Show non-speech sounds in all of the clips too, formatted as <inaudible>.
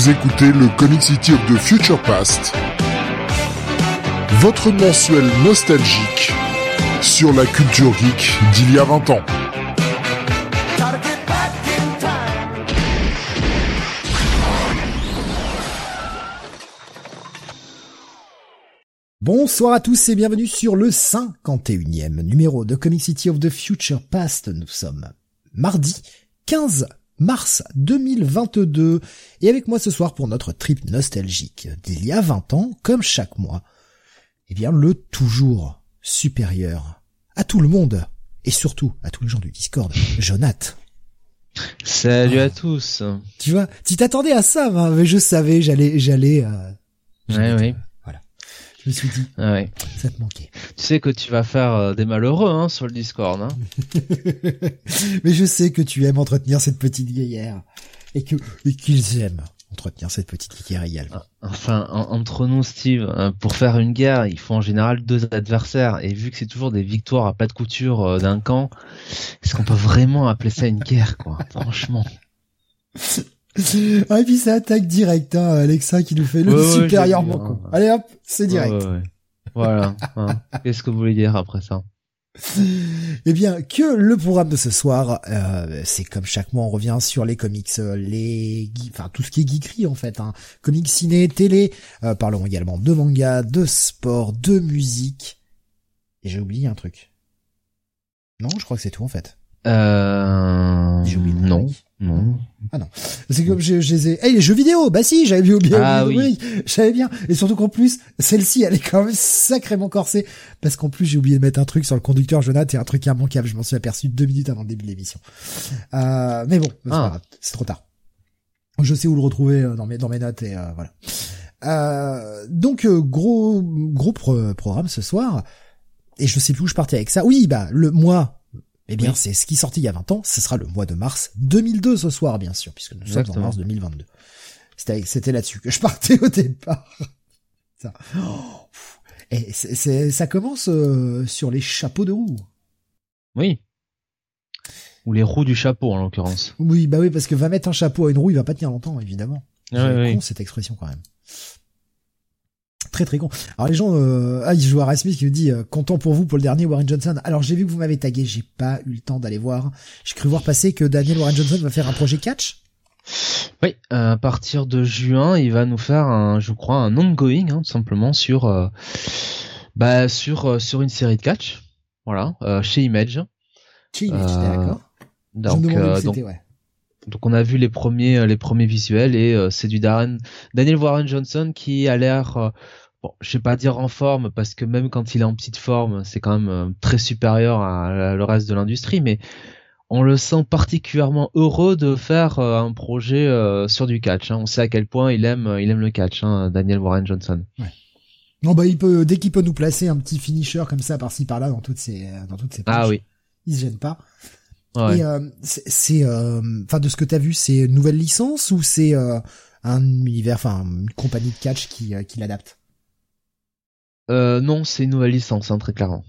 Vous écoutez le Comic City of the Future Past, votre mensuel nostalgique sur la culture geek d'il y a 20 ans. Bonsoir à tous et bienvenue sur le 51e numéro de Comic City of the Future Past. Nous sommes mardi 15 mars 2022 et avec moi ce soir pour notre trip nostalgique d'il y a 20 ans, comme chaque mois, eh bien le toujours supérieur à tout le monde et surtout à tous les gens du Discord, <laughs> Jonath. Salut à tous. Tu vois, tu t'attendais à ça, hein, mais je savais, j'allais, j'allais. Euh, ouais, oui. Je me suis dit, ah ouais. ça te manquait. Tu sais que tu vas faire euh, des malheureux hein, sur le Discord. Hein <laughs> Mais je sais que tu aimes entretenir cette petite guerrière. Et qu'ils aiment entretenir cette petite guerrière également. Ah, enfin, entre nous, Steve, euh, pour faire une guerre, il faut en général deux adversaires. Et vu que c'est toujours des victoires à plat de couture euh, d'un camp, est-ce qu'on peut vraiment appeler ça une guerre, quoi? Franchement. <laughs> <laughs> Ah, et puis ça attaque direct, hein, Alexa qui nous fait le Ouais, ouais, supérieur hein. Allez hop, c'est direct. Ouais, ouais. Voilà. hein. <laughs> Qu'est-ce que vous voulez dire après ça? Eh bien, que le programme de ce soir, euh, c'est comme chaque mois, on revient sur les comics, euh, les, enfin tout ce qui est geekery en fait, hein. comics, ciné, télé. Euh, parlons également de manga, de sport, de musique. Et j'ai oublié un truc. Non, je crois que c'est tout en fait. Euh... J'ai oublié Non. truc. Non. C'est comme je, je les ai. Hey, les jeux vidéo, bah si, j'avais bien oublié. Ah oui. savais bien. Et surtout qu'en plus, celle-ci, elle est quand même sacrément corsée, parce qu'en plus j'ai oublié de mettre un truc sur le conducteur Jonathan, et un truc immanquable. Je m'en suis aperçu deux minutes avant le début de l'émission. Euh, mais bon, c'est Ah. trop tard. Je sais où le retrouver euh, dans mes dans mes notes et euh, voilà. Euh, donc euh, gros gros pro- programme ce soir. Et je sais plus où je partais avec ça. Oui, bah le mois. Eh bien, Oui. c'est ce qui est sorti il y a 20 ans. Ce sera le mois de mars 2002 ce soir, bien sûr, puisque nous sommes en mars 2022. C'était là-dessus que je partais au départ. Ça. Oh, c'est- ça commence euh, sur les chapeaux de roue. Oui. Ou les roues du chapeau en l'occurrence. Oui, bah oui, parce que va mettre un chapeau à une roue, il va pas tenir longtemps, évidemment. C'est ouais, con cette expression quand même. Très très con. Alors les gens, euh, ah, il joue à Rasmus qui me dit euh, content pour vous pour le dernier Warren Johnson. Alors j'ai vu que vous m'avez tagué, j'ai pas eu le temps d'aller voir. J'ai cru voir passer que Daniel Warren Johnson va faire un projet catch. Oui, à partir de juin, il va nous faire un, je crois, un ongoing, hein, tout simplement sur, euh, bah, sur, sur une série de catch, voilà, chez Image. Chez Image, d'accord. Je me Donc, donc, c'était, ouais. donc on a vu les premiers, les premiers visuels et euh, c'est du Darren, Daniel Warren Johnson qui a l'air, euh, bon, je vais pas dire en forme parce que même quand il est en petite forme, c'est quand même euh, très supérieur à, à le reste de l'industrie, mais on le sent particulièrement heureux de faire euh, un projet euh, sur du catch. hein. On sait à quel point il aime, il aime le catch, hein, Daniel Warren Johnson. Non bah il peut dès qu'il peut nous placer un petit finisher comme ça par-ci par-là dans toutes ces dans toutes ces Ah oui. il se gêne pas. Ouais. Et euh, c'est- euh, enfin de ce que t'as vu, c'est une nouvelle licence ou c'est euh, un univers, enfin une compagnie de catch qui qui l'adapte? Euh, non, c'est une nouvelle licence, hein, très clairement,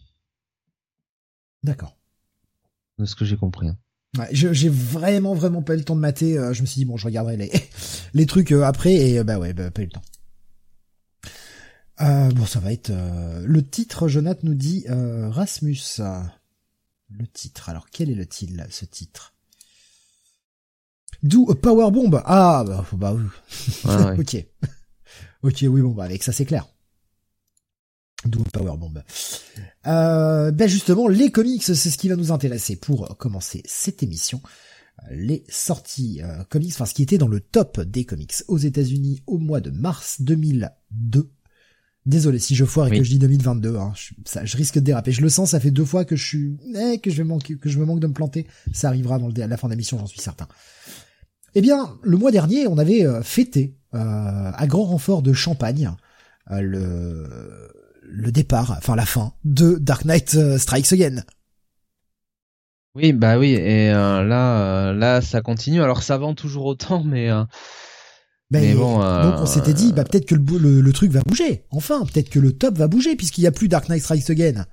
D'accord. de ce que j'ai compris. hein. Ouais, j'ai vraiment vraiment pas eu le temps de mater. euh, je me suis dit bon, je regarderai les <laughs> les trucs euh, après et euh, bah ouais, bah, pas eu le temps. Euh, bon, ça va être euh, le titre. Jonath nous dit euh, Rasmus. Le titre. Alors quel est le titre ce titre? Do a power bomb. Ah bah, bah oui. Ouais, ouais. <laughs> ok. ok, oui bon bah avec ça c'est clair. Do a power bomb. Euh, ben justement, les comics, c'est ce qui va nous intéresser pour commencer cette émission. Euh, Les sorties euh, comics, enfin ce qui était dans le top des comics aux États-Unis au mois de mars 2002. Désolé si je foire et Oui. que je dis 2022, hein, je, ça, je risque de déraper. Je le sens, ça fait deux fois que je suis, eh, que je vais manquer, que je me manque de me planter. Ça arrivera dans le, à la fin de l'émission, j'en suis certain. Eh bien, le mois dernier, on avait euh, fêté euh, à grand renfort de champagne le le départ, enfin la fin de Dark Knight euh, Strikes Again. Oui, bah oui, et euh, là, euh, là, ça continue. Alors, ça vend toujours autant, <laughs> mais euh, Ben, Mais bon, euh, donc on s'était dit, bah peut-être que le, le, le truc va bouger. Enfin, peut-être que le top va bouger puisqu'il y a plus Dark Knight Strikes Again.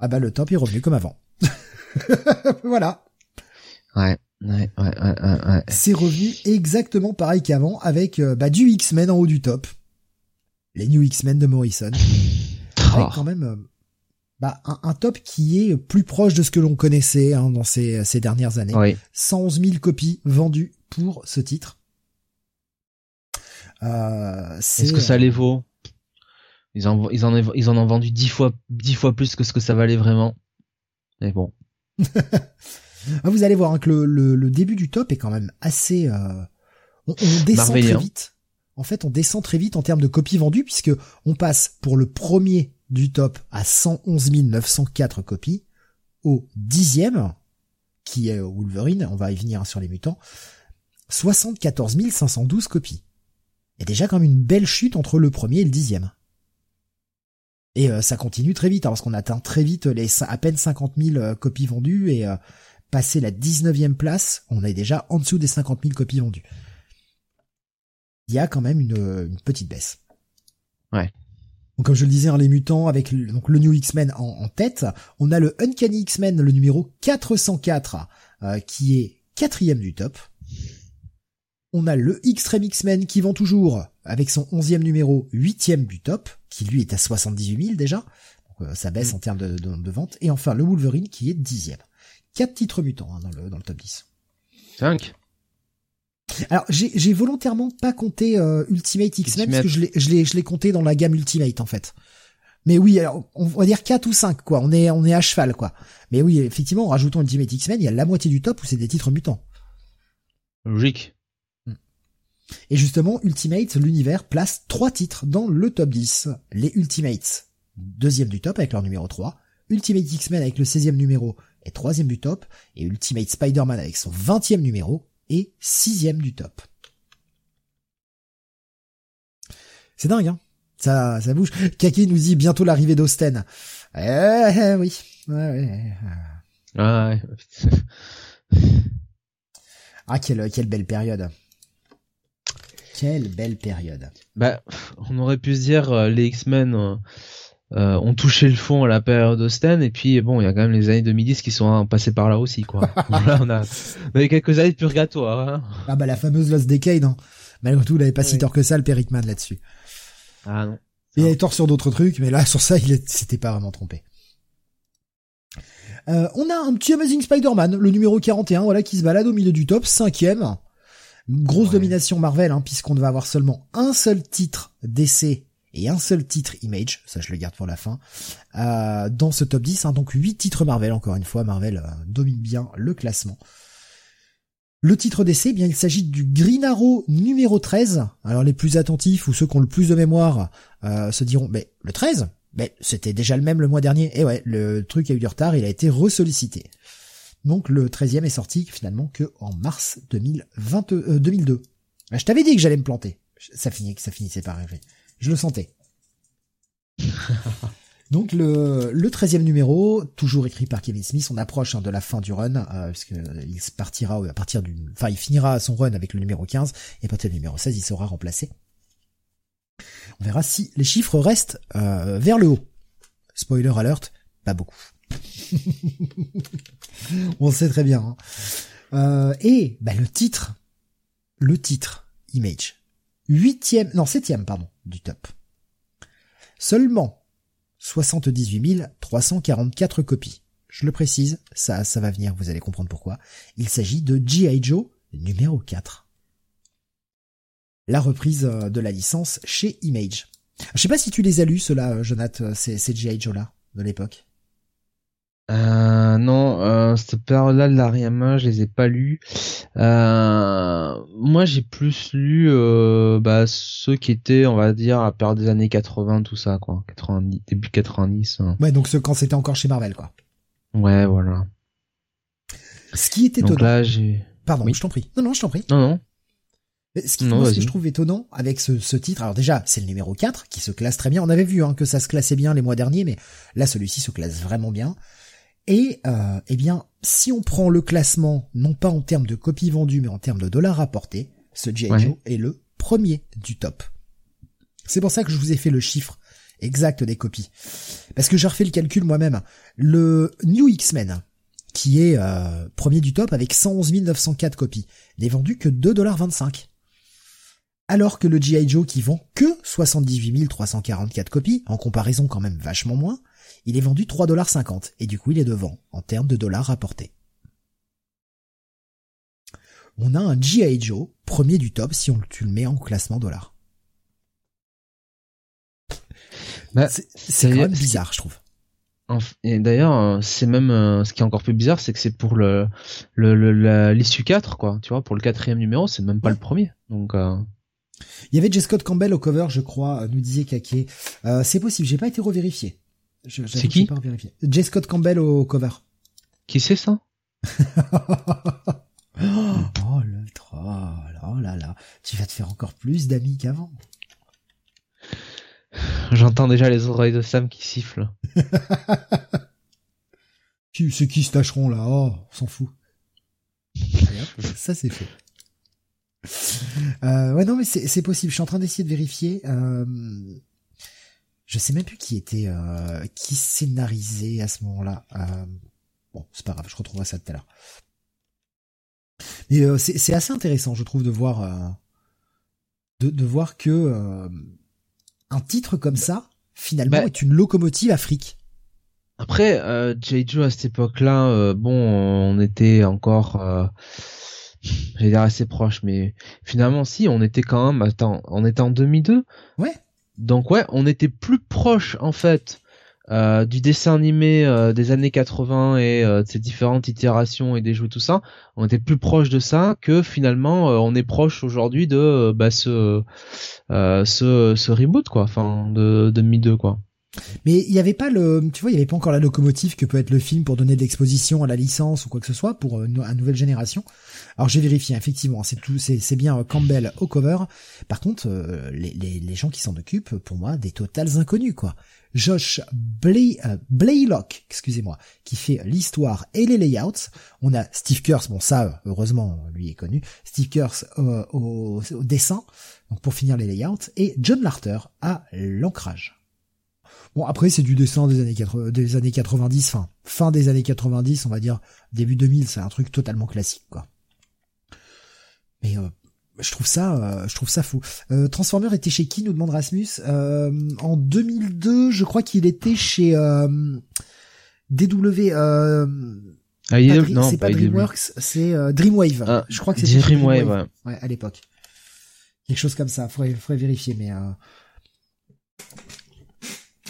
Ah bah le top est revenu comme avant. <laughs> voilà. ouais. Ouais, ouais, ouais, ouais. C'est revenu exactement pareil qu'avant avec euh, bah, du X-Men en haut du top. Les New X-Men de Morrison. <laughs> Oh. Avec quand même euh, bah, un, un top qui est plus proche de ce que l'on connaissait hein, dans ces, ces dernières années. Oui. 111 000 copies vendues pour ce titre. Euh, c'est- Est-ce que ça les vaut? Ils en, ils, en, ils en ont vendu dix fois, dix fois plus que ce que ça valait vraiment. Mais bon. <laughs> Ah, vous allez voir hein, que le, le, le début du top est quand même assez. euh, On, on descend très vite. En fait, on descend très vite en termes de copies vendues puisque on passe pour le premier du top à 111 904 copies au dixième qui est Wolverine. On va y venir sur les mutants. 74 512 copies. Il y a déjà quand même une belle chute entre le premier et le dixième. Et euh, ça continue très vite, hein, parce qu'on atteint très vite les à peine 50 000 euh, copies vendues, et euh, passer la 19e place, on est déjà en dessous des 50 000 copies vendues. Il y a quand même une, une petite baisse. Ouais. Donc comme je le disais, hein, les mutants avec le, donc le New X-Men en, en tête, on a le Uncanny X-Men, le numéro 404, euh, qui est quatrième du top. On a le Extreme X-Men qui vend toujours avec son onzième numéro, huitième du top, qui lui est à 78 000 déjà. Donc, euh, ça baisse en termes de, de, de vente. Et enfin le Wolverine qui est dixième. Quatre titres mutants hein, dans, le, dans le top 10. 5. Alors j'ai volontairement pas compté euh, Ultimate X-Men parce que je l'ai je l'ai je l'ai compté dans la gamme Ultimate en fait. Mais oui, alors on va dire 4 ou 5 quoi, on est on est à cheval quoi. Mais oui, effectivement, en rajoutant Ultimate X-Men, il y a la moitié du top où c'est des titres mutants. Logique. Et justement, Ultimate, l'univers, place trois titres dans le top 10. Les Ultimates, deuxième du top avec leur numéro 3. Ultimate X-Men avec le 16e numéro et troisième du top. Et Ultimate Spider-Man avec son 20e numéro et sixième du top. C'est dingue, hein ça, ça bouge. Kaki nous dit bientôt l'arrivée d'Austen. Eh, eh, oui. Ouais, ouais. Ah, ouais. Ah, quelle, quelle belle période. Quelle belle période. Bah, on aurait pu se dire euh, les X-Men euh, euh, ont touché le fond à la période Austen et puis bon, il y a quand même les années 2010 qui sont hein, passées par là aussi quoi. <laughs> là, on a, on a eu quelques années de purgatoire. Hein. Ah bah la fameuse Lost Decade, hein. Malgré tout, il avait pas si Ouais. tort que ça, le Perikman là-dessus. Ah non. Il avait tort sur d'autres trucs, mais là, sur ça, il s'était pas vraiment trompé. Euh, on a un petit Amazing Spider-Man, le numéro 41, voilà, qui se balade au milieu du top, cinquième. Grosse Ouais. domination Marvel, hein, puisqu'on va avoir seulement un seul titre DC et un seul titre Image, ça je le garde pour la fin, euh, dans ce top 10, hein, donc 8 titres Marvel, encore une fois, Marvel euh, domine bien le classement. Le titre d'essai, eh bien, il s'agit du Green Arrow numéro 13. Alors, les plus attentifs ou ceux qui ont le plus de mémoire euh, se diront, mais le 13, mais c'était déjà le même le mois dernier. Et ouais, le truc a eu du retard, il a été ressollicité. Donc, le 13e est sorti finalement que en mars 2020, euh, 2002. Ah, Je t'avais dit que j'allais me planter. Ça ça finissait par arriver. Je le sentais. <laughs> Donc le, le 13e numéro, toujours écrit par Kevin Smith, on approche hein, de la fin du run, euh, puisque il se partira à partir du, enfin il finira son run avec le numéro 15, et à partir du numéro 16, il sera remplacé. On verra si les chiffres restent euh, vers le haut. Spoiler alert, pas beaucoup. <laughs> on sait très bien. hein. Euh, et bah, le titre, le titre, Image, huitième, non septième pardon, du top. Seulement 78 344 copies. Je le précise, ça, ça va venir, vous allez comprendre pourquoi. Il s'agit de G.I. Joe numéro 4. La reprise euh, de la licence chez Image. Je sais pas si tu les as lus, ceux-là, Jonathan, ces, ces G.I. Joe-là, de l'époque. Euh, non, euh, cette période-là de l'Ariama, je les ai pas lus. Euh, moi, j'ai plus lu euh, bah, ceux qui étaient, on va dire, à la période des années 80, tout ça, quoi. 90, début 90. hein. Ouais, donc ce, quand c'était encore chez Marvel, quoi. Ouais, voilà. Ce qui est Donc étonnant. là, j'ai... Pardon, oui. je t'en prie. Non, non, je t'en prie. Non, non. Ce qui, Non, moi, ce que je trouve étonnant avec ce, ce titre, alors déjà, c'est le numéro 4 qui se classe très bien. On avait vu hein, que ça se classait bien les mois derniers, mais là, celui-ci se classe vraiment bien. Et euh, eh bien, si on prend le classement, non pas en termes de copies vendues, mais en termes de dollars rapportés, ce G.I. Ouais. Joe est le premier du top. C'est pour ça que je vous ai fait le chiffre exact des copies. Parce que j'ai refait le calcul moi-même. Le New X-Men, qui est euh, premier du top avec 111 904 copies, n'est vendu que 2,25$. Alors que le G.I. Joe qui vend que 78 344 copies, en comparaison quand même vachement moins, il est vendu 3,50$, et du coup il est devant, en termes de dollars rapportés. On a un G.I. Joe, premier du top si on, tu le mets en classement dollars. <laughs> Bah, c'est quand même bizarre, je trouve. Et d'ailleurs, euh, c'est même euh, ce qui est encore plus bizarre, c'est que c'est pour le l'issue 4, quoi. Tu vois, pour le quatrième numéro, c'est même pas le premier. Donc. Euh... Il y avait J. Scott Campbell au cover, je crois, nous disait. Euh, c'est possible, j'ai pas été revérifié. C'est qui pas J. Scott Campbell au cover. Qui c'est ça? <laughs> Oh le troll, oh là là, tu vas te faire encore plus d'amis qu'avant. J'entends déjà les oreilles de Sam qui sifflent. <laughs> c'est qui ce tâcheron là? Oh, on s'en fout. <laughs> ça c'est fait. Euh, ouais non mais c'est possible. Je suis en train d'essayer de vérifier. Euh, je sais même plus qui était euh, qui scénarisait à ce moment-là. Euh, bon c'est pas grave, je retrouverai ça tout à l'heure. Mais euh, c'est assez intéressant, je trouve, de voir euh, de, de, voir que euh, un titre comme ça, finalement, bah est une locomotive Afrique. Après, euh. Joe à cette époque-là, bon, on était encore, euh, j'allais dire assez proche, mais finalement, si, on était quand même, attends, on était en 2002. Ouais. Donc ouais, on était plus proche en fait euh, du dessin animé euh, des années 80 et euh, de ses différentes itérations et des jeux tout ça, on était plus proche de ça que finalement on est proche aujourd'hui de bah, ce, ce ce reboot quoi, enfin de de Mi 2 quoi. Mais il n'y avait pas le, tu vois, il y avait pas encore la locomotive que peut être le film pour donner de l'exposition à la licence ou quoi que ce soit pour une, nouvelle génération. Alors j'ai vérifié, effectivement, c'est tout, c'est bien Campbell au cover. Par contre, les, les, gens qui s'en occupent, pour moi, des totales inconnus quoi. Josh Blay, euh, Blaylock, excusez-moi, qui fait l'histoire et les layouts. On a Steve Kurz, bon ça, heureusement, lui est connu. Steve Kurz euh, au, dessin, donc pour finir les layouts, et John Larter à l'ancrage. Bon après c'est du dessin des années 80, des années 90, fin fin des années 90, on va dire début 2000, c'est un truc totalement classique quoi. Mais euh, je trouve ça, euh, je trouve ça fou. Euh, Transformer était chez qui nous demande Rasmus? En 2002, je crois qu'il était chez DW. Euh, ah, c'est pas, DreamWorks, c'est Dreamwave. Ah, je crois que c'était Dreamwave, Dreamwave. Ouais. ouais, à l'époque. Quelque chose comme ça. Faudrait, faudrait vérifier, mais.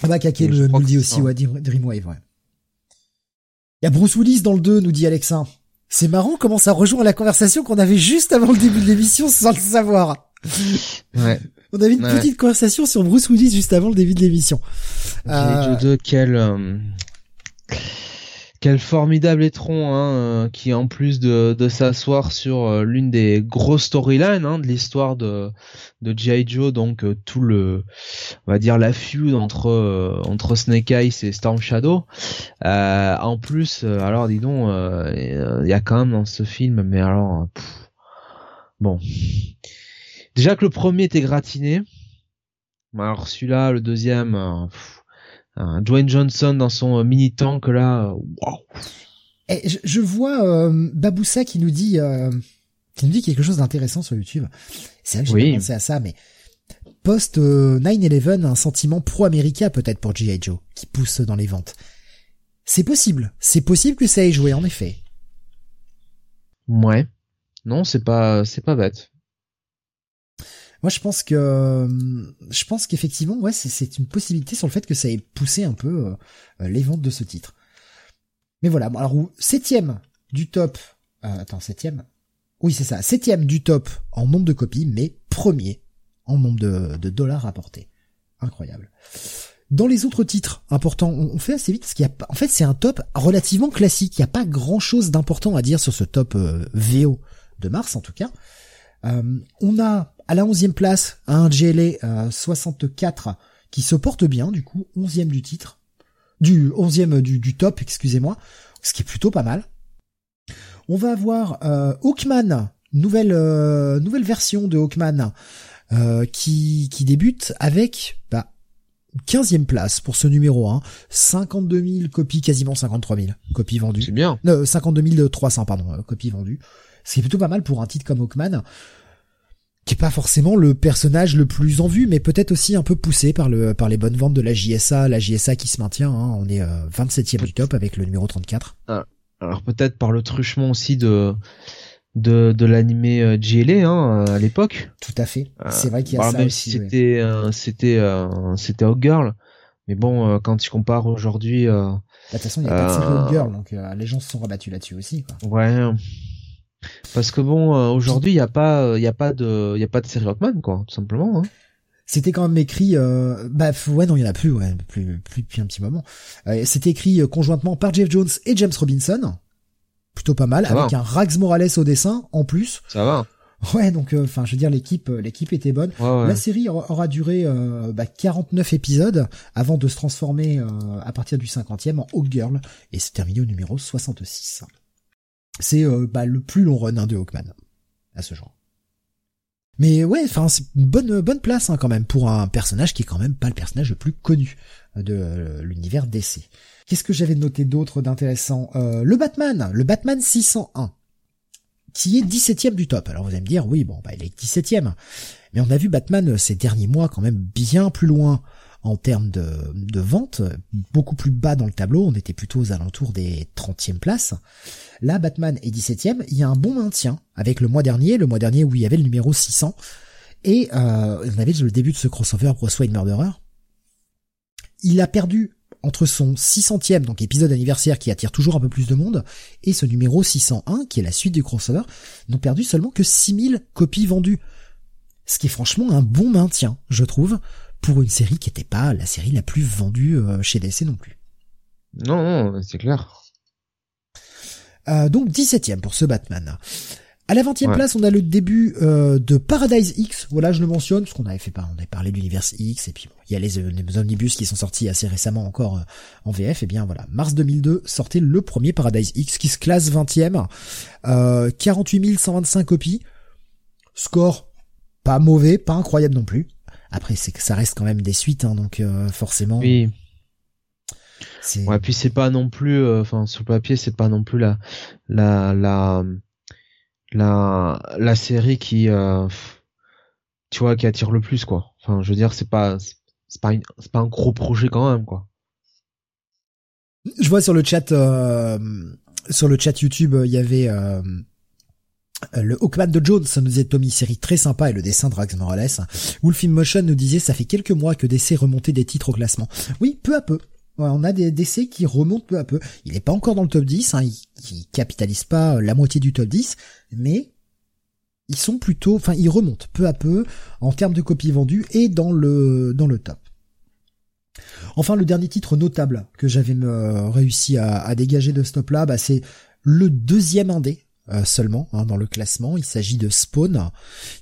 Ah bah nous le dit aussi, ouais, Dreamwave, ouais. Il y a Bruce Willis dans le 2, nous dit Alexa. C'est marrant comment ça rejoint la conversation qu'on avait juste avant le début de l'émission sans le savoir. Ouais. <laughs> On avait une petite conversation sur Bruce Willis juste avant le début de l'émission. Euh... De quel euh, quel formidable étron hein, euh, qui en plus de, s'asseoir sur euh, l'une des grosses storylines hein, de l'histoire de de G.I. Joe donc euh, tout le on va dire la feud entre entre Snake Eyes et Storm Shadow en plus alors dis donc il y a quand même dans ce film mais alors bon déjà que le premier était gratiné alors celui-là le deuxième Dwayne Johnson dans son euh, mini tank là, waouh. Eh, je, vois euh, Baboussa qui nous dit euh, qui nous dit quelque chose d'intéressant sur YouTube. C'est vrai que j'ai pensé à ça, mais post 9/11, un sentiment pro-américain peut-être pour GI Joe qui pousse dans les ventes. C'est possible, c'est possible que ça ait joué en effet. Ouais. Non, c'est pas c'est pas bête. Moi, je pense que je pense qu'effectivement, ouais, c'est une possibilité sur le fait que ça ait poussé un peu euh, euh, les ventes de ce titre. Mais voilà, alors septième du top. Euh, attends, septième. Oui, c'est ça, septième du top en nombre de copies, mais premier en nombre de, dollars rapportés. Incroyable. Dans les autres titres importants, on, fait assez vite parce qu'il y a, en fait, c'est un top relativement classique. Il n'y a pas grand chose d'important à dire sur ce top VO de mars, en tout cas. On a à la 11 place, un GLA 64 qui se porte bien, du coup, 11 du titre. Du 11 du, du top, excusez-moi. Ce qui est plutôt pas mal. On va avoir euh, Hawkman, nouvelle euh, nouvelle version de Hawkman euh, qui qui débute avec bah 15e place pour ce numéro 1. 52 000 copies, quasiment 53 000 copies vendues. C'est bien. Euh, 52 300, pardon, euh, copies vendues. Ce qui est plutôt pas mal pour un titre comme Hawkman, qui est pas forcément le personnage le plus en vue, mais peut-être aussi un peu poussé par le par les bonnes ventes de la JSA, la JSA qui se maintient. Hein. On est euh, 27e du top avec le numéro 34. Alors peut-être par le truchement aussi de de, de l'animé euh, GLA hein, à l'époque. Tout à fait. Euh, C'est vrai qu'il y a alors, ça même aussi. si ouais. c'était euh, c'était euh, c'était Hawkgirl, mais bon quand tu compares aujourd'hui, Bah, De toute façon, il y a pas de série Euh, Hot Girl, donc les gens se sont rabattus là-dessus aussi. Quoi. ouais. Parce que bon, euh, aujourd'hui il y a pas il y a pas de il y a pas de série Hawkman quoi, tout simplement. Hein. C'était quand même écrit, euh, bah ouais non il y en a plus, ouais, plus, plus depuis un petit moment. Euh, C'était écrit euh, conjointement par Jeff Jones et James Robinson, plutôt pas mal, Ça avec va. un Rags Morales au dessin en plus. Ça va. Ouais donc euh, enfin je veux dire l'équipe euh, l'équipe était bonne. Ouais, ouais. La série aura duré euh, bah, 49 épisodes avant de se transformer euh, à partir du 50e en Hawk Girl et se terminer au numéro 66. C'est euh, bah, le plus long run hein, de Hawkman à ce genre. Mais ouais, enfin c'est une bonne bonne place hein, quand même pour un personnage qui est quand même pas le personnage le plus connu de euh, l'univers DC. Qu'est-ce que j'avais noté d'autre d'intéressant? Euh, Le Batman, le Batman 601 qui est 17ème du top. Alors vous allez me dire, oui, bon, bah, il est 17ème. Mais on a vu Batman ces derniers mois quand même bien plus loin en termes de, de vente, beaucoup plus bas dans le tableau, on était plutôt aux alentours des 30e places. Là, Batman est 17ème, il y a un bon maintien avec le mois dernier, le mois dernier où il y avait le numéro 600, et euh, on avait le début de ce crossover Bruce Wayne Murderer. Il a perdu entre son 600e, donc épisode anniversaire qui attire toujours un peu plus de monde, et ce numéro 601, qui est la suite du crossover, n'ont perdu seulement que 6000 copies vendues. Ce qui est franchement un bon maintien, je trouve, pour une série qui n'était pas la série la plus vendue euh, chez DC non plus. Non, non, c'est clair. Euh, donc 17ème pour ce Batman. À la 20e Ouais. place, on a le début euh, de Paradise X. Voilà, je le mentionne parce qu'on avait fait pas, on avait parlé de l'univers X et puis bon, il y a les, euh, les omnibus qui sont sortis assez récemment encore euh, en VF. Et bien voilà, mars 2002 sortait le premier Paradise X qui se classe 20e, euh, 48 125 copies, score pas mauvais, pas incroyable non plus. Après, c'est que ça reste quand même des suites, hein, donc euh, forcément. Oui. Ouais, puis c'est pas non plus, euh, enfin sur le papier, c'est pas non plus la la la la la série qui, euh, tu vois, qui attire le plus quoi. Enfin, je veux dire, c'est pas c'est pas une- c'est pas un gros projet quand même quoi. Je vois sur le chat, euh, sur le chat YouTube, euh, il y avait euh, le Hawkman de Jones, nous disait Tommy, série très sympa et le dessin de Rags Morales. Wolf in Motion nous disait ça fait quelques mois que DC remontait des titres au classement. Oui, peu à peu. On a des DC qui remontent peu à peu. Il n'est pas encore dans le top 10, hein, il, capitalise pas euh, la moitié du top 10, mais ils sont plutôt, enfin ils remontent peu à peu en termes de copies vendues et dans le dans le top. Enfin, le dernier titre notable que j'avais euh, réussi à, à dégager de ce top-là, bah, c'est le deuxième indé euh, seulement hein, dans le classement. Il s'agit de Spawn,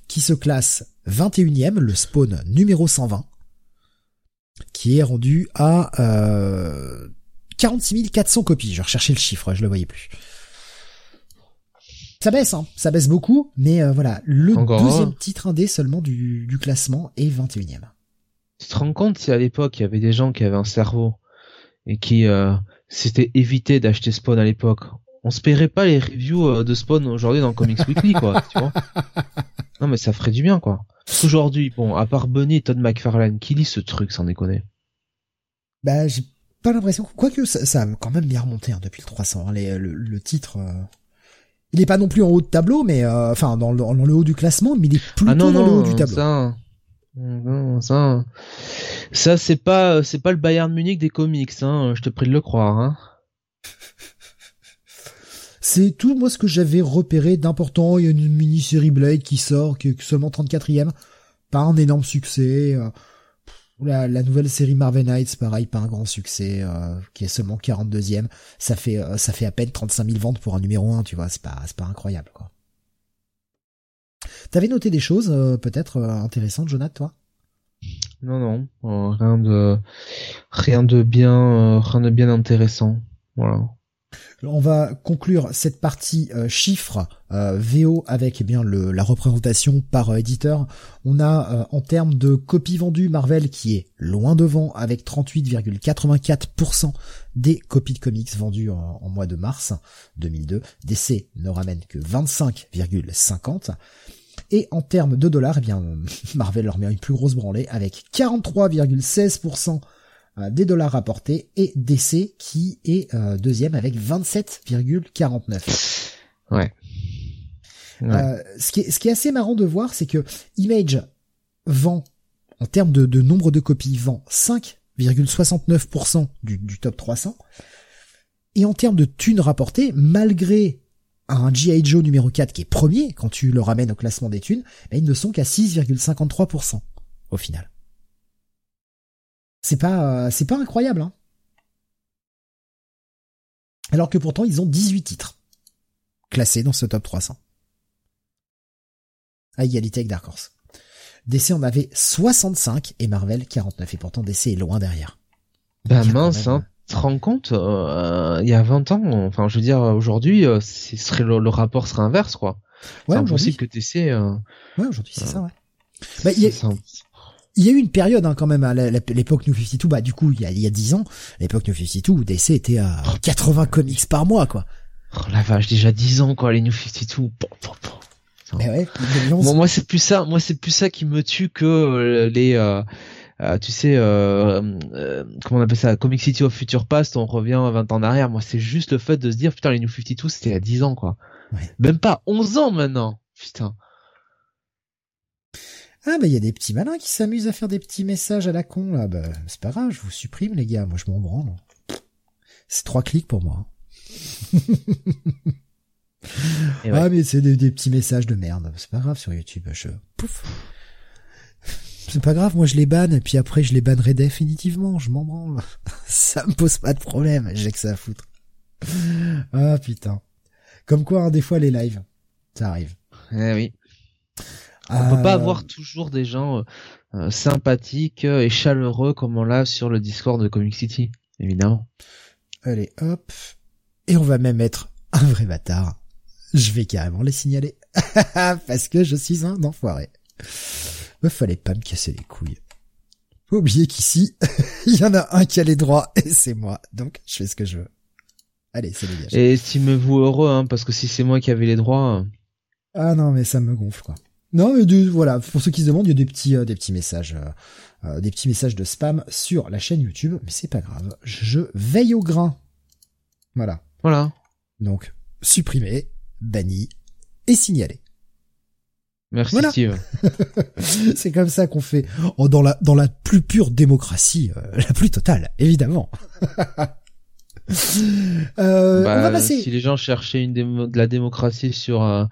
qui se classe 21e, le Spawn numéro 120, qui est rendu à euh, 46 400 copies. Je recherchais le chiffre, je le voyais plus. Ça baisse, hein, ça baisse beaucoup, mais euh, voilà, le Encore deuxième un. titre indé seulement du, du classement est 21e. Tu te rends compte si à l'époque il y avait des gens qui avaient un cerveau et qui euh, s'étaient évité d'acheter Spawn à l'époque, on se paierait pas les reviews euh, de Spawn aujourd'hui dans Comics Weekly quoi, tu vois. <laughs> Non mais ça ferait du bien quoi. Aujourd'hui, bon, à part Bunny et Todd McFarlane, qui lit ce truc sans déconner? Bah, j'ai pas l'impression. Quoique, ça, ça a quand même bien remonté hein, depuis le 300. hein, les- le, le titre, euh, il est pas non plus en haut de tableau, mais euh, enfin dans le, dans le haut du classement, mais il est plutôt Ah non dans le haut du tableau. ça, non, ça, ça c'est pas, c'est pas le Bayern Munich des comics, hein. Je te prie de le croire, hein. C'est tout moi ce que j'avais repéré d'important. Il y a une mini-série Blade qui sort, qui est seulement 34e, pas un énorme succès. euh, La, nouvelle série Marvel Knights, pareil, pas un grand succès, euh, qui est seulement 42e. Ça fait euh, ça fait à peine 35 000 ventes pour un numéro 1, tu vois, c'est pas c'est pas incroyable quoi. T'avais noté des choses peut-être intéressantes, Jonathan, toi? Non non, rien de, rien de bien, rien de bien intéressant. Voilà. On va conclure cette partie euh, chiffres euh, VO avec eh bien la représentation par euh, éditeur. On a en termes de copies vendues Marvel qui est loin devant avec 38,84% des copies de comics vendues en, mois de mars 2002. DC ne ramène que 25,50%. Et en termes de dollars, eh bien <laughs> Marvel leur met une plus grosse branlée avec 43,16% euh, des dollars rapportés et DC qui est euh, deuxième avec 27,49. Ouais. Euh, ce, qui est, ce qui est assez marrant de voir, c'est que Image vend, en termes de, de nombre de copies, vend 5,69% du, du top 300. Et en termes de thunes rapportées, malgré un G.I. Joe numéro 4 qui est premier, quand tu le ramènes au classement des thunes, ben, ils ne sont qu'à 6,53% au final. C'est pas, euh, c'est pas incroyable, hein. Alors que pourtant, ils ont 18 titres classés dans ce top 300. À égalité avec Dark Horse. DC en avait 65 et Marvel 49 et pourtant DC est loin derrière. Ben mince, hein. Tu te rends compte, euh, il y a 20 ans, enfin je veux dire aujourd'hui, euh, serait le, rapport serait inverse quoi. Ouais, c'est impossible que DC. ouais, aujourd'hui c'est ça, ouais. Bah, y a, il y a eu une période hein, quand même à l'époque New 52, bah du coup il y a, il y a 10 ans, l'époque New 52 DC était à 80 comics par mois quoi. Oh la vache, déjà 10 ans quoi les New 52. Mais ouais, moi c'est plus ça, moi c'est plus ça qui me tue que euh, les euh, euh, tu sais euh, euh, comment on appelle ça Comic City of Future Past, on revient 20 ans en arrière. Moi c'est juste le fait de se dire putain les New 52 c'était à 10 ans quoi. Ouais. Même pas 11 ans maintenant. Putain. Ah bah il y a des petits malins qui s'amusent à faire des petits messages à la con là. Bah c'est pas grave, je vous supprime les gars, moi je m'en branle. C'est trois clics pour moi. <laughs> Ah mais c'est des, petits messages de merde. C'est pas grave sur YouTube. Je pouf. C'est pas grave, moi je les banne et puis après je les bannerai définitivement. Je m'en branle. <laughs> ça me pose pas de problème. J'ai que ça à foutre. Ah putain. Comme quoi, hein, des fois les lives, ça arrive. Eh oui. On peut pas euh, avoir toujours des gens euh, euh, sympathiques et chaleureux comme on l'a sur le Discord de Comic City, évidemment. Allez, hop. Et on va même être un vrai bâtard. Je vais carrément les signaler. <laughs> Parce que je suis un enfoiré. Me fallait pas me casser les couilles. Faut oublier qu'ici, <laughs> il y en a un qui a les droits et c'est moi. Donc, je fais ce que je veux. Allez, c'est dégagé. Et estimez-vous heureux, hein, parce que si c'est moi qui avais les droits... Ah non, mais ça me gonfle, quoi. Non, mais voilà, pour ceux qui se demandent, il y a des petits, euh, des petits messages, euh, euh, des petits messages de spam sur la chaîne YouTube, mais c'est pas grave. Je veille au grain. Voilà. Voilà. Donc, supprimer, banni et signaler. Merci Steve. <laughs> c'est comme ça qu'on fait oh, dans la dans la plus pure démocratie, la plus totale, évidemment. <laughs> euh, on va bah, passer. Si les gens cherchaient une de la démocratie sur un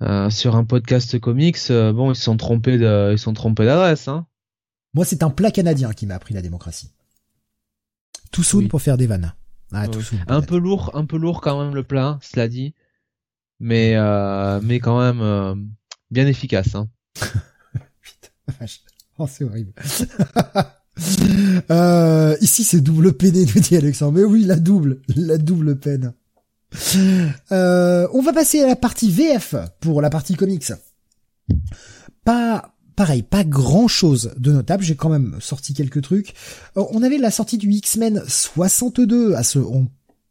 euh, sur un podcast comics, euh, bon, ils se sont trompés de, ils sont trompés d'adresse, hein. Moi, c'est un plat canadien qui m'a appris la démocratie. Tout soon pour faire des vannes. Ah, tout un peu lourd, un peu lourd quand même le plat, cela dit, mais euh, mais quand même bien efficace. Hein. <laughs> Putain, oh, c'est horrible. <laughs> ici, c'est double PD, nous dit Alexandre. Mais oui, la double, la double peine. Euh, on va passer à la partie VF pour la partie comics. Pas pareil, pas grand chose de notable. J'ai quand même sorti quelques trucs. Euh, on avait la sortie du X-Men 62 à ce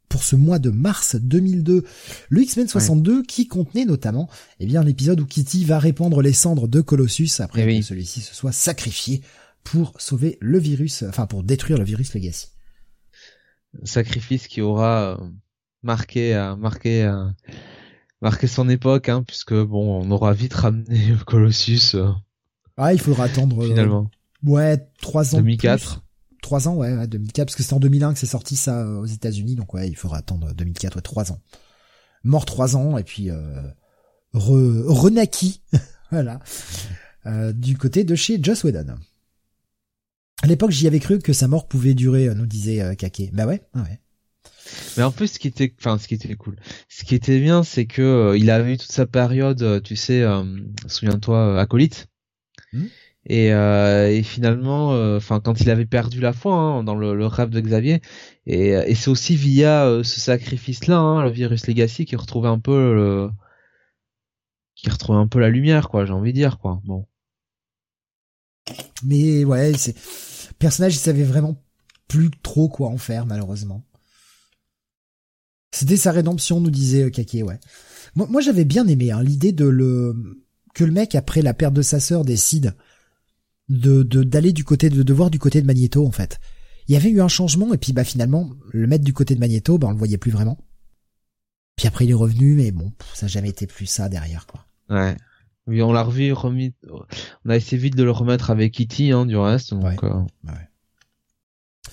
pour ce mois de mars 2002, le X-Men 62 qui contenait notamment eh bien l'épisode où Kitty va répandre les cendres de Colossus après eh que celui-ci se soit sacrifié pour sauver le virus, enfin pour détruire le virus Legacy. Sacrifice qui aura euh, marqué, euh, marqué, euh, marqué son époque, hein, puisque bon, on aura vite ramené <laughs> Colossus. Euh, ah, il faudra attendre. Finalement. ouais, trois ans. 2004. Trois ans, ouais, 2004, parce que c'était en 2001 que c'est sorti ça aux États-Unis, donc ouais, il faudra attendre 2004, ouais, trois ans. Mort trois ans, et puis euh, re, renaquis, <laughs> voilà, du côté de chez Joss Whedon. À l'époque, j'y avais cru que sa mort pouvait durer, nous disait euh, Kake. Bah ouais, ouais. Mais en plus, ce qui était, enfin, ce qui était cool, ce qui était bien, c'est que euh, il avait eu toute sa période, euh, tu sais, euh, souviens-toi, acolyte. Hmm. Et, et finalement, enfin quand il avait perdu la foi hein, dans le, le, rêve de Xavier, et, et c'est aussi via ce sacrifice-là, hein, le virus Legacy, qui retrouvait un peu le, qui retrouvait un peu la lumière, quoi. J'ai envie de dire, quoi. Bon. Mais ouais, c'est personnage, il savait vraiment plus trop quoi en faire, malheureusement. C'était sa rédemption, nous disait Kake, ouais. Moi, moi j'avais bien aimé hein, l'idée de le que le mec après la perte de sa sœur décide de d'aller du côté de, de voir du côté de Magneto en fait. Il y avait eu un changement et puis bah finalement le mettre du côté de Magneto, bah on le voyait plus vraiment. Puis après il est revenu mais bon, ça n'a jamais été plus ça derrière quoi. Ouais. Oui, on l'a revu, remis, on a essayé vite de le remettre avec Kitty, hein, du reste. Donc, ouais. Euh... ouais.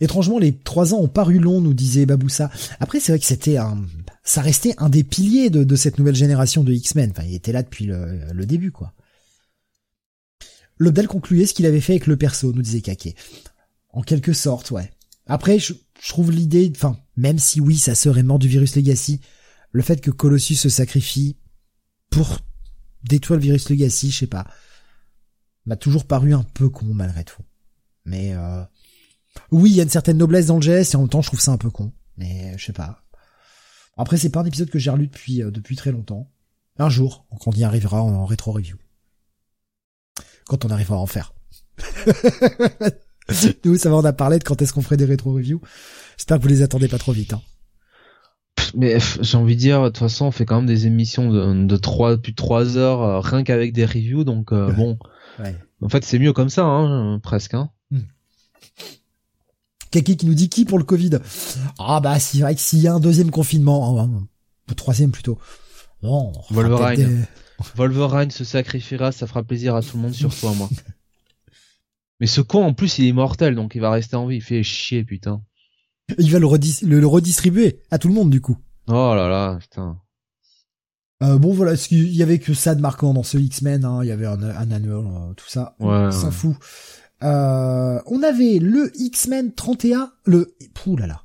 Étrangement, les trois ans ont paru longs, nous disait Baboussa. Après, c'est vrai que c'était un, ça restait un des piliers de, cette nouvelle génération de X-Men. Enfin, il était là depuis le, début, quoi. Lobdell concluait ce qu'il avait fait avec le perso, nous disait Kake. En quelque sorte, ouais. Après, je, je trouve l'idée, enfin, même si oui, sa sœur est morte du virus Legacy, le fait que Colossus se sacrifie pour détruire le virus Legacy, je sais pas, m'a toujours paru un peu con malgré tout. Mais euh, oui, il y a une certaine noblesse dans le geste et en même temps, je trouve ça un peu con. Mais je sais pas. Après, c'est pas un épisode que j'ai relu depuis euh, depuis très longtemps. Un jour, quand on y arrivera en rétro review quand on arrivera à en faire. <laughs> Nous, ça va, on a parlé de quand est-ce qu'on ferait des rétro-reviews. J'espère que vous les attendez pas trop vite. Hein. Mais j'ai envie de dire, de toute façon, on fait quand même des émissions de, de 3, plus de 3 heures, euh, rien qu'avec des reviews, donc euh, bon. Ouais. En fait, c'est mieux comme ça, hein, presque. Hein. Hmm. Quelqu'un qui nous dit qui pour le Covid? Ah bah c'est vrai que s'il y a un deuxième confinement, hein, un troisième plutôt. Wolverine. Wolverine se sacrifiera, ça fera plaisir à tout le monde, surtout à moi. Mais ce con, en plus, il est mortel, donc il va rester en vie. Il fait chier, putain. Il va le, redis le, le redistribuer à tout le monde, du coup. Oh là là, putain. Euh, bon voilà, il y avait que ça de marquant dans ce X-Men, hein? il y avait un, un annual, euh, tout ça, ouais, on s'en ouais. fout. Euh, on avait le X-Men 31, le, pouh là là,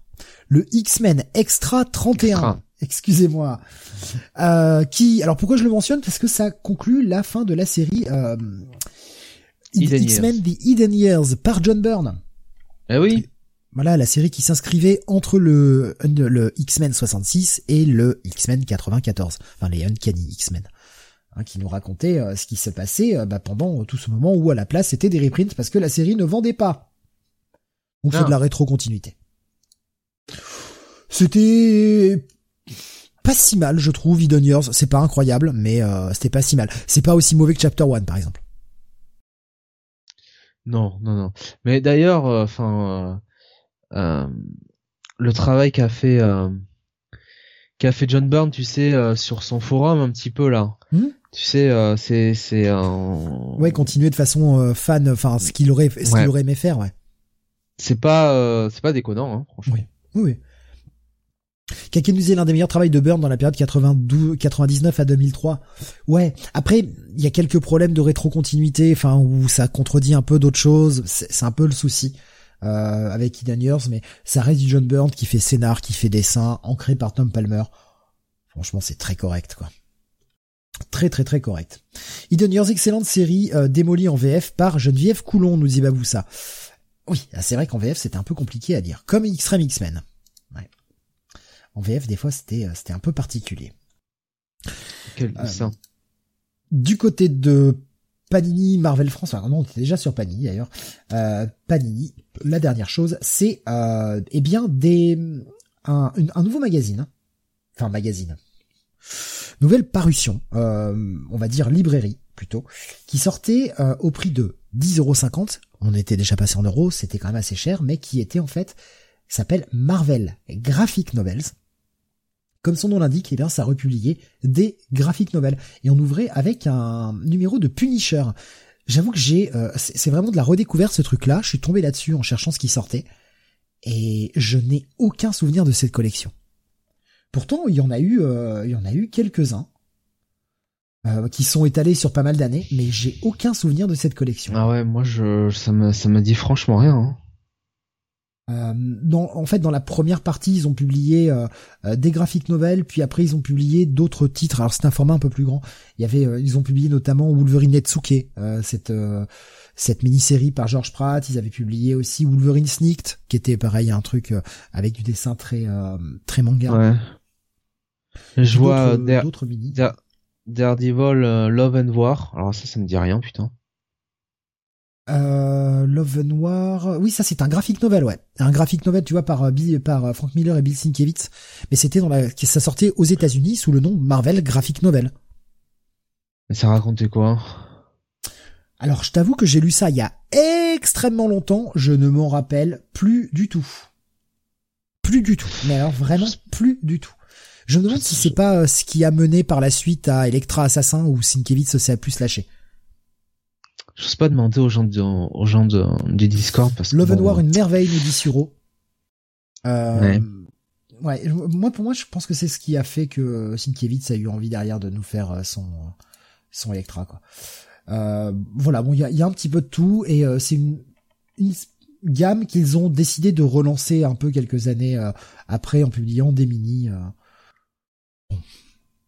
le X-Men Extra 31. Extra. Excusez-moi. Euh, qui, alors pourquoi je le mentionne? Parce que ça conclut la fin de la série euh, X-Men The Hidden Years par John Byrne. Eh oui. Voilà, la série qui s'inscrivait entre le, le X-Men 66 et le X-Men 94. Enfin, les Uncanny X-Men. Hein, qui nous racontait euh, ce qui se passait euh, bah, pendant tout ce moment où à la place c'était des reprints parce que la série ne vendait pas. Donc c'est de la rétro-continuité. C'était pas si mal, je trouve, Hidden Years. C'est pas incroyable, mais euh, c'était pas si mal. C'est pas aussi mauvais que Chapter One, par exemple. Non, non, non. Mais d'ailleurs, enfin, euh, euh, le travail qu'a fait euh, qu'a fait John Byrne, tu sais, euh, sur son forum un petit peu là. Hmm? Tu sais, euh, c'est c'est un. Ouais, continuer de façon euh, fan, enfin ce qu'il aurait, ce qu'il aurait aimé faire, ouais. C'est pas euh, c'est pas déconnant, hein, franchement. Oui. Oui, nous disait l'un des meilleurs travaux de Byrne dans la période 92, 99 à 2003. Ouais. Après, il y a quelques problèmes de rétrocontinuité, enfin, où ça contredit un peu d'autres choses. C'est c'est un peu le souci, euh, avec Years, mais ça reste du John Byrne qui fait scénar, qui fait dessin, ancré par Tom Palmer. Franchement, c'est très correct, quoi. Très très très correct. Years, excellente série, euh, démolie en VF par Geneviève Coulon, nous dit Baboussa. Oui, ah, c'est vrai qu'en VF c'était un peu compliqué à dire, comme Extreme X-Men. Ouais. En VF des fois c'était euh, c'était un peu particulier. Quel Euh. Du côté de Panini Marvel France, enfin non, on était déjà sur Panini d'ailleurs. Euh, Panini, la dernière chose, c'est euh, eh bien des un, un nouveau magazine, enfin magazine, nouvelle parution, euh, on va dire librairie plutôt, qui sortait euh, au prix de 10,50€. On était déjà passé en euros, c'était quand même assez cher, mais qui était en fait s'appelle Marvel Graphic Novels. Comme son nom l'indique, eh bien, ça republiait des graphic novels. Et on ouvrait avec un numéro de Punisher. J'avoue que j'ai, euh, c'est vraiment de la redécouverte ce truc-là. Je suis tombé là-dessus en cherchant ce qui sortait. Et je n'ai aucun souvenir de cette collection. Pourtant, il y en a eu, euh, il y en a eu quelques-uns. euh, qui sont étalés sur pas mal d'années, mais j'ai aucun souvenir de cette collection. Ah ouais, moi je ça me ça m'a dit franchement rien. hein. Euh, dans, en fait, dans la première partie, ils ont publié des graphiques novels, puis après ils ont publié d'autres titres. Alors c'est un format un peu plus grand. Il y avait, ils ont publié notamment Wolverine Netsuke, cette cette mini-série par George Pratt. Ils avaient publié aussi Wolverine Sneaked, qui était pareil un truc avec du dessin très très manga. Ouais. Je vois d'autres mini. Daredevil Love and War. Alors ça, ça me dit rien, putain. Euh, Love Noir, oui ça c'est un graphic novel ouais, un graphic novel tu vois par euh, Bill, par euh, Frank Miller et Bill Sienkiewicz, mais c'était dans la, ça sortait aux États-Unis sous le nom Marvel Graphic Novel. Ça racontait quoi? Alors je t'avoue que j'ai lu ça il y a extrêmement longtemps, je ne m'en rappelle plus du tout, plus du tout, mais alors vraiment plus du tout. Je me demande si c'est pas ce qui a mené par la suite à Electra Assassin où Sienkiewicz s'est plus lâché. Je sais pas demander aux gens, de, aux gens de, du Discord parce que. Love and War, une merveille, nous dit Suro. Euh, ouais. Moi, pour moi, je pense que c'est ce qui a fait que Sienkiewicz a eu envie derrière de nous faire euh, son, son Electra, quoi. Euh, voilà, bon, il y a, y a, un petit peu de tout et euh, c'est une, une, gamme qu'ils ont décidé de relancer un peu quelques années euh, après en publiant des mini.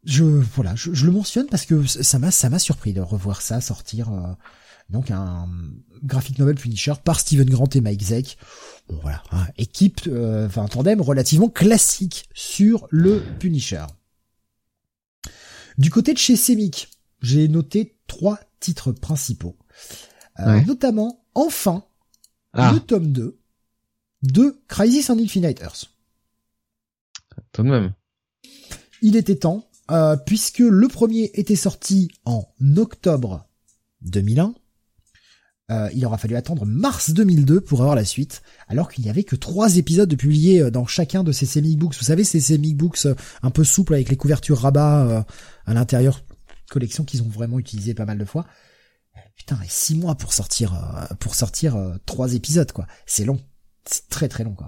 Je voilà, je, je, le mentionne parce que ça m'a ça m'a surpris de revoir ça sortir donc un graphic novel Punisher par Steven Grant et Mike Zeck. Bon voilà, hein, équipe, euh, enfin un tandem relativement classique sur le Punisher. Du côté de chez Semic, j'ai noté trois titres principaux, euh, notamment enfin ah. le tome 2 de Crisis on Infinite Earth. Tout de même. Il était temps, euh, puisque le premier était sorti en octobre 2001 euh, il aura fallu attendre mars 2002 pour avoir la suite, alors qu'il n'y avait que trois épisodes de publiés euh, dans chacun de ces semi-books. Vous savez, ces semi-books euh, un peu souples avec les couvertures rabat à l'intérieur, collection qu'ils ont vraiment utilisé pas mal de fois. Putain, et six mois pour sortir pour sortir trois épisodes quoi. C'est long, c'est très très long quand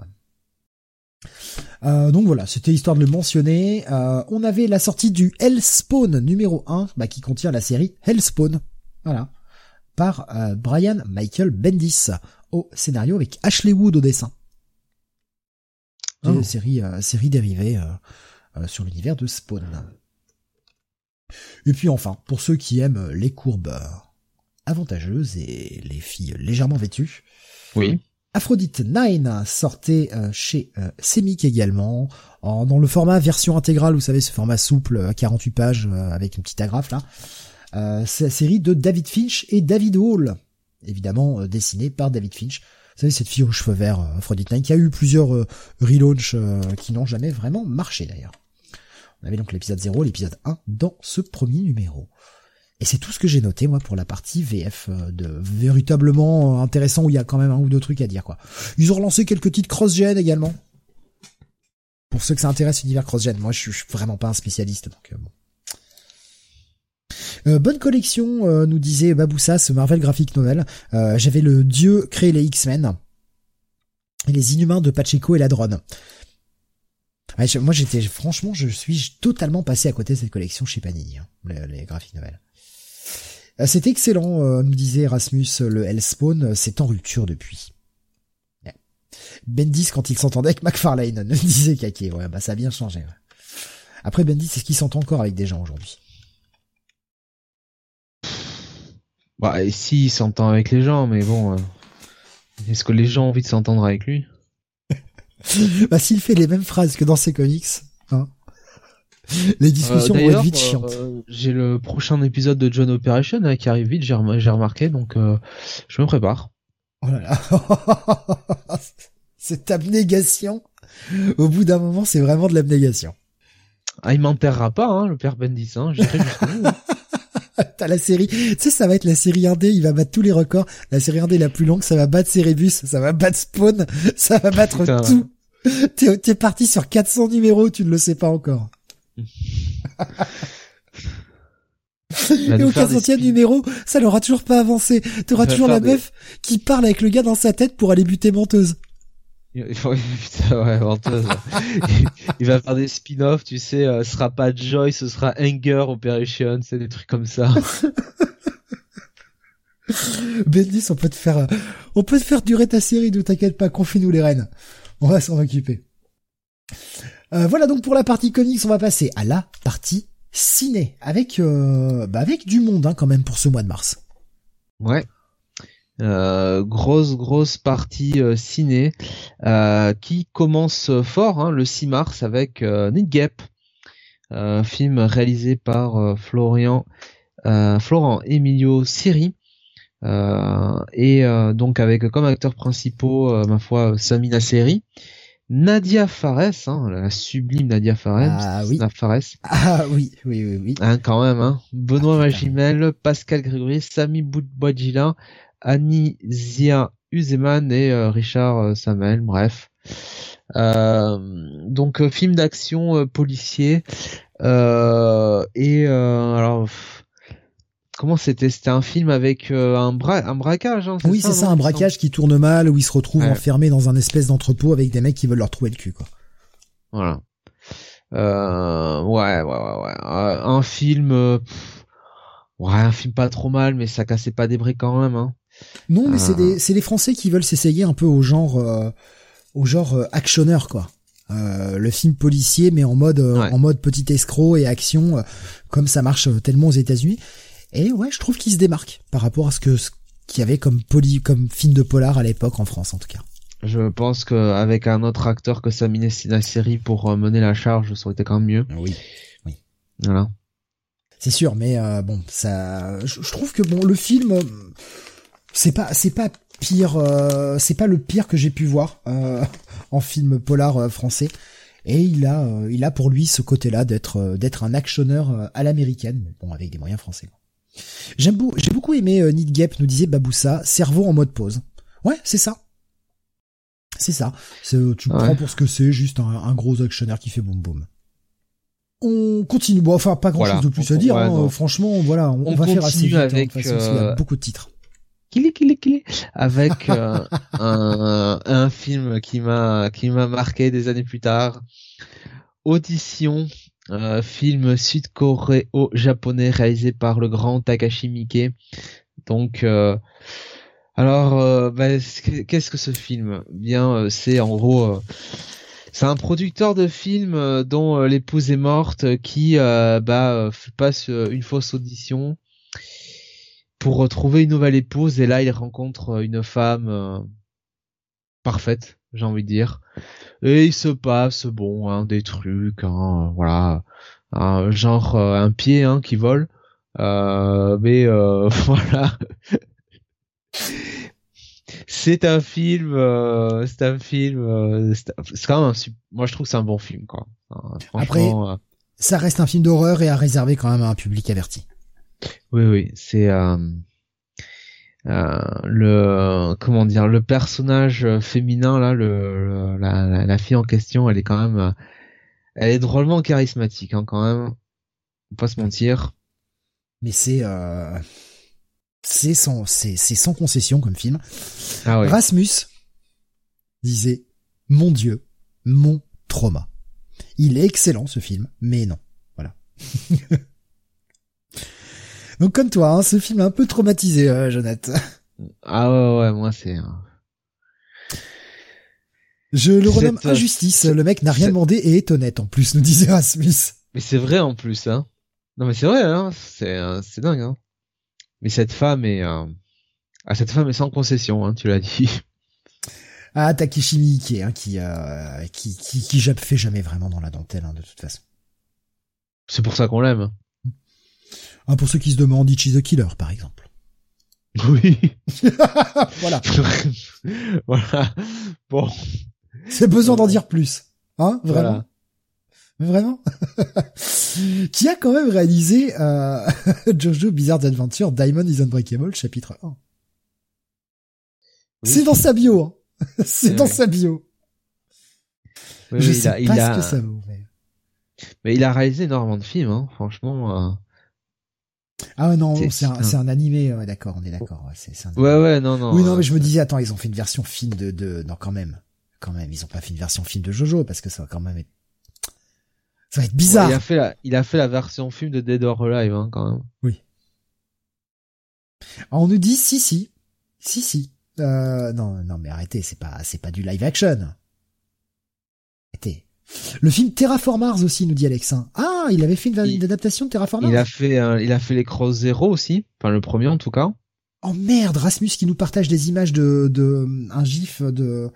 même. donc voilà, c'était histoire de le mentionner. on avait la sortie du Hellspawn numéro 1, bah, qui contient la série Hellspawn. Voilà par euh, Brian Michael Bendis au scénario avec Ashley Wood au dessin. Une oh. série, euh, série dérivée euh, sur l'univers de Spawn. Et puis enfin, pour ceux qui aiment les courbes avantageuses et les filles légèrement vêtues. Oui. Aphrodite 9 sortait chez Semic également, dans le format version intégrale, vous savez, ce format souple, 48 pages, avec une petite agrafe là. Euh, c'est la série de David Finch et David Hall, évidemment euh, dessinée par David Finch. Vous savez, cette fille aux cheveux verts, euh, Aphrodite Nine, qui a eu plusieurs euh, relaunchs qui n'ont jamais vraiment marché d'ailleurs. On avait donc l'épisode 0, l'épisode 1 dans ce premier numéro. Et c'est tout ce que j'ai noté, moi, pour la partie VF de véritablement intéressant où il y a quand même un ou deux trucs à dire, quoi. Ils ont relancé quelques titres cross-gen également. Pour ceux que ça intéresse l'univers cross-gen. Moi, je suis vraiment pas un spécialiste, donc bon. Euh, bonne collection, euh, nous disait Baboussa, ce Marvel Graphic Novel. Euh, j'avais le dieu créé les X-Men et les Inhumains de Pacheco et la drone. Moi j'étais franchement je suis totalement passé à côté de cette collection chez Panini, hein, les, les graphic novels. C'est excellent, nous disait Erasmus, le Hellspawn, c'est en rupture depuis. Bendis, quand il s'entendait avec McFarlane, <laughs> nous disait Kake, ouais, bah ça a bien changé. Après Bendis, c'est ce qu'il s'entend encore avec des gens aujourd'hui Bah, si, il s'entend avec les gens, mais bon. Euh, est-ce que les gens ont envie de s'entendre avec lui? <laughs> Bah, s'il fait les mêmes phrases que dans ses comics, hein. Les discussions vont être vite euh, chiantes. j'ai le prochain épisode de John Operation hein, qui arrive vite, j'ai remarqué, donc euh, je me prépare. Oh là là. <laughs> Cette abnégation. Au bout d'un moment, c'est vraiment de l'abnégation. Ah, il m'enterrera pas, hein, le père Bendis, hein, j'irai jusqu'au bout. <laughs> <laughs> T'as la série, tu sais, ça va être la série 1D, il va battre tous les records. La série 1D la plus longue, ça va battre Cerebus, ça va battre Spawn, <laughs> ça va battre tout. T'es, t'es parti sur 400 numéros, tu ne le sais pas encore. <laughs> Et au 400 numéro, ça n'aura toujours pas avancé. T'auras toujours la meuf qui parle avec le gars dans sa tête pour aller buter menteuse. <laughs> Putain, ouais, menteuse. il va faire des spin-offs, tu sais, euh, ce sera pas Joy, ce sera Anger Operation, c'est des trucs comme ça. <laughs> Bendis, on peut te faire, on peut te faire durer ta série, ne t'inquiète pas, confie-nous les rênes. On va s'en occuper. Euh, voilà donc pour la partie comics, on va passer à la partie ciné avec euh, bah avec du monde hein, quand même pour ce mois de mars. Ouais. Euh, grosse grosse partie ciné qui commence fort hein, le 6 mars avec Nick Gap, un film réalisé par Florian Florent Emilio Siri. et donc avec comme acteurs principaux ma foi Samina Seri Nadia Fares, hein, la sublime Nadia Fares. Ah oui. Fares. Ah oui, oui, oui, oui. Hein, quand même, hein. Benoît ah, Magimel, Pascal Grégory, Sami Boudboadjila, Annie Zia Uzeman et euh, Richard euh, Samuel, bref. Euh, donc film d'action policier et alors comment c'était? C'était un film avec euh, un, bra un braquage. Hein, oui, c'est ça, un braquage qui tourne mal où ils se retrouvent enfermés dans un espèce d'entrepôt avec des mecs qui veulent leur trouver le cul, quoi. Voilà. Euh, ouais, ouais, ouais, ouais. Euh, un film, ouais, un film pas trop mal, mais ça cassait pas des briques quand même. Hein. Non, mais c'est des, c'est les Français qui veulent s'essayer un peu au genre, au genre actionneur, quoi. le film policier, mais en mode, en mode petit escroc et action, comme ça marche tellement aux États-Unis. Et ouais, je trouve qu'il se démarque par rapport à ce que ce qu'il y avait comme poli, comme film de polar à l'époque en France en tout cas. Je pense qu'avec un autre acteur que Samine série pour euh, mener la charge, ça aurait été quand même mieux. Oui, oui. Voilà. C'est sûr, mais euh, bon, ça, je, trouve que bon, le film, euh, c'est pas, c'est pas pire, c'est pas le pire que j'ai pu voir <laughs> en film polar français. Et il a, il a pour lui ce côté-là d'être, d'être un actionneur à l'américaine, bon, avec des moyens français. J'aime beaucoup, j'ai beaucoup aimé euh, Gap nous disait Baboussa, cerveau en mode pause. Ouais, c'est ça. C'est ça. tu le prends pour ce que c'est, juste un, gros actionnaire qui fait boum boum. On continue. Bon, enfin, pas grand chose de plus à dire. Hein. Franchement, voilà, on, va faire assez vite. Hein, avec il y a euh, beaucoup de titres. Avec euh, un, un film qui m'a qui m'a marqué des années plus tard. Audition un film sud-coréo-japonais réalisé par le grand Takashi Miike. Donc, euh, alors, euh, bah, qu'est-ce que ce film? Bien, euh, c'est en gros, c'est un producteur de films dont l'épouse est morte, qui bah, passe une fausse audition pour retrouver une nouvelle épouse, et là, il rencontre une femme parfaite, j'ai envie de dire. Et il se passe bon hein, des trucs hein, voilà genre euh, un pied hein, qui vole. Euh, mais euh, <laughs> voilà. C'est un film c'est un film c'est quand même un, moi je trouve que c'est un bon film quoi. Après ça reste un film d'horreur et à réserver quand même à un public averti oui oui c'est euh, le comment dire le personnage féminin là le, la, la, fille en question elle est quand même euh, elle est drôlement charismatique hein, quand même. On pas se mentir. Mais c'est euh, c'est sans c'est c'est sans concession comme film. Ah Rasmus disait mon dieu mon trauma il est excellent ce film mais non. Voilà <laughs> Donc comme toi, hein, ce film est un peu traumatisé, euh, Jonathan. Ah ouais, ouais, moi c'est... Je le renomme injustice. Le mec n'a rien demandé et est honnête en plus, nous disait Rasmus. Mais c'est vrai en plus, hein. Non mais c'est vrai, hein. C'est euh, c'est dingue, hein. Mais cette femme est, euh... ah cette femme est sans concession, hein. Tu l'as dit. <laughs> Ah Takeshi Miike, hein, qui, euh, qui qui qui fait jamais vraiment dans la dentelle, hein, de toute façon. C'est pour ça qu'on l'aime. Ah, pour ceux qui se demandent, Ichi the Killer, par exemple. Oui. <laughs> voilà. <laughs> voilà. Bon. C'est besoin d'en dire plus. Hein, vraiment. Vraiment <laughs> Qui a quand même réalisé euh, Jojo Bizarre Adventure Diamond is Unbreakable chapitre 1. C'est dans sa bio. Hein. C'est dans sa bio. Je sais pas ce que ça vaut. Mais... mais... il a réalisé énormément de films, hein. franchement. Euh... Ah non, c'est un, un, animé, ouais, d'accord, on est d'accord. Ouais, ouais, ouais, non, non. Oui, non, mais je me disais, attends, ils ont fait une version film de, de, non, quand même, quand même, ils ont pas fait une version film de Jojo parce que ça va quand même être, ça va être bizarre. il a fait la, il a fait la version film de Dead or Alive, hein, quand même. Oui. On nous dit si si si si. Euh, non non mais arrêtez, c'est pas c'est pas du live action. Arrêtez. Le film Terraform Mars aussi nous dit Alexin. Ah, il avait fait une, Il- adaptation de Terraform Mars. Il a fait, euh, il a fait les Cross Zero aussi, enfin le premier en tout cas. Oh merde, Rasmus qui nous partage des images de de un gif de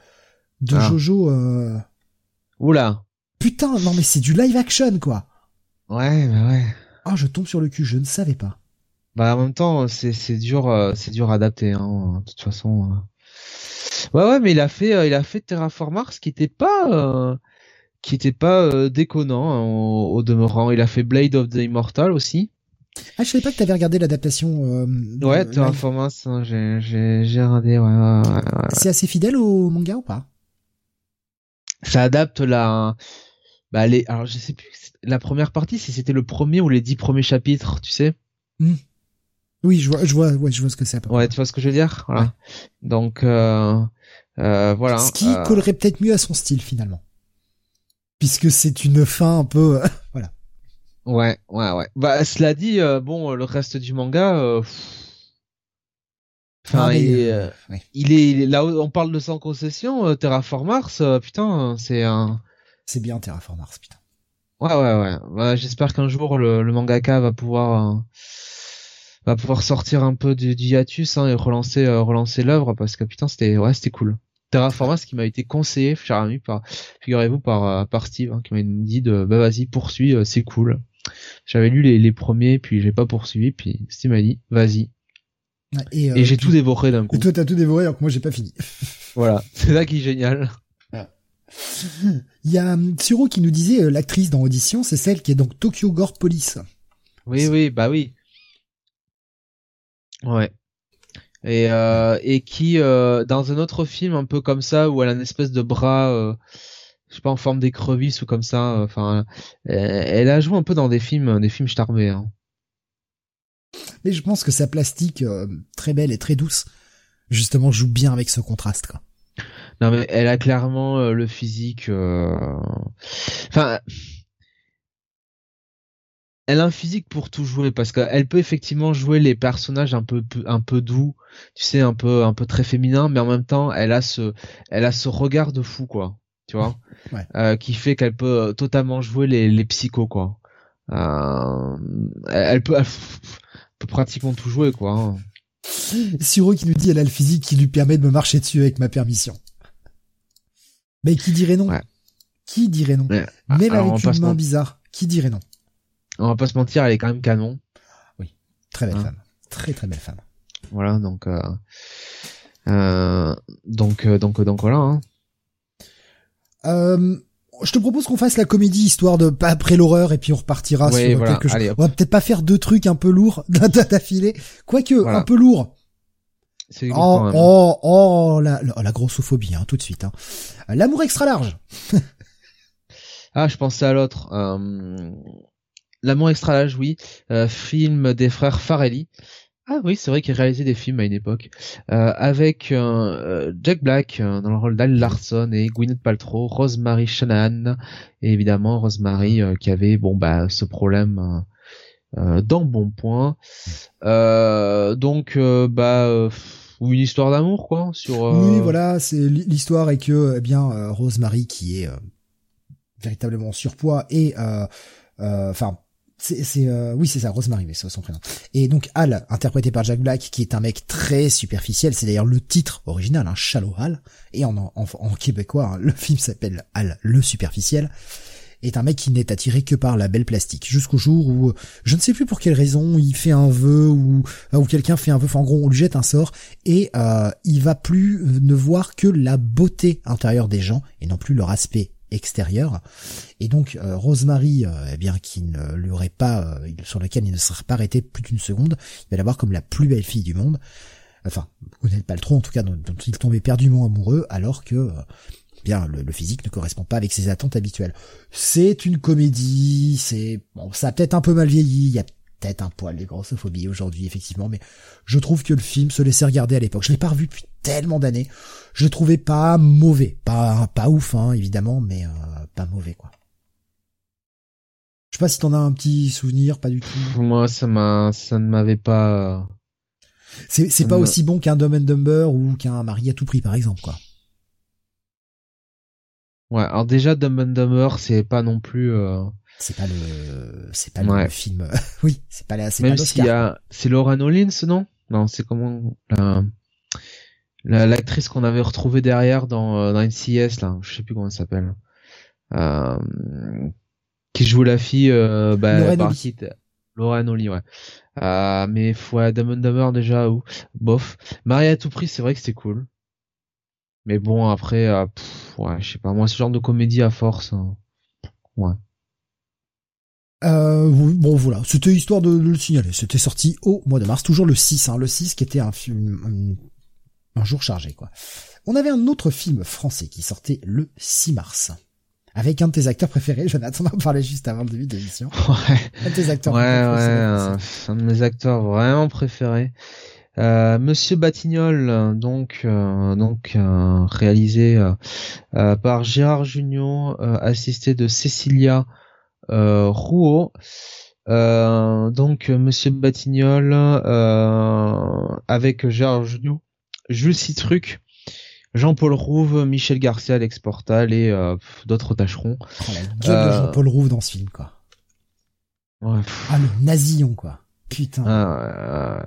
de Ah. Jojo. euh, Oula. Putain, non mais c'est du live action quoi. Ouais, bah ouais. Ah, je tombe sur le cul, je ne savais pas. Bah en même temps, c'est c'est dur, euh, c'est dur à adapter. Hein, de toute façon. euh. Ouais, ouais, mais il a fait, il a fait Terraform Mars, qui était pas, qui était pas euh, déconnant hein, au, au demeurant. Il a fait Blade of the Immortal aussi. Ah, je savais pas que t'avais regardé l'adaptation. euh, Ouais. Terraform Mars, hein, j'ai, j'ai, j'ai regardé. Ouais, ouais, ouais. C'est assez fidèle au manga ou pas? Ça adapte la, bah les, alors je sais plus, la première partie, si c'était le premier ou les dix premiers chapitres, tu sais? Oui, je vois, je vois, ouais, je vois ce que c'est. Ouais, tu vois ce que je veux dire? Voilà. Ouais. Donc euh, euh, voilà. Ce qui euh, collerait peut-être mieux à son style finalement, puisque c'est une fin un peu. <laughs> voilà. Ouais, ouais, ouais. Bah cela dit, euh, bon, le reste du manga. euh, Enfin, Ah, il, est, euh, euh, ouais. il est, il est- là où on parle de sans concession, euh, Terraform Mars, euh, putain, c'est un. C'est bien Terraform Mars, putain. Ouais, ouais, ouais. Ouais, J'espère qu'un jour le, le mangaka va pouvoir euh, va pouvoir sortir un peu du, du hiatus hein, et relancer euh, relancer l'œuvre parce que putain c'était ouais c'était cool. Terraform Mars qui m'a été conseillé, cher ami, par figurez-vous par euh, par Steve hein, qui m'a dit de bah vas-y poursuis, euh, c'est cool. J'avais lu les, les premiers puis j'ai pas poursuivi puis Steve m'a dit vas-y Et, euh, et j'ai tout dévoré d'un coup. Et toi, t'as tout dévoré alors que moi, j'ai pas fini. <laughs> <laughs> Voilà, c'est ça qui est génial. Il y a hum, Tsuro qui nous disait l'actrice dans Audition, c'est celle qui est donc Tokyo Gore Police. Oui, oui, bah oui. Ouais. Et, euh, et qui, euh, dans un autre film un peu comme ça, où elle a une espèce de bras, euh, je sais pas, en forme d'écrevisse ou comme ça, euh, enfin, euh, elle a joué un peu dans des films, des films starbés. Hein. Mais je pense que sa plastique euh, très belle et très douce, justement, joue bien avec ce contraste. Quoi. Non mais elle a clairement le physique. euh, Enfin, elle a un physique pour tout jouer parce qu'elle peut effectivement jouer les personnages un peu un peu doux, tu sais, un peu un peu très féminin, mais en même temps, elle a ce elle a ce regard de fou quoi, tu vois, <laughs> Ouais. euh, qui fait qu'elle peut euh, totalement jouer les les psychos quoi. Euh, elle peut, elle <laughs> peut pratiquement tout jouer quoi. hein. Tsuro qui nous dit elle a le physique qui lui permet de me marcher dessus avec ma permission. Mais qui dirait non? Ouais. Qui dirait non? Ouais. Même Alors, on avec une main bizarre, qui dirait non? On va pas se mentir, elle est quand même canon. Très belle Hein. femme. Très très belle femme. Voilà, donc euh, euh, donc euh, donc donc voilà. Hein. Euh, je te propose qu'on fasse la comédie histoire de pas après l'horreur et puis on repartira Ouais, sur voilà, quelque chose. On va peut-être pas faire deux trucs un peu lourds <laughs> d'affilée. Quoique, Voilà. un peu lourd. C'est Oh, même. oh, oh, la, la, la grossophobie, hein, tout de suite. Hein. L'amour extra large. <laughs> Ah, je pensais à l'autre. Euh, L'amour extra large, oui. Euh, film des frères Farelli. Ah oui, c'est vrai qu'il réalisait des films à une époque. Euh, avec euh, euh, Jack Black euh, dans le rôle d'Al Larson et Gwyneth Paltrow, Rosemary Shanahan et évidemment Rosemary euh, qui avait bon bah ce problème dans Bon Point. Donc bah ou une histoire d'amour quoi sur. euh, Oui, voilà, c'est l'histoire est que, eh bien, euh, Rosemary qui est euh, véritablement en surpoids et, enfin, c'est, euh, oui, c'est ça, Rosemary, c'est son prénom. Et donc Al, interprété par Jack Black, qui est un mec très superficiel, c'est d'ailleurs le titre original, un Shallow Al, et en, québécois, hein, le <laughs> film s'appelle Al, le superficiel, est un mec qui n'est attiré que par la belle plastique, jusqu'au jour où, euh, je ne sais plus pour quelle raison, il fait un vœu, ou, euh, ou quelqu'un fait un vœu, enfin, en gros, on lui jette un sort, et euh, il va plus ne voir que la beauté intérieure des gens, et non plus leur aspect extérieur. Et donc euh, Rosemary, euh, eh bien qui ne lui aurait pas, euh, sur laquelle il ne serait pas arrêté plus d'une seconde, il va la voir comme la plus belle fille du monde. Enfin, vous n'êtes pas le trop en tout cas, dont, il tombait perdument amoureux, alors que euh, bien le, le physique ne correspond pas avec ses attentes habituelles. C'est une comédie, c'est bon, ça a peut-être un peu mal vieilli, il y a peut-être un poil de grossophobie aujourd'hui effectivement, mais je trouve que le film se laissait regarder à l'époque. Je l'ai pas revu depuis tellement d'années. Je le trouvais pas mauvais, pas pas ouf hein, évidemment, mais euh, pas mauvais quoi. Je sais pas si t'en as un petit souvenir, pas du tout. Moi, ça m'a, ça ne m'avait pas. C'est c'est pas aussi bon qu'un Dumb and Dumber ou qu'un Marie à tout prix par exemple quoi. Ouais, alors déjà Dumb and Dumber, c'est pas non plus euh... c'est pas le c'est pas le film <laughs> oui, c'est pas c'est Même s'il y a c'est Laura Nolins, non? Non, c'est comment la l'actrice qu'on avait retrouvée derrière dans euh, dans NCS là, je sais plus comment elle s'appelle. Euh, qui joue la fille euh, bah, Laura Nolly, ouais. Euh, mais ouais, Dumb Dumber déjà ou bof. Marie à tout prix, c'est vrai que c'était cool. Mais bon après, euh, ouais, je sais pas moi, ce genre de comédie à force, hein. ouais. Euh, bon voilà, c'était histoire de, le signaler. C'était sorti au mois de mars, toujours le 6, hein, le 6 qui était un film, un jour chargé quoi. On avait un autre film français qui sortait le 6 mars avec un de tes acteurs préférés. <laughs> Jonathan en parlait juste avant le début de l'émission. <laughs> Ouais. Un de tes acteurs ouais, Ouais, un, de mes acteurs vraiment préférés. Euh, Monsieur Batignol, donc euh, donc euh, réalisé euh, par Gérard Jugnot, assisté de Cécilia Rouault. donc Monsieur Batignol avec Gérard Jugnot, Jules Citruc, Jean-Paul Rouve, Michel Garcia, Alex Portal et euh, d'autres tâcherons. Oh, la de euh, Jean-Paul Rouve dans ce film, quoi. Ouais, ah, le nazillon, quoi. Putain. Ah,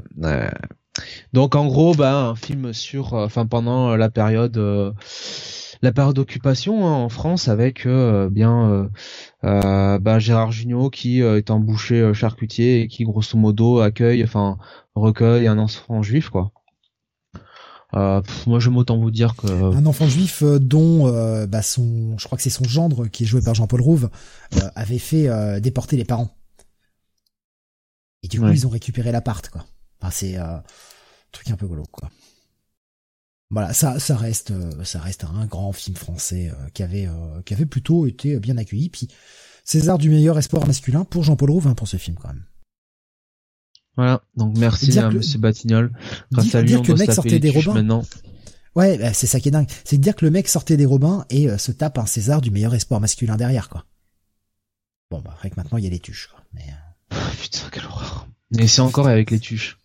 Donc, en gros, bah, un film sur, euh, enfin, pendant la période, la période d'occupation hein, en France avec bien bah, Gérard Jugnot qui est un boucher charcutier et qui, grosso modo, accueille, enfin, recueille un enfant juif, quoi. Euh, moi, je autant vous dire que un enfant juif euh, dont euh, bah, son, je crois que c'est son gendre qui est joué par Jean-Paul Rouve, avait fait déporter les parents. Et du coup, ils ont récupéré l'appart, quoi. Enfin, c'est un truc un peu golo, quoi. Voilà, ça, ça reste, ça reste un grand film français qui avait, qui avait plutôt été bien accueilli. Puis César du meilleur espoir masculin pour Jean-Paul Rouve pour ce film, quand même. Voilà, donc merci à Monsieur Batignol. Grâce à lui, on que le mec sortait des robins. Maintenant. Ouais, bah, c'est ça qui est dingue. C'est de dire que le mec sortait des robins et euh, se tape un César du meilleur espoir masculin derrière, quoi. Bon, bah après que maintenant il y a les tuches, quoi. Mais euh, ah, putain, quelle horreur. Mais c'est encore avec les tuches.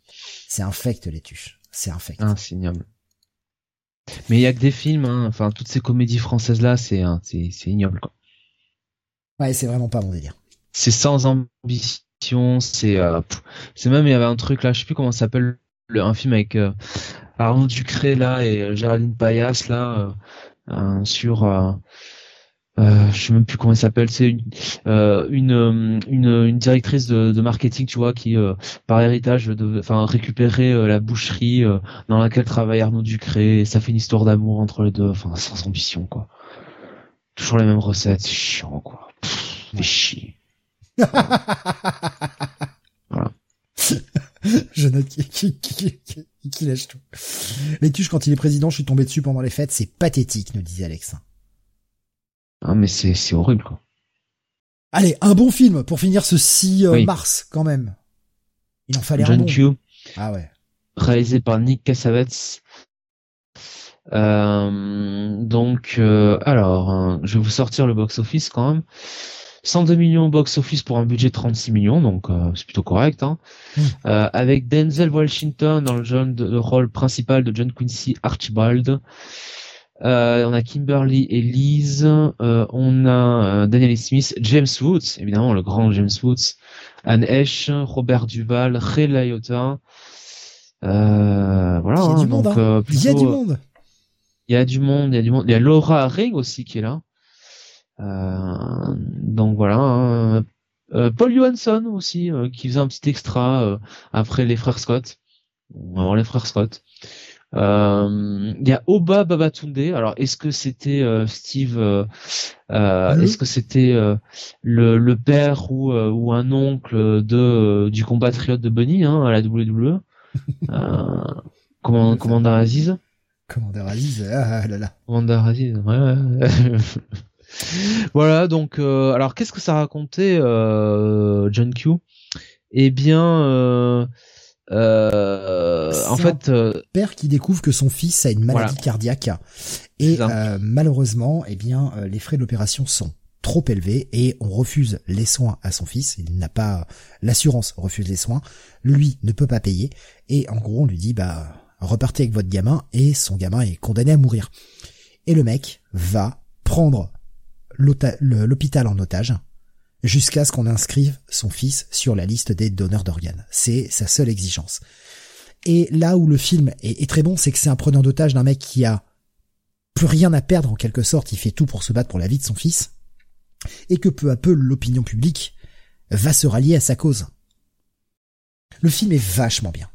C'est infect les tuches. C'est infect. Ignoble. Mais il y a que des films, hein. Enfin, toutes ces comédies françaises là, c'est c'est ignoble, quoi. Ouais, c'est vraiment pas mon délire. C'est sans ambition c'est euh, c'est même il y avait un truc là, je sais plus comment ça s'appelle, un film avec euh, Arnaud Ducré là et euh, Géraldine Payas là sur je sais même plus comment il s'appelle, c'est une, une, une, directrice de, marketing, tu vois, qui par héritage de, enfin récupérer la boucherie dans laquelle travaille Arnaud Ducré, et ça fait une histoire d'amour entre les deux, enfin sans ambition quoi. Toujours les mêmes recettes, c'est chiant quoi. Pff, chier. <laughs> Je note qui, qui, lâche tout. Les tuches, quand il est président, je suis tombé dessus pendant les fêtes, c'est pathétique, nous disait Alex. Ah, mais c'est, c'est horrible, quoi. Allez, un bon film pour finir ce 6 euh, mars, quand même. Il en fallait un bon. Q. Ah ouais. Réalisé par Nick Cassavetes. Euh, donc, euh, alors, hein, je vais vous sortir le box-office quand même. 102 millions box-office pour un budget de 36 millions, donc euh, c'est plutôt correct. Hein. Hmm. Euh, avec Denzel Washington dans le, jeune, le rôle principal de John Quincy Archibald. Euh, on a Kimberly et Liz. on a Daniel Smith, James Woods, évidemment le grand James Woods, Anne Esch, Robert Duval, Ray Liotta. voilà. Il y a du monde. Hein. il y a du monde. Il y a du monde. Il y a du monde. Il y a Laura Ring aussi qui est là. Euh, donc voilà. Hein. Euh, Paul Johansson aussi, euh, qui faisait un petit extra après les frères Scott. Avant les frères Scott. Il y a Oba Babatunde. Alors, est-ce que c'était Steve Est-ce que c'était le, le, père ou, ou un oncle de du compatriote de Bunny hein, à la WWE <laughs> Commandant, Commander Aziz? Commander Aziz, ah là là. Commander Aziz, ouais. ouais. <laughs> voilà, donc euh, alors qu'est-ce que ça racontait euh, John Q? Eh bien, euh, en fait, père qui découvre que son fils a une maladie cardiaque et malheureusement, eh bien, les frais de l'opération sont trop élevé et on refuse les soins à son fils. Il n'a pas l'assurance refuse les soins. Lui ne peut pas payer et en gros on lui dit bah repartez avec votre gamin et son gamin est condamné à mourir. Et le mec va prendre l'hôpital en otage jusqu'à ce qu'on inscrive son fils sur la liste des donneurs d'organes. C'est sa seule exigence. Et là où le film est, très bon, c'est que c'est un preneur d'otage d'un mec qui a plus rien à perdre en quelque sorte, il fait tout pour se battre pour la vie de son fils, et que peu à peu l'opinion publique va se rallier à sa cause. Le film est vachement bien.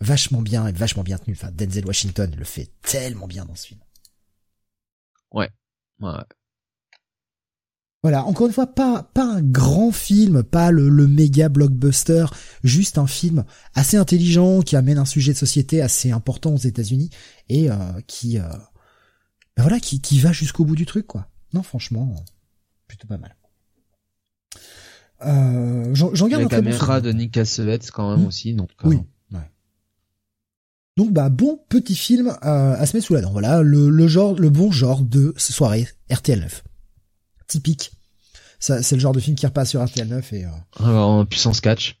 Vachement bien et vachement bien tenu. Enfin, Denzel Washington le fait tellement bien dans ce film. Ouais. Ouais. Voilà, encore une fois, pas pas un grand film, pas le, méga blockbuster, juste un film assez intelligent qui amène un sujet de société assez important aux États-Unis et euh, qui, euh, ben voilà, qui, qui va jusqu'au bout du truc, quoi. Non, franchement, plutôt pas mal. Euh, j'en garde La caméra de Nick Cassavetes quand même hmm. aussi, donc. Oui. Donc bah bon petit film à se mettre sous la dent. Voilà le, le genre, le bon genre de soirée RTL 9 typique. c'est le genre de film qui repasse sur RTL 9 et euh... en puissance catch.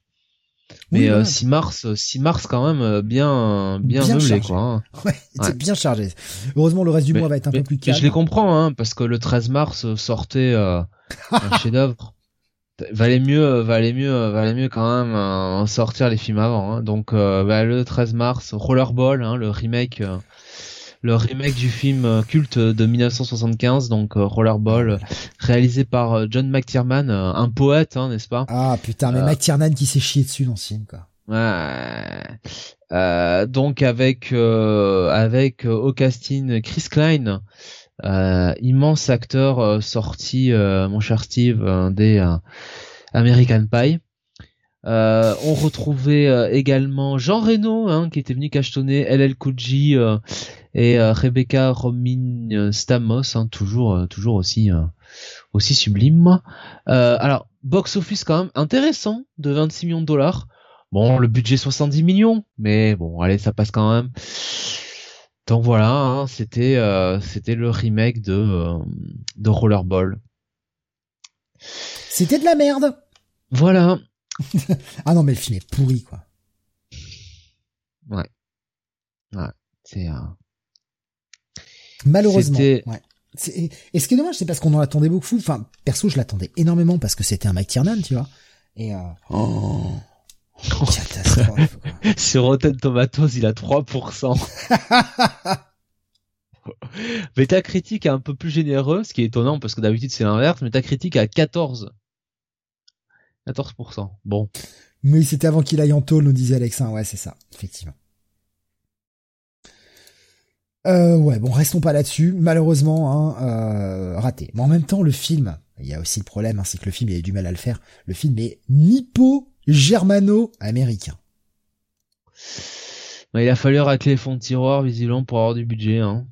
Mais 6 euh, mars, 6 mars quand même euh, bien bien, meublé quoi. Hein. <laughs> Ouais, c'est bien chargé. Heureusement le reste du mois va être un peu plus calme. je les comprends hein parce que le 13 mars euh, sortait un <laughs> chef-d'œuvre. Valait mieux, valait mieux, valait mieux quand même en sortir les films avant. Hein. Donc bah, le 13 mars, Rollerball, le remake le remake du film euh, culte de 1975, donc euh, Rollerball, réalisé par euh, John McTiernan, un poète, hein, n'est-ce pas? Ah putain, mais McTiernan qui s'est chié dessus dans ce film, quoi. Ouais. Euh, donc avec avec au casting Chris Klein, immense acteur sorti, mon cher Steve, des American Pie. Euh, on retrouvait euh, également Jean Reno, hein, qui était venu cachetonner LL Cool euh, et Rebecca Romin Stamos, hein, toujours toujours aussi aussi sublime. alors box office quand même intéressant de 26 millions de dollars. Bon, le budget 70 millions, mais bon, allez, ça passe quand même. Donc voilà, hein, c'était c'était le remake de de Rollerball. C'était de la merde. Voilà. <laughs> ah non, mais le film est pourri, quoi. Ouais. Ouais. C'est, euh... Malheureusement. Ouais. Et ce qui est dommage, c'est parce qu'on en attendait beaucoup. Enfin, perso, je l'attendais énormément parce que c'était un Mike Tiernan, tu vois. Et euh... oh. Catastrophe. <laughs> Sur Rotten Tomatoes, il a 3%. <laughs> Metacritic est un peu plus généreux, ce qui est étonnant parce que d'habitude c'est l'inverse. Metacritic à 14. 14%. Bon. Mais c'était avant qu'il aille en tôle, nous disait Alexin. Ouais, c'est ça, effectivement. Euh, ouais, bon, restons pas là-dessus. Malheureusement, hein, euh, raté. Mais en même temps, le film, il y a aussi le problème, hein, c'est que le film il a du mal à le faire. Le film est nippo-germano-américain. Il a fallu racler les fonds de tiroir, visiblement, pour avoir du budget. Hein.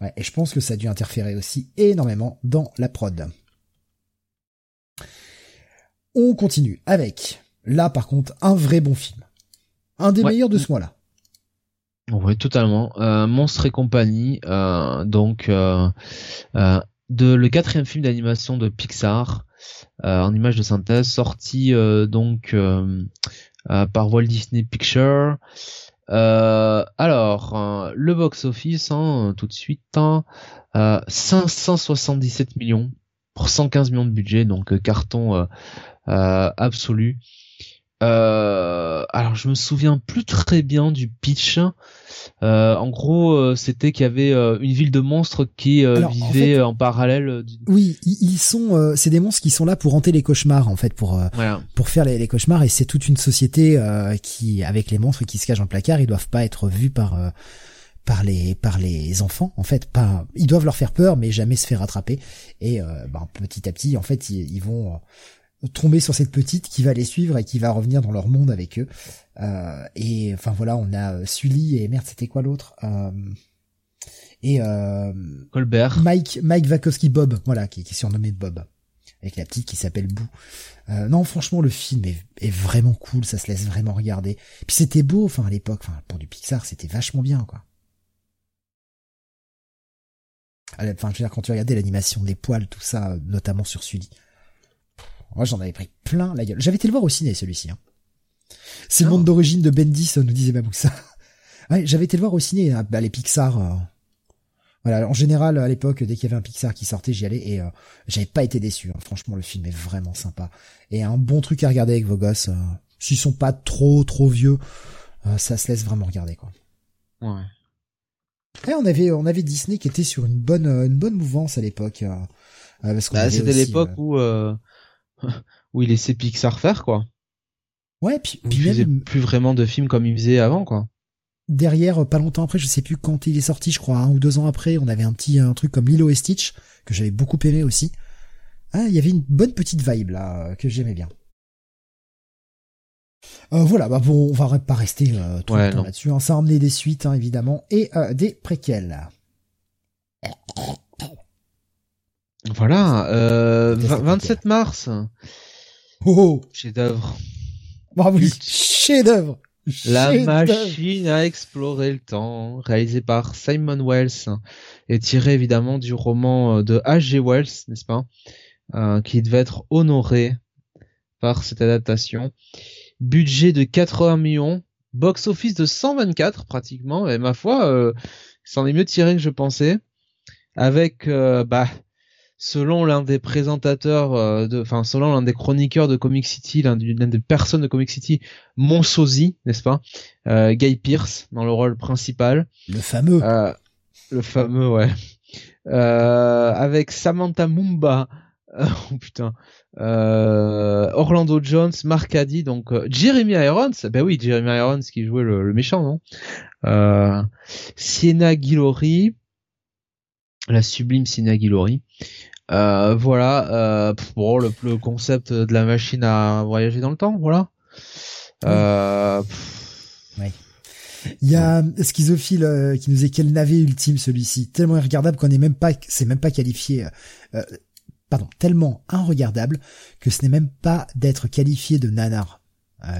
Ouais, et je pense que ça a dû interférer aussi énormément dans la prod. On continue avec, là par contre, un vrai bon film. Un des meilleurs de ce mois-là. Oui, totalement. Euh, Monstre et compagnie, euh, donc euh, de le quatrième film d'animation de Pixar en image de synthèse, sorti donc par Walt Disney Pictures. alors, le box-office, hein, tout de suite, 577 millions pour 115 millions de budget, donc carton euh, absolu. Euh, alors je me souviens plus très bien du pitch. Euh, en gros, c'était qu'il y avait une ville de monstres qui vivait en, parallèle. Oui, ils sont, c'est des monstres qui sont là pour hanter les cauchemars en fait, pour pour faire les, cauchemars. Et c'est toute une société qui, avec les monstres qui se cachent le placard, ils doivent pas être vus par par les par les enfants en fait pas ils doivent leur faire peur mais jamais se faire attraper et ben, petit à petit en fait ils vont tomber sur cette petite qui va les suivre et qui va revenir dans leur monde avec eux. Euh, et enfin voilà, on a euh, Sully et merde, c'était quoi l'autre euh, Et euh, Colbert. Mike Mike Vakowski Bob, voilà, qui, qui est surnommé Bob, avec la petite qui s'appelle Boo. Euh, non, franchement, le film est, est, vraiment cool, ça se laisse vraiment regarder. Puis c'était beau, enfin à l'époque, enfin pour du Pixar, c'était vachement bien, quoi. Enfin, je veux dire, quand tu regardais l'animation des poils, tout ça, notamment sur Sully. Moi, j'en avais pris plein la gueule. J'avais été le voir au ciné, celui-ci. Hein. C'est le monde d'origine de Bendis, nous disait Baboussa. <laughs> ouais, j'avais été le voir au ciné, hein. bah, les Pixar. Euh. Voilà, en général, à l'époque, dès qu'il y avait un Pixar qui sortait, j'y allais et euh, j'avais pas été déçu. Hein. Franchement, le film est vraiment sympa. Et un bon truc à regarder avec vos gosses. Euh, s'ils sont pas trop, trop vieux, ça se laisse vraiment regarder, quoi. Ouais. Et on avait, on avait Disney qui était sur une bonne, une bonne mouvance à l'époque. bah, c'était l'époque où, <laughs> où il laissait Pixar faire, quoi. Ouais, puis, puis il faisait plus vraiment de films comme il faisait avant, quoi. Derrière, pas longtemps après, je sais plus quand il est sorti, je crois, un ou deux ans après, on avait un petit un truc comme Lilo et Stitch que j'avais beaucoup aimé aussi. Ah, il y avait une bonne petite vibe là que j'aimais bien. Euh, voilà, bah bon, on va pas rester euh, tout le temps là-dessus. Hein. Ça a emmené des suites, hein, évidemment, et euh, des préquels. Voilà, 27 mars. Oh, oh. Chef d'œuvre. Bravo, chef d'œuvre. La machine à explorer le temps, réalisé par Simon Wells, et tiré évidemment du roman euh, de H.G. Wells, n'est-ce pas, euh, qui devait être honoré par cette adaptation. Budget de 80 millions, box-office de 124 pratiquement, et ma foi, euh, c'en est mieux tiré que je pensais, avec euh, bah selon l'un des présentateurs, euh, de, enfin selon l'un des chroniqueurs de Comic City, l'un des personnes de Comic City, Monsozi, n'est-ce pas, euh, Guy Pierce dans le rôle principal. Le fameux. Euh, le fameux, ouais. avec Samantha Mumba. <laughs> oh putain. Orlando Jones, Mark Addy, donc Jeremy Irons, ben oui, Jeremy Irons qui jouait le, le méchant, non? Sienna Guillory, la sublime Sienna Guillory. Euh, voilà, euh, bon, le, le, concept de la machine à voyager dans le temps, voilà. Euh, Il y a Schizophile euh, qui nous est quel navet ultime celui-ci, tellement irregardable qu'on n'est même pas, c'est même pas qualifié, euh, pardon, tellement inregardable que ce n'est même pas d'être qualifié de nanar.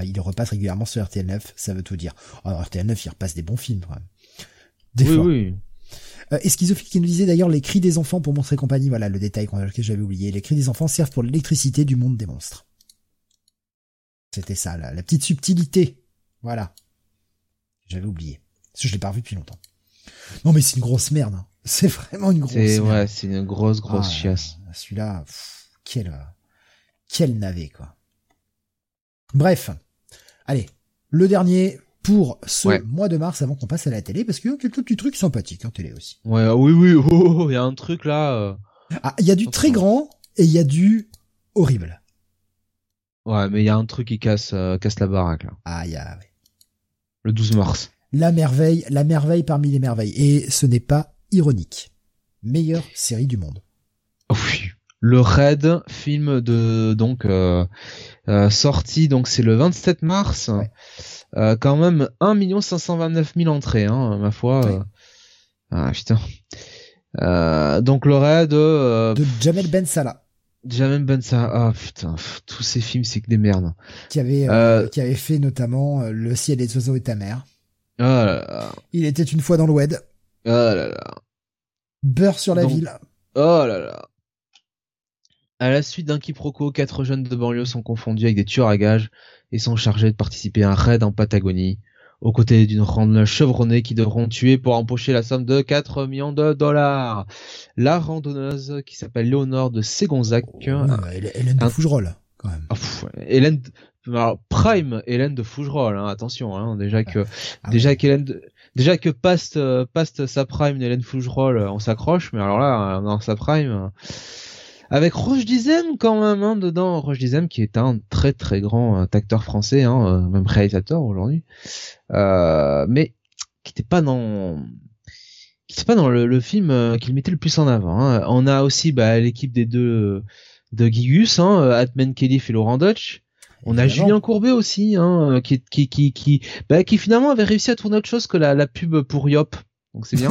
il repasse régulièrement sur RTL9, ça veut tout dire. Alors RTL9, il repasse des bons films quand même. Des oui, fois. oui. Euh, et Schizophile qui nous disait d'ailleurs les cris des enfants pour montrer compagnie, voilà le détail que j'avais oublié. Les cris des enfants servent pour l'électricité du monde des monstres. C'était ça, la, la petite subtilité. Voilà. J'avais oublié. Parce que je l'ai pas revu depuis longtemps. Non mais c'est une grosse merde. Hein. <laughs> C'est vraiment une grosse merde. Ouais, c'est une grosse grosse ah, chiasse. Celui-là, quel quel navet quoi. Bref. Allez, le dernier, pour ce mois de mars avant qu'on passe à la télé parce qu'il y a quelques petits trucs sympathiques en télé aussi. Ouais, ah oui, oui, <laughs> oh, oh, oh, il y a un truc là. Euh. Ah, il y a du très grand et il y a du horrible. Ouais, mais il y a un truc qui casse, euh, casse la baraque là. Ah, il y a. Ouais. Le 12 mars. La merveille, la merveille parmi les merveilles. Et ce n'est pas ironique. Meilleure série du monde. Oui. Le Raid, film de donc euh, euh sorti donc c'est le 27 mars. Ouais. Euh, quand même 1 529 000 entrées, hein, ma foi. Euh. Ah putain. Euh, donc le raid de... de Jamel Ben Salah. Jamel Ben Salah. Ah putain, tous ces films c'est que des merdes. Qui avait, qui avait fait notamment Le ciel des oiseaux et ta mère. Oh là là. Il était une fois dans le web. Oh là là. Beurre sur la ville. Oh là là. À la suite d'un quiproquo, quatre jeunes de banlieue sont confondus avec des tueurs à gages et sont chargés de participer à un raid en Patagonie, aux côtés d'une randonneuse chevronnée qui devront tuer pour empocher la somme de 4 millions de dollars. La randonneuse, qui s'appelle Léonore de Ségonzac. Oh, Hélène de Fougerolles, quand même. Oh, Hélène, prime Hélène de Fougerolles, hein, attention, hein, déjà que, ah déjà qu'Hélène de, déjà que paste, euh, paste sa prime Hélène Fougerolles, on s'accroche, mais alors là, dans sa prime, avec Roche Dizem quand même hein, dedans. Roche Dizem qui est un très très grand euh, acteur français hein, euh, même réalisateur aujourd'hui. Euh, mais qui n'était pas dans qui n'était pas dans le, le film euh, qu'il mettait le plus en avant hein. on a aussi bah, l'équipe des deux de Gigus hein, Atman Kelly et Laurent Dutch on a Julien Courbet aussi, hein, qui, qui, qui, qui, bah, qui finalement avait réussi à tourner autre chose que la, la pub pour Yop donc c'est bien.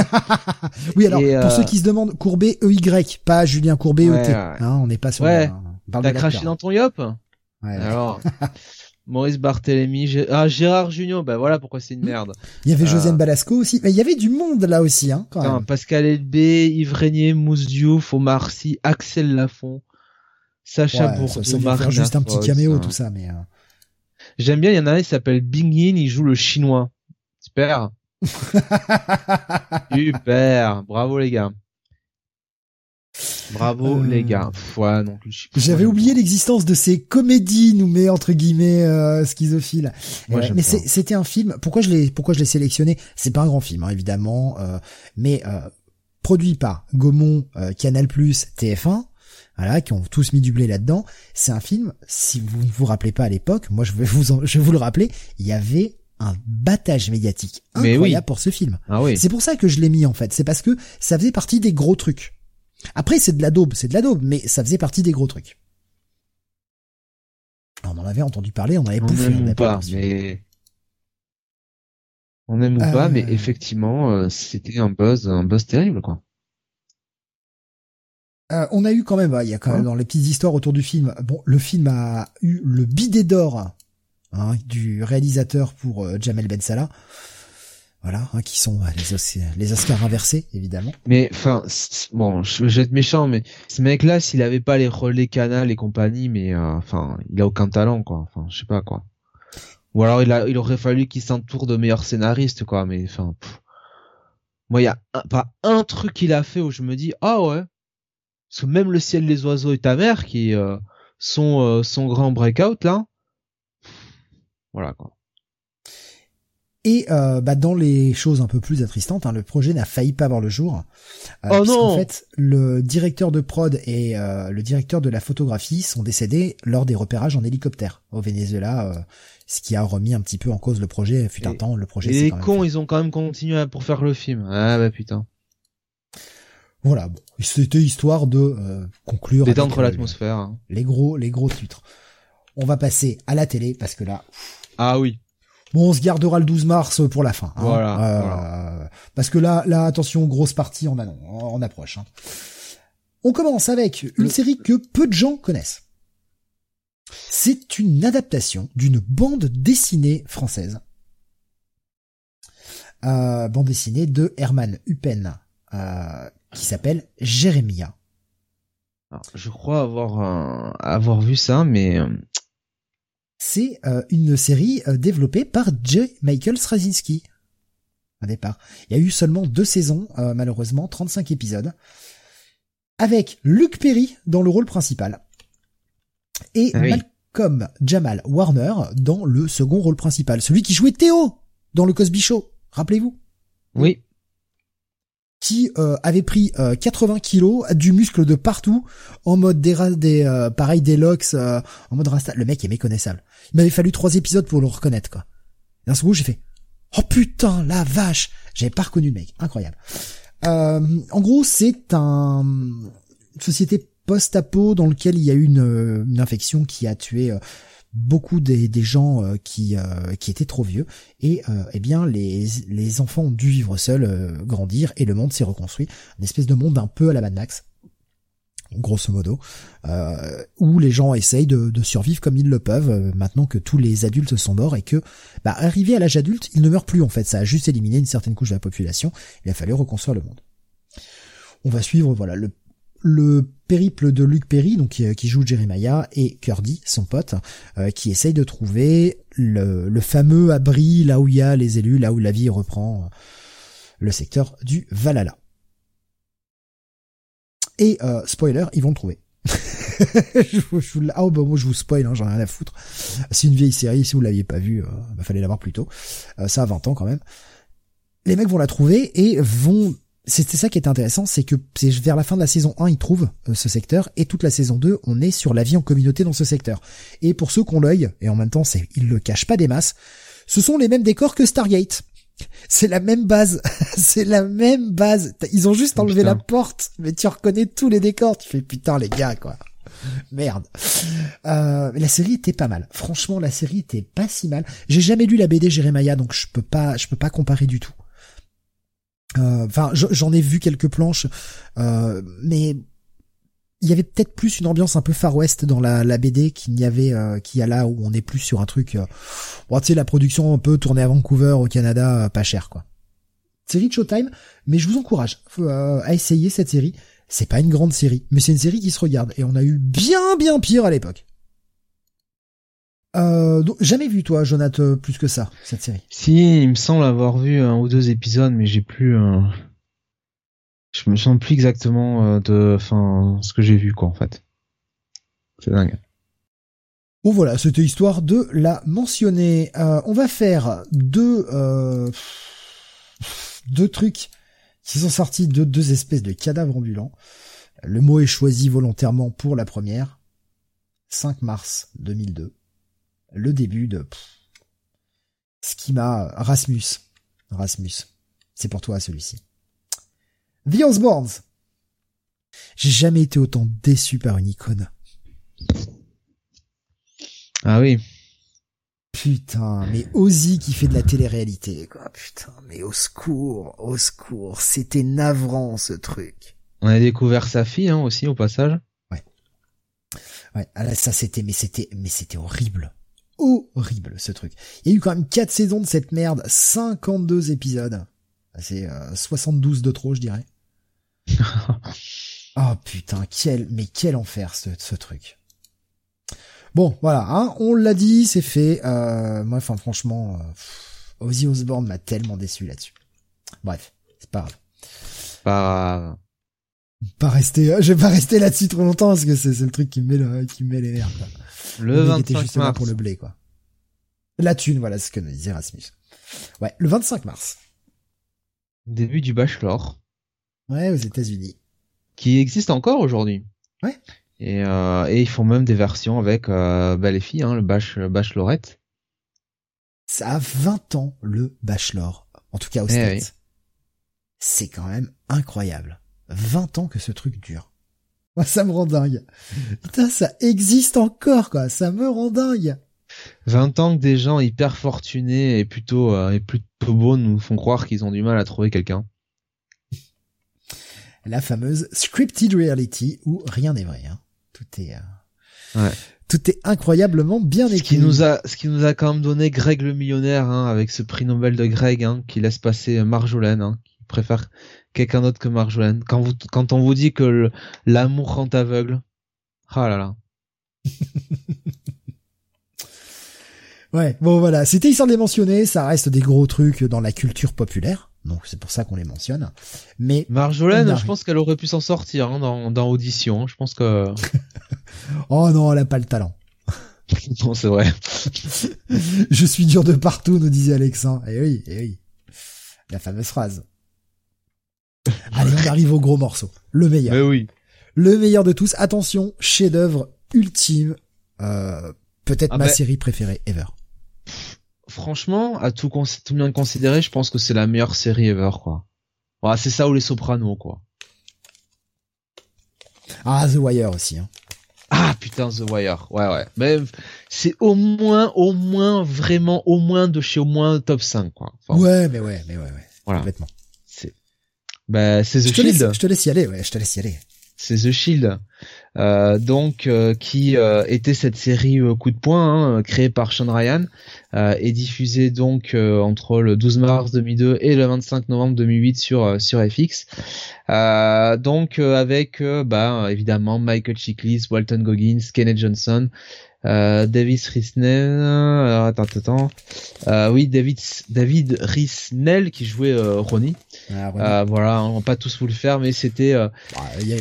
<laughs> oui, alors pour ceux euh, qui se demandent, Courbet EY, pas Julien Courbet ET. Hein, on n'est pas sur. Ouais. T'as craché dans ton yop? Ouais. Alors. <laughs> Maurice Barthélémy, ah Gérard Junior, ben voilà pourquoi c'est une merde. Il y avait Josiane Balasco aussi, mais il y avait du monde là aussi, hein. Quand même. Pascal Elbé, Yves Régnier, Mousse Diouf, Omar Sy, Axel Lafont, Sacha ouais, Bourdeau, ça, faire juste un petit caméo tout ça, mais. Euh... J'aime bien, il y en a un, il s'appelle Bing Yin, il joue le chinois. Super. <laughs> Super, bravo les gars. Bravo euh, les gars. Ouais, donc J'avais oublié l'existence de ces comédies nous met entre guillemets euh, schizophiles. Euh, mais c'était un film. Pourquoi je l'ai pourquoi je l'ai sélectionné? C'est pas un grand film hein, évidemment, euh, mais produit par Gaumont, Canal+, TF1. Voilà, qui ont tous mis du blé là-dedans. C'est un film, si vous ne vous rappelez pas à l'époque, moi je vais vous je vais vous le rappeler, il y avait un battage médiatique incroyable pour ce film. Ah oui. C'est pour ça que je l'ai mis en fait. C'est parce que ça faisait partie des gros trucs. Après, c'est de la daube, c'est de la daube, mais ça faisait partie des gros trucs. On en avait entendu parler, on avait on Aime pas, mais... On aime ou pas, mais euh. effectivement, euh, c'était un buzz, un buzz terrible, quoi. Euh, on a eu quand même, il y a quand même dans les petites histoires autour du film. Bon, le film a eu le bidet d'or hein, du réalisateur pour Jamel Ben Salah voilà, hein, qui sont les, les Oscars inversés, évidemment. Mais enfin, bon, je, vais être méchant, mais ce mec-là, s'il avait pas les relais canal et compagnie, mais euh, enfin, il a aucun talent, quoi. Enfin, je sais pas quoi. Ou alors il a, il aurait fallu qu'il s'entoure de meilleurs scénaristes, quoi. Mais enfin, moi, il y a pas un truc qu'il a fait où je me dis, ah ouais, parce même le ciel, les oiseaux et ta mère, qui euh, sont euh, son grand breakout là, voilà quoi. Et euh, bah, dans les choses un peu plus attristantes, hein, le projet n'a failli pas voir le jour. Euh, oh non En fait, le directeur de prod et euh, le directeur de la photographie sont décédés lors des repérages en hélicoptère au Venezuela, euh, ce qui a remis un petit peu en cause le projet. Fut un temps, le projet. Et les cons, ils ont quand même continué pour faire le film. Ah bah putain. Voilà, bon, c'était histoire de conclure. Détendre l'atmosphère. Hein. Les gros, les gros titres. On va passer à la télé parce que là. Ah oui. Bon, on se gardera le 12 mars pour la fin. Hein. Voilà, euh, Parce que là, là, attention, grosse partie, on, a, on approche. Hein. On commence avec une série que peu de gens connaissent. C'est une adaptation d'une bande dessinée française. Euh, bande dessinée de Herman Huppen, euh, qui s'appelle Jérémia. je crois avoir avoir vu ça, mais c'est euh, une série euh, développée par J. Michael Straczynski. Au départ. Il y a eu seulement deux saisons, euh, malheureusement, 35 épisodes. Avec Luc Perry dans le rôle principal. Et ah Malcolm Jamal Warner dans le second rôle principal. Celui qui jouait Théo dans le Cosby Show. Rappelez-vous? Oui qui euh, avait pris 80 euh, kilos, du muscle de partout, en mode des, des euh, pareil des locks, en mode rasta. Le mec est méconnaissable. Il m'avait fallu trois épisodes pour le reconnaître, quoi. D'un coup, j'ai fait, oh putain, la vache, j'avais pas reconnu le mec, incroyable. en gros, c'est un une société post-apo dans lequel il y a eu une, une infection qui a tué beaucoup des, gens euh, qui euh, qui étaient trop vieux et euh, eh bien les les enfants ont dû vivre seuls, grandir et le monde s'est reconstruit, une espèce de monde un peu à la Mad Max grosso modo, euh, où les gens essayent de, de, survivre comme ils le peuvent, maintenant que tous les adultes sont morts et que, bah, arrivé à l'âge adulte, ils ne meurent plus en fait. Ça a juste éliminé une certaine couche de la population. Il a fallu reconstruire le monde. On va suivre, voilà, le, le périple de Luc Perry, donc qui, joue Jeremiah, et Curdy, son pote, euh, qui essaye de trouver le, fameux abri là où il y a les élus, là où la vie reprend euh, le secteur du Valhalla. Et euh, spoiler, ils vont le trouver. <laughs> je, je, ah oh, bah moi je vous spoil, hein, j'en ai rien à foutre. C'est une vieille série, si vous l'aviez pas vue, il bah, fallait l'avoir plus tôt. ça a 20 ans quand même. Les mecs vont la trouver et vont c'était ça qui est intéressant, c'est que c'est vers la fin de la saison 1, ils trouvent euh, ce secteur, et toute la saison 2, on est sur la vie en communauté dans ce secteur. Et pour ceux qui ont l'œil, et en même temps, c'est, ils le cachent pas des masses, ce sont les mêmes décors que Stargate. <laughs> C'est la même base, <laughs> c'est la même base. Ils ont juste enlevé la porte, mais tu reconnais tous les décors. Tu fais putain les gars quoi. Merde. Euh, la série était pas mal. Franchement, la série était pas si mal. J'ai jamais lu la BD Jeremiah, donc je peux pas, je peux pas comparer du tout. Euh, enfin, j'en ai vu quelques planches, euh, mais il y avait peut-être plus une ambiance un peu Far West dans la, la BD qu'il n'y avait euh, qu'il y a là où on est plus sur un truc euh, bon, tu sais la production un peu tournée à Vancouver au Canada euh, pas cher quoi. Série de Showtime, mais je vous encourage à essayer cette série. C'est pas une grande série, mais c'est une série qui se regarde et on a eu bien bien pire à l'époque. Euh, donc, jamais vu toi, Jonathan, plus que ça cette série. Si, il me semble avoir vu un ou deux épisodes, mais j'ai plus. Euh... Je me souviens plus exactement euh, de, enfin, ce que j'ai vu quoi en fait. C'est dingue. Bon voilà, c'était histoire de la mentionner. Euh, on va faire deux euh, deux trucs qui sont sortis de deux espèces de cadavres ambulants. Le mot est choisi volontairement pour la première. 5 mars 2002. Le début de pff, Schema Rasmus. Rasmus. C'est pour toi celui-ci. The Osbournes. J'ai jamais été autant déçu par une icône. Ah oui. Putain, mais Ozzy qui fait de la télé-réalité, quoi. Putain, mais au secours, au secours. C'était navrant, ce truc. On a découvert sa fille, hein, aussi, au passage. Ouais. Ouais, ah là, ça c'était, mais c'était, mais c'était horrible. Horrible, ce truc. Il y a eu quand même 4 saisons de cette merde, 52 épisodes. C'est euh, 72 de trop, je dirais. oh <laughs> putain, quel, mais quel enfer, ce, ce truc. Bon, voilà, hein, on l'a dit, c'est fait. Euh, moi, enfin, franchement, euh, Ozzy Osbourne m'a tellement déçu là-dessus. Bref, c'est pas grave. Pas. Pas rester, euh, je vais pas rester là-dessus trop longtemps parce que c'est le truc qui me met le, qui me met les nerfs. Quoi. Le, le 25 était justement mars. pour le blé, quoi. La thune, voilà ce que nous disait Rasmus. Ouais, le 25 mars. Début du Bachelor, Ouais, aux États-Unis. qui existe encore aujourd'hui. Ouais. Et, euh, et ils font même des versions avec euh, bah, les filles, hein, le bach, le Bachelorette. Ça a 20 ans, le Bachelor. En tout cas, aux Eh States. oui. C'est quand même incroyable. 20 ans que ce truc dure. Moi, ça me rend dingue. Putain, ça existe encore, quoi. Ça me rend dingue. 20 ans que des gens hyper fortunés et plutôt euh, et plutôt beaux nous font croire qu'ils ont du mal à trouver quelqu'un. La fameuse scripted reality où rien n'est vrai. Hein. Tout est, euh, Ouais. tout est incroyablement bien Ce écrit. qui nous a ce qui nous a quand même donné Greg le millionnaire hein, avec ce prix Nobel de Greg hein, qui laisse passer Marjolaine hein, qui préfère quelqu'un d'autre que Marjolaine. Quand vous quand on vous dit que l'amour rend aveugle. Ah là là. <laughs> Ouais, bon voilà, c'était histoire de les mentionner, ça reste des gros trucs dans la culture populaire, donc c'est pour ça qu'on les mentionne. Mais Marjolaine, je pense qu'elle aurait pu s'en sortir hein, dans dans audition. Je pense que <laughs> oh non, elle a pas le talent. <laughs> non, c'est vrai. Je suis dur de partout, nous disait Alexin. Eh oui, eh oui. La fameuse phrase. Allez, on arrive au gros morceau. Le meilleur. Mais oui. Le meilleur de tous. Attention, chef-d'œuvre ultime. Euh, peut-être Ah ma bah. série préférée ever. Franchement, à tout, tout bien considéré, je pense que c'est la meilleure série ever, quoi. Ouais, c'est ça ou les Sopranos, quoi. Ah, The Wire aussi. Hein. Ah putain, The Wire. Ouais, ouais. Mais c'est au moins, au moins, vraiment, au moins de chez au moins top 5, quoi. Enfin, ouais, mais ouais, mais ouais, ouais. Voilà. Complètement. Bah, c'est The Je te, laisse, Shield. je te laisse y aller, ouais, je te laisse y aller. C'est The Shield. Euh, donc, euh, qui euh, était cette série euh, coup de poing, hein, créée par Sean Ryan, euh, et diffusée donc euh, entre le 12 mars 2002 et le 25 novembre 2008 sur euh, sur FX. Euh, donc euh, avec bah évidemment Michael Chiklis, Walton Goggins, Kenneth Johnson, euh, David Risnell, alors attends attends. Euh, oui David David Risnell qui jouait euh, Ronnie. Ah, ouais. Euh, voilà, on va pas tous vous le faire, mais c'était euh,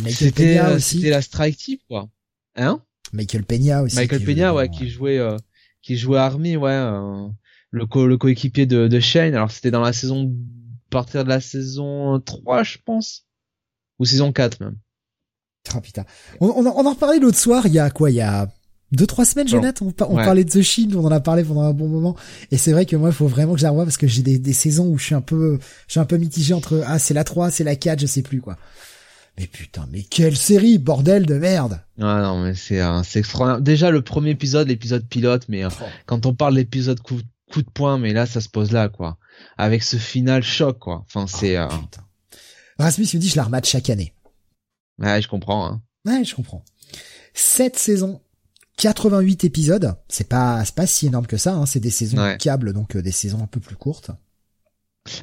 c'était euh, aussi. c'était la strike type quoi. Hein? Michael Peña aussi. Michael Peña ouais qui jouait euh, qui jouait Army ouais euh, le co le coéquipier de de Shane. Alors c'était dans la saison à partir de la saison 3 je pense ou saison 4 même. Putain. On, on, en- on en reparlait l'autre soir, il y a quoi, il y a deux, trois semaines, Pardon. Jonathan, on, par- on Ouais. parlait de The Shield, on en a parlé pendant un bon moment. Et c'est vrai que moi, il faut vraiment que je la revoie parce que j'ai des, des saisons où je suis un peu, je suis un peu mitigé entre, ah, c'est la 3, c'est la 4, je sais plus, quoi. Mais putain, mais quelle série, bordel de merde! Ah non mais c'est euh, c'est extraordinaire. Déjà le premier épisode, l'épisode pilote, mais euh, quand on parle d'épisode coup coup de poing, mais là ça se pose là quoi. Avec ce final choc quoi. Enfin c'est euh, Putain. Rasmus me dit, je la remate chaque année. ouais je comprends hein. Ouais, je comprends. Sept saisons, 88 épisodes, c'est pas c'est pas si énorme que ça. Hein. C'est des saisons Ouais. câbles, donc euh, des saisons un peu plus courtes.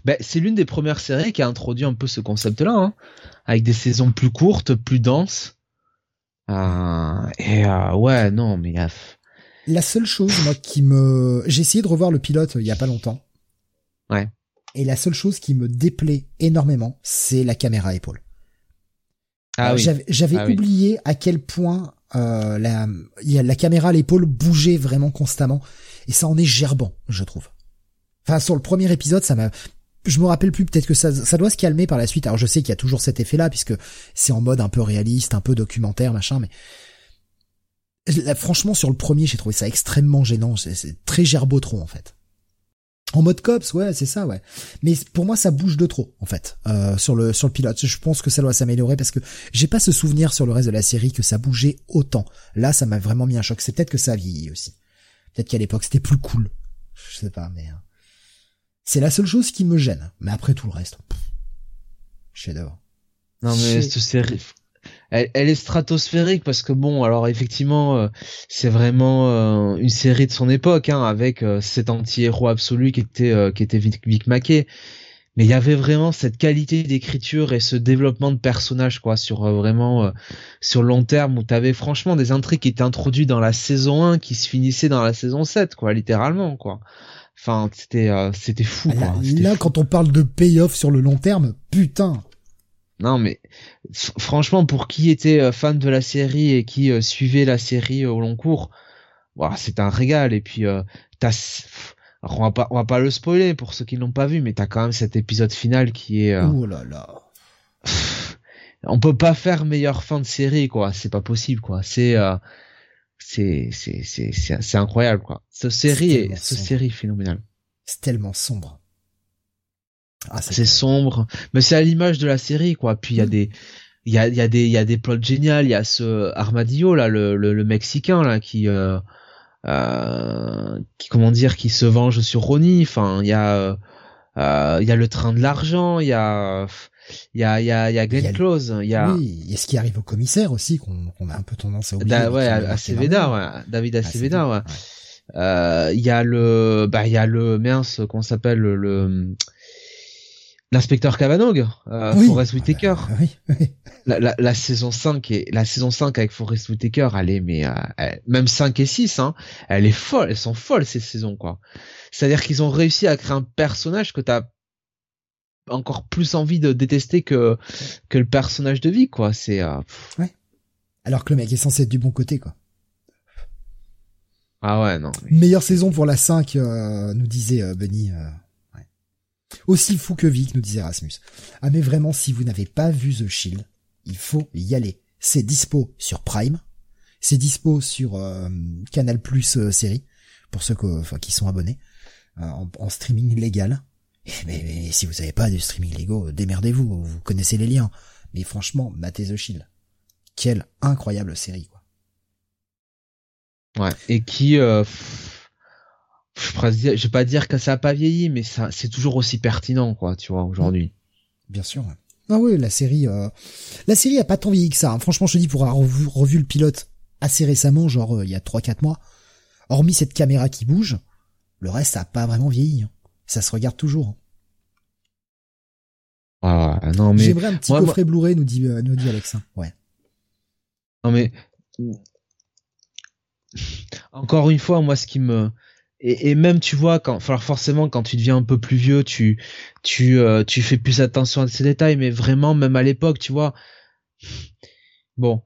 Ben, c'est l'une des premières séries qui a introduit un peu ce concept-là, hein, avec des saisons plus courtes, plus denses. Euh, et euh, ouais, non, mais euh, La seule chose, moi, qui me, j'ai essayé de revoir le pilote il y a pas longtemps. Ouais. Et la seule chose qui me déplaît énormément, c'est la caméra à épaule. ah oui. J'avais, Ah oui. oublié à quel point euh, la, y a la caméra à l'épaule bougeait vraiment constamment, et ça en est gerbant, je trouve. Enfin, sur le premier épisode, ça m'a, je me rappelle plus, peut-être que ça, ça doit se calmer par la suite. Alors, je sais qu'il y a toujours cet effet-là, puisque c'est en mode un peu réaliste, un peu documentaire, machin, mais franchement, sur le premier, j'ai trouvé ça extrêmement gênant. C'est très gerbotron, en fait. En mode cops, ouais, c'est ça, ouais. Mais pour moi, ça bouge de trop, en fait, euh, sur le sur le pilote. Je pense que ça doit s'améliorer parce que j'ai pas ce souvenir sur le reste de la série que ça bougeait autant. Là, ça m'a vraiment mis un choc. C'est peut-être que ça a vieilli aussi. Peut-être qu'à l'époque, c'était plus cool. Je sais pas, mais euh, c'est la seule chose qui me gêne. Mais après tout le reste, pff, chef-d'œuvre. Non mais cette série, elle, elle est stratosphérique parce que bon, alors effectivement, euh, c'est vraiment euh, une série de son époque, hein, avec euh, cet anti-héros absolu qui était euh, qui était Vic, Vic Mackey. Mais il y avait vraiment cette qualité d'écriture et ce développement de personnages quoi sur euh, vraiment euh, sur long terme où t'avais franchement des intrigues qui étaient introduites dans la saison 1 qui se finissaient dans la saison 7 quoi littéralement quoi. Enfin c'était euh, c'était fou Là, quoi. Là, fou. quand on parle de payoff sur le long terme, putain. Non mais franchement pour qui était euh, fan de la série et qui euh, suivait la série euh, au long cours, c'est un régal et puis euh, t'as on va pas on va pas le spoiler pour ceux qui l'ont pas vu mais t'as quand même cet épisode final qui est euh, Oh là là. on peut pas faire meilleure fin de série quoi, c'est pas possible quoi. C'est c'est c'est c'est c'est incroyable quoi. Cette série C'est est cette série est phénoménale. C'est tellement sombre. Ah, c'est sombre mais c'est à l'image de la série quoi puis il y a Mm. des il y a il y a des il y a des plots géniaux il y a ce Armadillo là le le, le mexicain là qui euh, euh, qui comment dire qui se venge sur Ronnie enfin il y a euh, euh, il y a le train de l'argent il y a il y a il y a il y a Glenn le- Close il y a Oui, a ce qui arrive au commissaire aussi, qu'on qu'on a un peu tendance à oublier. Da- ouais qui à, m'a à marqué Ceveda énormément. ouais David Ah, Aceveda ouais ouais. Euh, il y a le bah il y a le mince qu'on s'appelle le, le- l'inspecteur Cavanog euh, Oui. Forrest Whitaker Ah oui, oui. la, la, la saison 5 et la saison 5 avec Forrest Whitaker elle est mais euh, elle- même 5 et 6 hein elle est folle elles sont folles ces saisons quoi c'est à dire qu'ils ont réussi à créer un personnage que t'as encore plus envie de détester que que le personnage de vie quoi c'est euh, pff, Alors que le mec est censé être du bon côté, quoi. ah ouais non Meilleure saison pour la 5, euh, nous disait euh, Benny. Euh. Aussi fou que Vic, nous disait Erasmus. Ah mais vraiment, si vous n'avez pas vu The Shield, il faut y aller. C'est dispo sur Prime. C'est dispo sur euh, Canal Plus euh, série, pour ceux qui sont abonnés, euh, en, streaming légal. Mais, si vous n'avez pas de streaming légaux, démerdez-vous, vous connaissez les liens. Mais franchement, matez The Shield. Quelle incroyable série, quoi. Ouais. Et qui, euh, je vais pas dire que ça a pas vieilli, mais ça, c'est toujours aussi pertinent, quoi, tu vois, aujourd'hui. Bien sûr. Ah oui, la série, euh, la série a pas tant vieilli que ça. hein. Franchement, je te dis, pour avoir revu, revu le pilote assez récemment, genre euh, il y a 3-4 mois, hormis cette caméra qui bouge, le reste ça a pas vraiment vieilli. hein. Ça se regarde toujours. Ouais, ouais, non, mais, J'aimerais un petit moi, moi- coffret Blu-ray, nous dit, euh, nous dit Alex. hein. Ouais. non, mais, encore une fois, moi, ce qui me, et, et même, tu vois, quand, enfin, forcément, quand tu deviens un peu plus vieux, tu, tu, euh, tu fais plus attention à ces détails, mais vraiment, même à l'époque, tu vois, bon,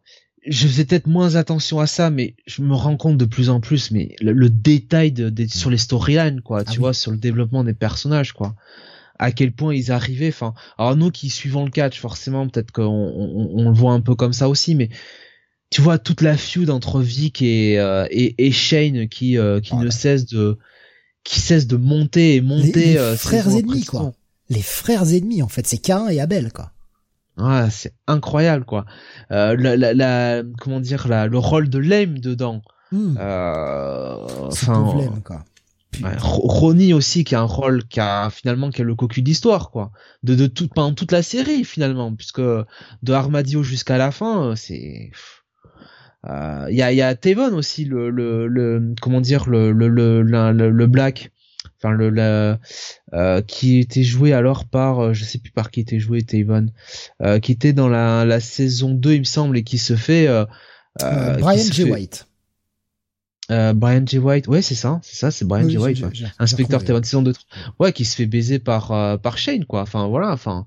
je faisais peut-être moins attention à ça, mais je me rends compte de plus en plus, mais le, le détail de, des- sur les storylines, quoi, tu Ah oui. vois, sur le développement des personnages, quoi. À quel point ils arrivaient, enfin, alors nous qui suivons le catch, forcément, peut-être qu'on on, on le voit un peu comme ça aussi, mais tu vois toute la feud entre Vic et euh, et, et Shane qui euh, qui Oh ne cesse de qui cesse de monter et monter les euh, frères ennemis, quoi. Les frères ennemis, en fait, c'est Cain et Abel, quoi. Ouais, c'est incroyable quoi. Euh, la, la, la- comment dire la, le rôle de Lame dedans. Ce enfin quoi. Ronnie aussi qui a un rôle qui a finalement qui a le cocu d'histoire quoi de de toute pendant toute la série finalement puisque de Armadio jusqu'à la fin c'est il euh, y a y a Tavon aussi le le le comment dire le le le le, le black enfin le, le euh, qui était joué alors par euh, je sais plus par qui était joué Tavon euh, qui était dans la la saison 2 il me semble et qui se fait Brian J White euh, Brian J. White, ouais, c'est ça, c'est ça, c'est Brian J. White, inspecteur Tavon saison 2. Ouais, qui se fait baiser par par Shane, quoi. Enfin voilà, enfin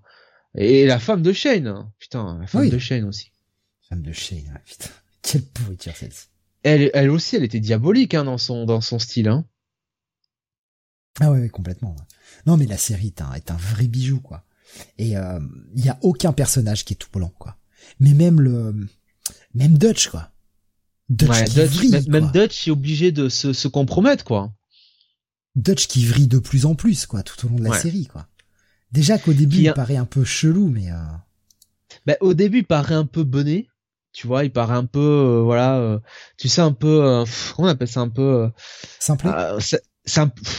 et la femme de Shane, putain, la femme de Shane aussi. Femme de Shane, putain. Quelle pourriture celle-ci. Elle, elle aussi, elle était diabolique hein, dans son dans son style. Hein. Ah ouais, complètement. Non, mais la série est un, est un vrai bijou, quoi. Et il euh, y a aucun personnage qui est tout blanc, quoi. Mais même le, même Dutch, quoi. Dutch qui vrille, même, Dutch est obligé de se, se compromettre, quoi. Dutch qui vrille de plus en plus, quoi, tout au long de la série, quoi. Déjà qu'au début, il paraît un peu chelou, mais. Euh... Bah, au début, il paraît un peu bonnet tu vois il paraît un peu euh, voilà euh, tu sais un peu euh, on appelle ça un peu simple.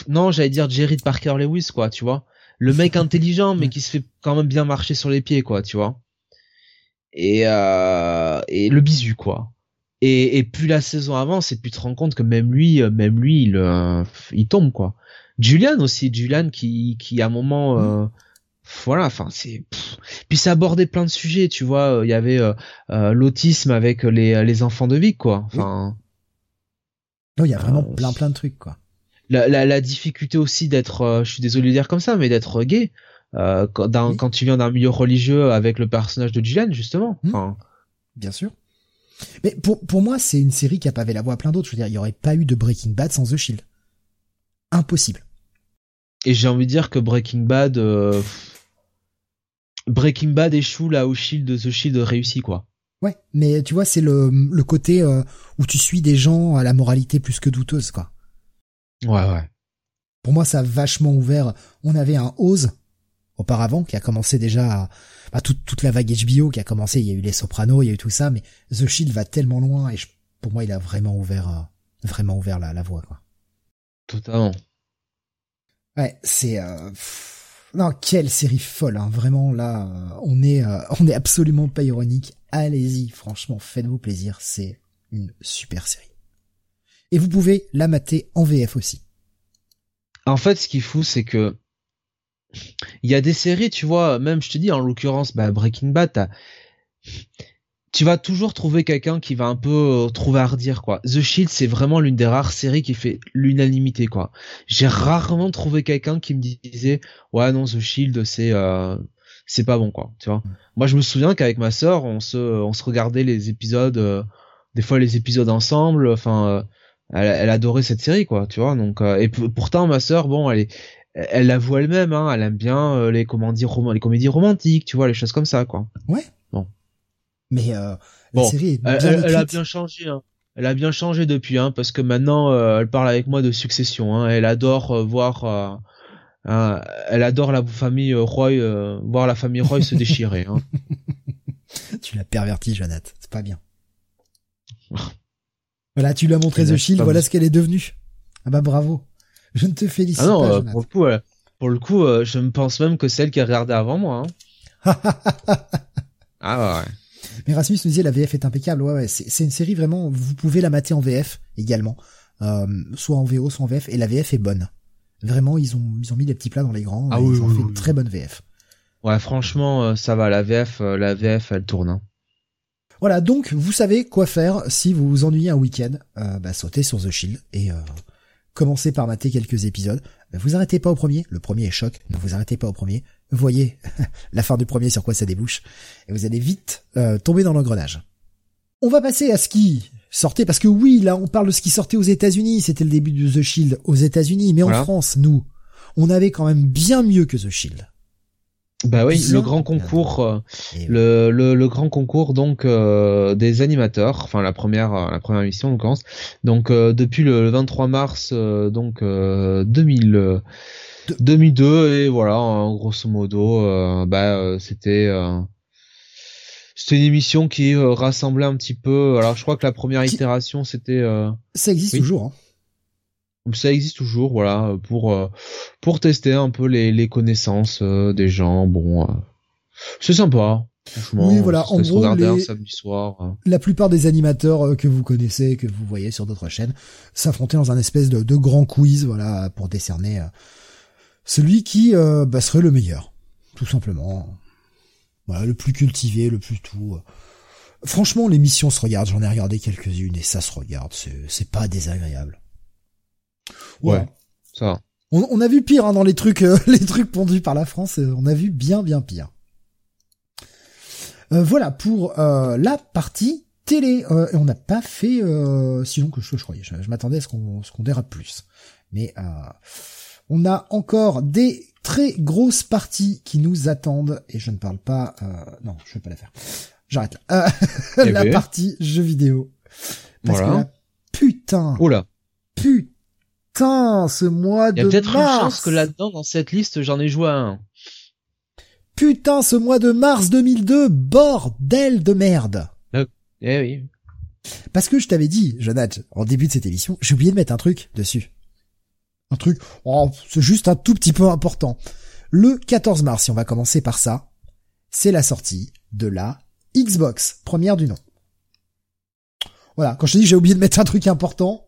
non j'allais dire Jerry de Parker Lewis quoi tu vois. Le mec intelligent mais qui se fait quand même bien marcher sur les pieds quoi tu vois. Et et le bisu quoi. Et, et plus la saison avance et plus tu te rends compte que même lui même lui il il tombe quoi. Julian aussi Julian qui qui à un moment mm voilà enfin c'est puis ça abordait plein de sujets tu vois il y avait euh, euh, l'autisme avec les les enfants de Vic quoi. Enfin non il y a vraiment euh, plein plein de trucs quoi. La, la, la difficulté aussi d'être je suis désolé de dire comme ça mais d'être gay quand, dans, quand tu viens d'un milieu religieux avec le personnage de Julian justement. Mmh. enfin bien sûr. Mais pour pour moi c'est une série qui a pavé la voie à plein d'autres. Je veux dire il y aurait pas eu de Breaking Bad sans The Shield. Impossible et j'ai envie de dire que Breaking Bad Breaking Bad échoue là où Shield The Shield réussit quoi. Ouais, mais tu vois, c'est le, le côté euh, où tu suis des gens à la moralité plus que douteuse, quoi. Ouais, ouais. Pour moi, ça a vachement ouvert. On avait un Oz auparavant qui a commencé déjà à, bah, toute, toute la vague HBO qui a commencé. Il y a eu les Sopranos, il y a eu tout ça, mais The Shield va tellement loin et pour moi, il a vraiment ouvert, euh, vraiment ouvert la, la voie, quoi. Totalement. Ouais, c'est. Euh, non, quelle série folle, hein. vraiment là, euh, on est, euh, on est absolument pas ironique. Allez-y, franchement, faites-vous plaisir, c'est une super série. Et vous pouvez la mater en VF aussi. En fait, ce qui est c'est que il y a des séries, tu vois, même je te dis en l'occurrence, bah, Breaking Bad, tu vas toujours trouver quelqu'un qui va un peu euh, trouver à redire quoi. The Shield c'est vraiment l'une des rares séries qui fait l'unanimité quoi. J'ai rarement trouvé quelqu'un qui me disait ouais non The Shield c'est euh, c'est pas bon quoi, tu vois? Moi je me souviens qu'avec ma sœur on se on se regardait les épisodes euh, des fois les épisodes ensemble, enfin elle, elle, adorait cette série quoi, tu vois? Donc et pourtant ma sœur bon elle est elle l'avoue elle-même hein, elle aime bien les comment dire les comédies romantiques, tu vois, les choses comme ça quoi. Ouais. Mais euh, la série est bien elle, elle, a bien changé. Hein. Elle a bien changé depuis, hein, parce que maintenant euh, elle parle avec moi de succession. Hein. Elle adore euh, voir, elle adore la famille Roy, voir la famille Roy se <laughs> déchirer. Hein. <laughs> tu l'as perverti, Jonathan. C'est pas bien. <laughs> voilà, tu lui as montré The Shield. Voilà ce qu'elle est devenue. Ah bah bravo. Je ne te félicite ah non, pas, pour le coup, pour le coup, je me pense même que celle qui a regardé avant moi. Ah ouais. Mais Rasmus nous disait la VF est impeccable. Ouais, ouais, c'est une série vraiment. Vous pouvez la mater en VF également, euh, soit en VO, soit en VF, et la VF est bonne. Vraiment, ils ont ils ont mis des petits plats dans les grands. Ah ils ont fait une très bonne VF. Ouais, franchement, euh, ça va. La VF, euh, la VF, elle tourne. Hein. Voilà, donc vous savez quoi faire si vous vous ennuyez un week-end. Euh, bah, sautez sur The Shield et euh, commencez par mater quelques épisodes. Vous arrêtez pas au premier. Le premier est choc. Ne vous arrêtez pas au premier voyez <laughs> la fin du premier sur quoi ça débouche, et vous allez vite euh, tomber dans l'engrenage. On va passer à ce qui sortait, parce que oui, là on parle de ce qui sortait aux États-Unis, c'était le début de The Shield aux États-Unis, mais en France, nous, on avait quand même bien mieux que The Shield. Bah oui, le grand concours, euh, le, le, grand concours donc euh, des animateurs, enfin la première la première émission on commence. Donc depuis le 23 mars donc 2000 2002 et voilà grosso modo euh, bah euh, c'était euh, c'était une émission qui rassemblait un petit peu alors je crois que la première itération c'était ça existe toujours hein. ça existe toujours, voilà, pour pour tester un peu les, les connaissances des gens. Bon, c'est sympa. Franchement, oui, voilà. En gros, un samedi soir. Hein. la plupart des animateurs que vous connaissez, que vous voyez sur d'autres chaînes, s'affrontaient dans un espèce de, de, grand quiz, voilà, pour décerner celui qui bah, serait le meilleur, tout simplement. Voilà, le plus cultivé, le plus tout. Franchement, l'émission se regarde, j'en ai regardé quelques-unes et ça se regarde, c'est pas désagréable. Ouais, ça. On, on, a vu pire hein, dans les trucs, euh, <laughs> les trucs pondus par la France. Euh, on a vu bien, bien pire. Euh, voilà pour la partie télé. et on n'a pas fait, sinon que je, je croyais. Je, m'attendais à ce qu'on, ce qu'on dérape plus. Mais on a encore des très grosses parties qui nous attendent. Et je ne parle pas. non, je vais pas la faire. J'arrête là. <laughs> Eh la ben. partie jeux vidéo. Parce voilà. que putain. Oula. Putain Putain, ce mois de mars. Il y a peut-être une chance que là-dedans, dans cette liste, j'en ai joué un. Putain, ce mois de mars 2002, bordel de merde. Euh, eh oui. Parce que je t'avais dit, Jonathan, en début de cette émission, j'ai oublié de mettre un truc dessus. Un truc, oh, c'est juste un tout petit peu important. Le 14 mars, si on va commencer par ça, c'est la sortie de la Xbox, première du nom. Voilà, quand je te dis j'ai oublié de mettre un truc important,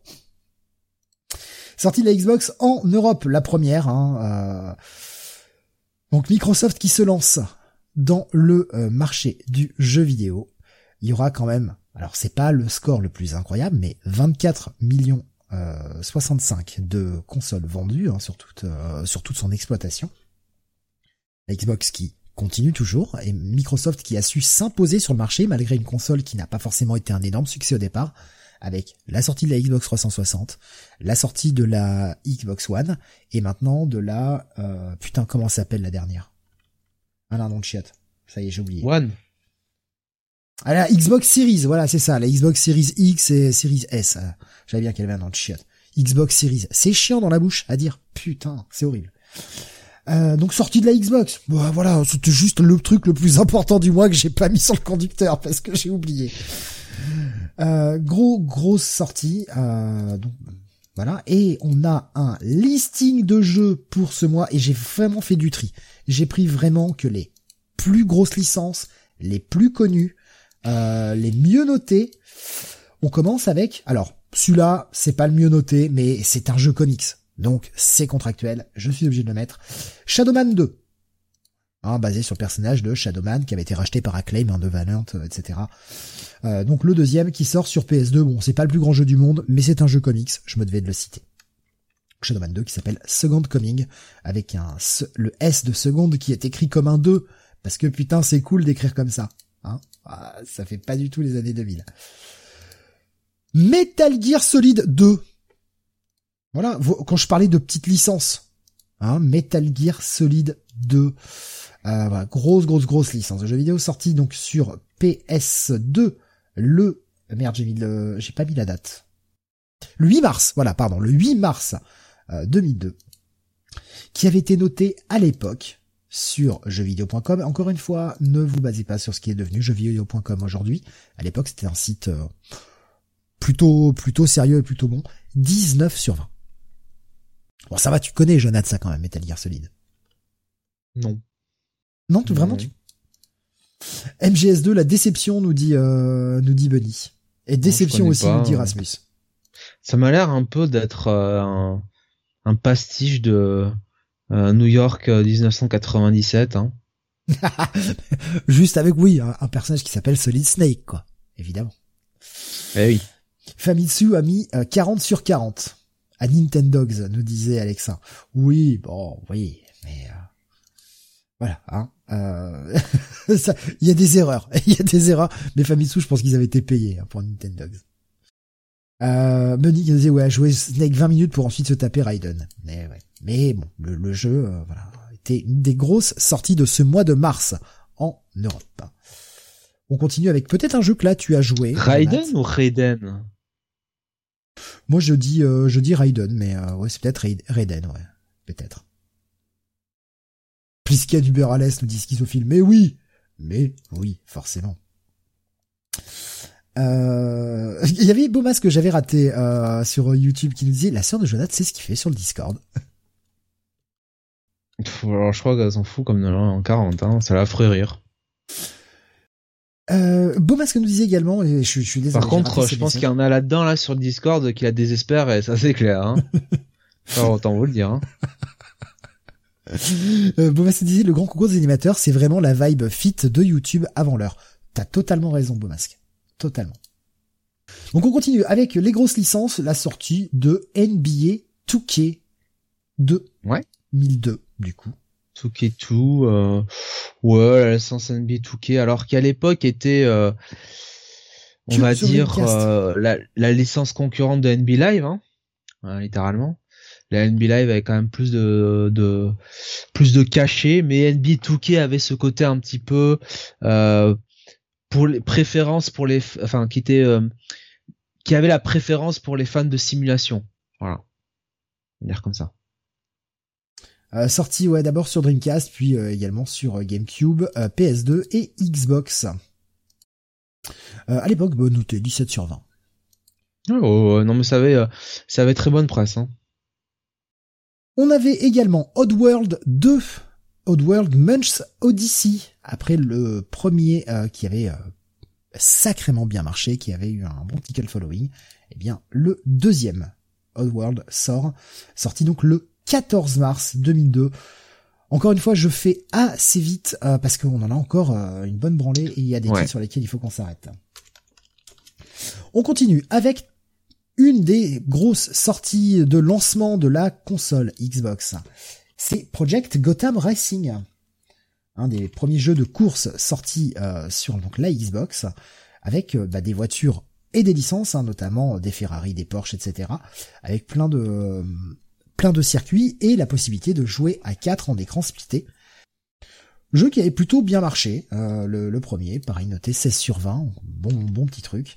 Sortie de la Xbox en Europe, la première. Hein, euh. Donc Microsoft qui se lance dans le euh, marché du jeu vidéo. Il y aura quand même, alors c'est pas le score le plus incroyable, mais 24 millions 65 euh, de consoles vendues hein, sur toute sur toute son exploitation. Xbox qui continue toujours et Microsoft qui a su s'imposer sur le marché malgré une console qui n'a pas forcément été un énorme succès au départ, avec la sortie de la Xbox 360, la sortie de la Xbox One, et maintenant de la... Euh, putain, comment s'appelle la dernière? Ah non, de chiotte. Ça y est, j'ai oublié. One. Ah la Xbox Series, voilà, c'est ça, la Xbox Series X et Series S. J'avais bien qu'elle avait un nom de chiotte. Xbox Series. C'est chiant dans la bouche à dire. Putain, c'est horrible. Euh, donc sortie de la Xbox. Bah, voilà, c'était juste le truc le plus important du mois que j'ai pas mis sur le conducteur parce que j'ai oublié. Euh, gros grosse sortie. Euh, voilà. Et on a un listing de jeux pour ce mois et j'ai vraiment fait du tri. J'ai pris vraiment que les plus grosses licences, les plus connues, euh, les mieux notés. On commence avec, alors celui-là c'est pas le mieux noté, mais c'est un jeu comics, donc c'est contractuel. Je suis obligé de le mettre. Shadowman 2. Hein, basé sur le personnage de Shadowman qui avait été racheté par Acclaim, hein, de Valiant, etc. Euh, donc le deuxième qui sort sur PS2, bon c'est pas le plus grand jeu du monde, mais c'est un jeu comics, je me devais de le citer. Shadowman 2 qui s'appelle Second Coming, avec un le S de seconde qui est écrit comme un 2, parce que putain c'est cool d'écrire comme ça. Hein ah, ça fait pas du tout les années 2000. Metal Gear Solid 2. Voilà, quand je parlais de petites licences. Hein, Metal Gear Solid 2. Euh, voilà, grosse, grosse, grosse licence de jeu vidéo sortie donc sur PS2 le merde j'ai mis le j'ai pas mis la date. Le 8 mars, voilà, pardon, le 8 mars 2002, euh, qui avait été noté à l'époque sur jeuxvideo.com. Encore une fois, ne vous basez pas sur ce qui est devenu jeuxvideo.com aujourd'hui. À l'époque, c'était un site euh, plutôt plutôt sérieux et plutôt bon. 19 sur 20. Bon, ça va, tu connais Jonathan ça quand même, Metal Gear Solid. Non. Non, tu, vraiment, tu... MGS2, la déception, nous dit, euh, nous dit Bunny. Et déception aussi, nous dit Rasmus. Ça m'a l'air un peu d'être euh, un, un, pastiche de New York 1997. Hein. <laughs> Juste avec, oui, un, personnage qui s'appelle Solid Snake, quoi. Évidemment. Eh oui. Famitsu a mis 40 sur 40 à Nintendogs, nous disait Alexa. Oui, bon, oui, mais voilà, hein. Euh... <laughs> il y a des erreurs, <laughs> il y a des erreurs. Mais Famitsu, je pense qu'ils avaient été payés hein, pour Nintendo. Euh, Monique disait ouais, jouer Snake 20 minutes pour ensuite se taper Raiden. Mais ouais. Mais bon, le, jeu, euh, voilà, était une des grosses sorties de ce mois de mars en Europe. On continue avec peut-être un jeu que là tu as joué. Raiden ou Raiden? Moi je dis euh, je dis Raiden, mais euh, ouais c'est peut-être Raiden, ouais, peut-être. Puisqu'il y a du l'Est, nous dit schizophile. Mais oui! Mais oui, forcément. Euh, <laughs> il y avait Bomas que j'avais raté euh, sur YouTube qui nous disait la sœur de Jonathan c'est ce qu'il fait sur le Discord. Alors je crois qu'elle s'en fout comme en 40, hein, ça la ferait rire. Euh, Bomas que nous disait également, et je, je suis désolé. Par contre, je pense qu'il y en a là-dedans là sur le Discord qui la désespère et ça c'est clair. Hein. <laughs> autant vous le dire. Hein. <laughs> euh, Bomas disait le grand concours des animateurs, c'est vraiment la vibe fit de YouTube avant l'heure. T'as totalement raison, Bomasque. Totalement. Donc on continue avec les grosses licences, la sortie de NBA 2K 2. Ouais. 1002, du coup. 2K2, euh, ouais, la licence NBA 2K, alors qu'à l'époque était, euh, on va dire, euh, la, la, licence concurrente de NBA Live, hein, littéralement. La NBA Live avait quand même plus de, de plus de cachet, mais NBA 2K avait ce côté un petit peu euh, pour les préférences pour les, enfin, qui était, euh, qui avait la préférence pour les fans de simulation. Voilà. On va dire comme ça. Euh, sorti ouais d'abord sur Dreamcast, puis euh, également sur GameCube, PS2 et Xbox. à l'époque, bon, noté 17 sur 20. Oh, non mais ça avait, ça avait très bonne presse. Hein. On avait également Oddworld 2 Oddworld Munch Odyssey, après le premier euh, qui avait euh, sacrément bien marché, qui avait eu un bon ticket following, eh bien le deuxième Oddworld sort, sorti donc le 14 mars 2002. Encore une fois, je fais assez vite euh, parce qu'on en a encore une bonne branlée et il y a des trucs sur lesquels il faut qu'on s'arrête. On continue avec une des grosses sorties de lancement de la console Xbox c'est Project Gotham Racing, un des premiers jeux de course sortis euh, sur donc la Xbox, avec euh, bah, des voitures et des licences, hein, notamment des Ferrari, des Porsche, etc., avec plein de plein de circuits et la possibilité de jouer à 4 en écran splitté. Jeu qui avait plutôt bien marché, euh, le, premier, pareil noté 16 sur 20, bon bon petit truc.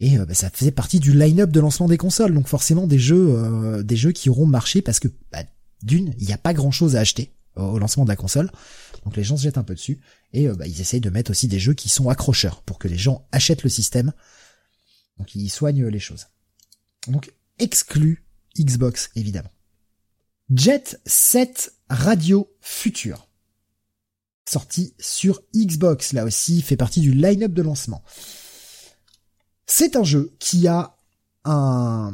Et bah, ça faisait partie du line-up de lancement des consoles, donc forcément des jeux, des jeux qui auront marché parce que bah, d'une, il n'y a pas grand chose à acheter au lancement de la console. Donc les gens se jettent un peu dessus. Et euh, bah, ils essayent de mettre aussi des jeux qui sont accrocheurs pour que les gens achètent le système. Donc ils soignent les choses. Donc exclu Xbox évidemment. Jet 7 Radio Future. Sorti sur Xbox, là aussi fait partie du line-up de lancement. C'est un jeu qui a un,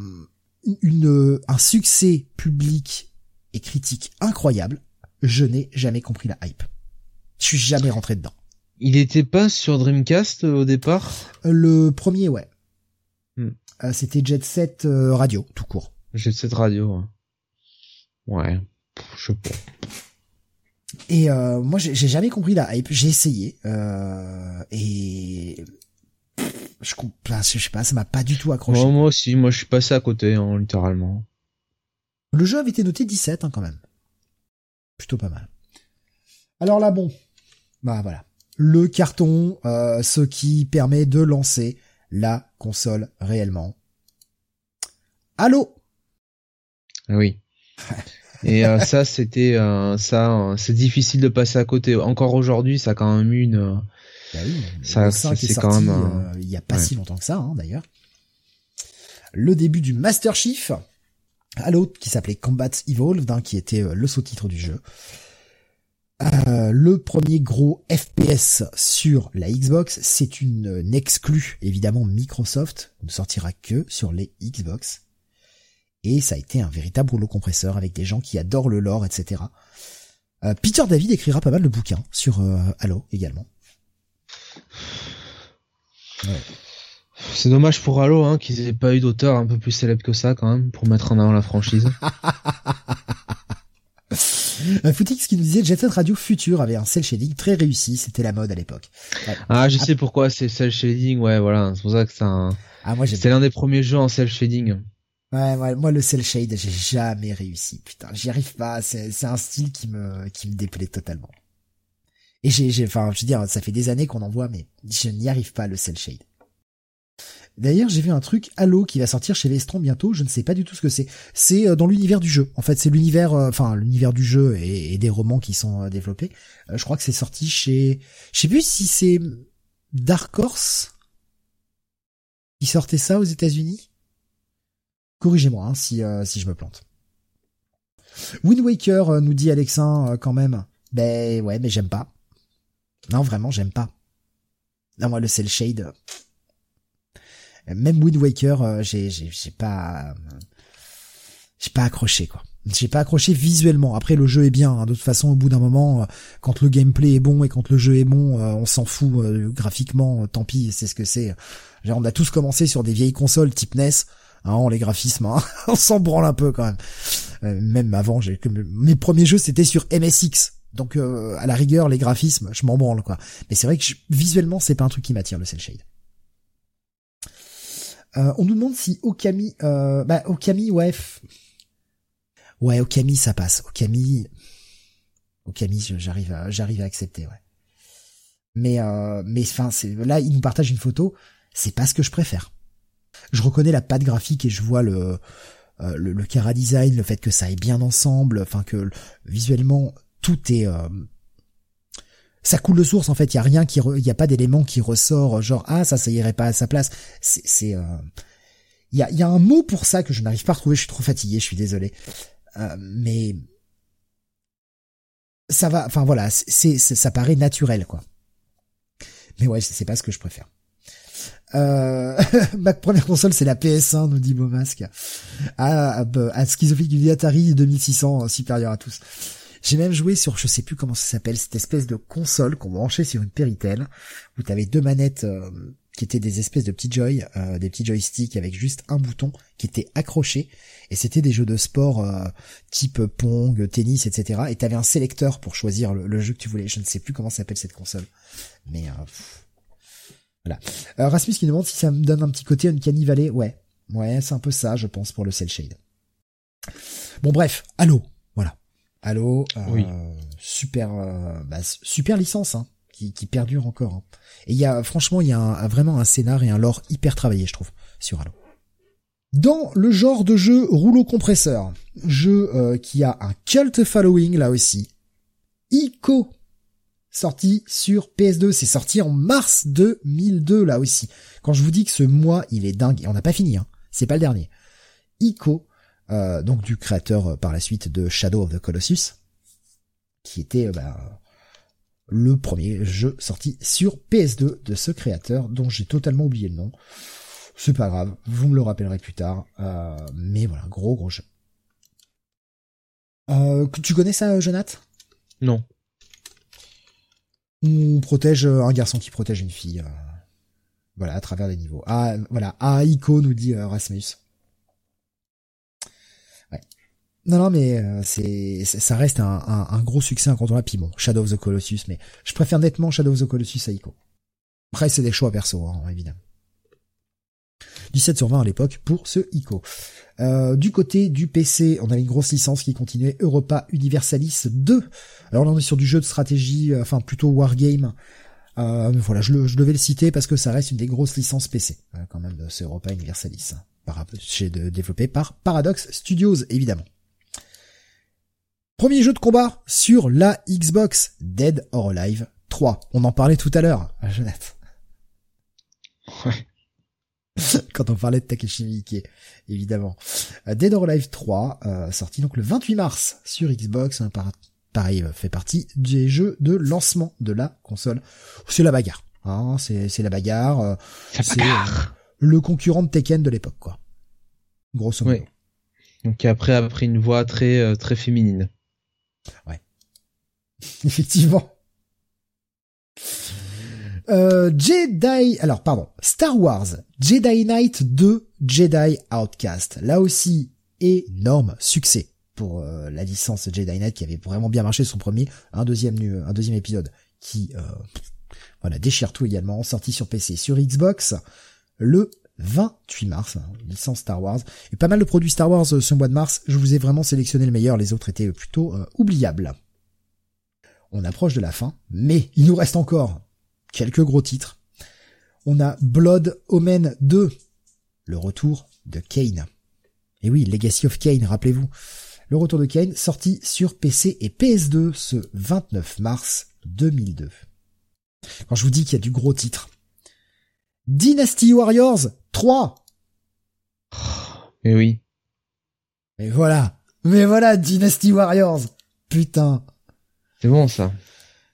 une, un succès public et critique incroyable, je n'ai jamais compris la hype. Je suis jamais rentré dedans. Il était pas sur Dreamcast euh, au départ Le premier, ouais. Hmm. Euh, c'était Jet Set euh, Radio, tout court. Jet Set Radio, ouais. Je sais pas. Et moi, j'ai jamais compris la hype. J'ai essayé et je, je sais pas, ça m'a pas du tout accroché. Moi, moi aussi, moi je suis passé à côté, hein, littéralement. Le jeu avait été noté 17 hein, quand même. Plutôt pas mal. Alors là bon, bah voilà. Le carton, euh, ce qui permet de lancer la console réellement. Allô? Oui. <laughs> Et euh, ça, c'était euh, ça, c'est difficile de passer à côté. Encore aujourd'hui, ça a quand même une. Bah oui, ça, c'est quand même. il y a pas si longtemps que ça, hein, d'ailleurs. Le début du Master Chief, à l'autre qui s'appelait Combat Evolved, hein, qui était euh, le sous-titre du jeu. Euh, le premier gros FPS sur la Xbox, c'est une, exclue évidemment Microsoft, ne sortira que sur les Xbox. Et ça a été un véritable rouleau compresseur avec des gens qui adorent le lore, etc. Euh, Peter David écrira pas mal de bouquins sur Halo également. Ouais. C'est dommage pour Halo hein, qu'ils aient pas eu d'auteur un peu plus célèbre que ça quand même pour mettre en avant la franchise. <laughs> Footix qui nous disait Jet Set Radio Future avait un cel shading très réussi, c'était la mode à l'époque. Ah, je sais pourquoi c'est cel shading, ouais, voilà, c'est pour ça que c'est un... Ah, moi C'était l'un des premiers jeux en cel shading. Ouais, ouais, moi le cel shade, j'ai jamais réussi. Putain, j'y arrive pas, c'est un style qui me qui me déplaît totalement. Et j'ai j'ai enfin, je veux dire, ça fait des années qu'on en voit mais je n'y arrive pas le cel shade. D'ailleurs, j'ai vu un truc Halo qui va sortir chez Vestron bientôt. Je ne sais pas du tout ce que c'est. C'est euh, dans l'univers du jeu. En fait, c'est l'univers, euh, enfin l'univers du jeu et, des romans qui sont euh, développés. je crois que c'est sorti chez, je sais plus si c'est Dark Horse Ils sortaient ça aux États-Unis Corrigez-moi hein, si euh, si je me plante. Wind Waker euh, nous dit Alexin quand même. Ben ouais, mais j'aime pas. Non, vraiment, j'aime pas. Non, moi le cell shade. Même Wind Waker, j'ai j'ai pas j'ai pas accroché quoi. J'ai pas accroché visuellement. Après, le jeu est bien. Hein. De toute façon, au bout d'un moment, euh, quand le gameplay est bon et quand le jeu est bon, euh, on s'en fout euh, graphiquement. tant pis, c'est ce que c'est. On a tous commencé sur des vieilles consoles type NES. Hein, les graphismes, hein. <laughs> on s'en branle un peu quand même. même avant, j'ai mes premiers jeux c'était sur MSX. Donc à la rigueur, les graphismes, je m'en branle quoi. Mais c'est vrai que visuellement, c'est pas un truc qui m'attire le cel shade. on nous demande si Okami, bah Okami, ouais, Ouais, Okami, ça passe. Okami, Okami, j'arrive à, j'arrive à accepter, ouais. Mais, euh, mais enfin, là, il nous partage une photo. C'est pas ce que je préfère. Je reconnais la patte graphique et je vois le, euh, le, le cara design, le fait que ça aille bien ensemble, enfin que visuellement tout est, euh, ça coule de source en fait. Il y a rien qui, il y a pas d'élément qui ressort genre ah ça ça irait pas à sa place. C'est, c'est, euh, il y a, y a un mot pour ça que je n'arrive pas à retrouver. Je suis trop fatigué. Je suis désolé. Euh, mais ça va, enfin voilà, c'est, ça paraît naturel quoi. Mais ouais, c'est pas ce que je préfère. Euh, <laughs> ma première console c'est la PS1, nous dit Beaumasque. À, à, à Schizophilique Atari 2600 supérieur à tous. J'ai même joué sur, je sais plus comment ça s'appelle, cette espèce de console qu'on branchait sur une Péritel, où t'avais deux manettes euh, qui étaient des espèces de petits joy, euh, des petits joysticks avec juste un bouton qui était accroché, et c'était des jeux de sport euh, type Pong, tennis, etc. Et t'avais un sélecteur pour choisir le, jeu que tu voulais. Je ne sais plus comment s'appelle cette console, mais euh, voilà. Rasmus qui demande si ça me donne un petit côté Uncanny Valley. Ouais, ouais, c'est un peu ça, je pense, pour le cell shade. Bon bref, Halo, voilà. Halo, oui. super, bah, super licence, hein qui, perdure encore. Hein. Et il y a, franchement, il y a vraiment un scénar et un lore hyper travaillé, je trouve, sur Halo. Dans le genre de jeu rouleau compresseur, jeu euh, qui a un cult following là aussi, Ico, sorti sur PS2, c'est sorti en mars 2002 là aussi. Quand je vous dis que ce mois il est dingue, et on n'a pas fini, hein, c'est pas le dernier. Ico, euh, donc du créateur euh, par la suite de Shadow of the Colossus, qui était bah, le premier jeu sorti sur PS2 de ce créateur dont j'ai totalement oublié le nom. C'est pas grave, vous me le rappellerez plus tard. Euh, mais voilà, gros gros jeu. Euh, tu connais ça, Jonath Non. On protège un garçon qui protège une fille. Euh, voilà, à travers les niveaux. Ah, voilà. Ah, Ico nous dit Rasmus. Non, non, mais euh, c'est ça reste un, un, gros succès incontournable. Puis bon, Shadow of the Colossus, mais je préfère nettement Shadow of the Colossus à Ico. Après, c'est des choix perso, hein, évidemment. 17 sur 20 à l'époque pour ce ICO. Euh, du côté du PC, on avait une grosse licence qui continuait, Europa Universalis 2. Alors là, on est sur du jeu de stratégie, euh, enfin plutôt wargame. Euh, voilà, je, le, je devais le citer parce que ça reste une des grosses licences PC, quand même, de ce Europa Universalis. Hein, par, chez de, développé par Paradox Studios, évidemment. Premier jeu de combat sur la Xbox, Dead or Alive 3. On en parlait tout à l'heure, <laughs> Jeannette. Ouais. <laughs> Quand on parlait de Takeshi Miike, évidemment. Euh, Dead or Alive 3, euh, sorti donc le 28 mars sur Xbox, hein, pareil, euh, fait partie des jeux de lancement de la console. C'est la bagarre, hein, c'est la bagarre. c'est le concurrent de Tekken de l'époque, quoi. Grosso modo. Donc après a pris une voix très très féminine. Ouais. <laughs> Effectivement. Euh, Jedi, alors pardon, Star Wars, Jedi Knight 2, Jedi Outcast. Là aussi, énorme succès pour euh, la licence Jedi Knight qui avait vraiment bien marché son premier, un deuxième un deuxième épisode qui euh, voilà déchire tout également, sorti sur PC, sur Xbox le 28 mars, hein, licence Star Wars. Et pas mal de produits Star Wars euh, ce mois de mars. Je vous ai vraiment sélectionné le meilleur, les autres étaient plutôt euh, oubliables. On approche de la fin, mais il nous reste encore quelques gros titres. On a Blood Omen 2, le retour de Kane. Et oui, Legacy of Kane, rappelez-vous. Le retour de Kane, sorti sur PC et PS2 ce 29 mars 2002. Quand je vous dis qu'il y a du gros titre, Dynasty Warriors 3. Mais oui. Mais voilà. Mais voilà, Dynasty Warriors. Putain. C'est bon ça.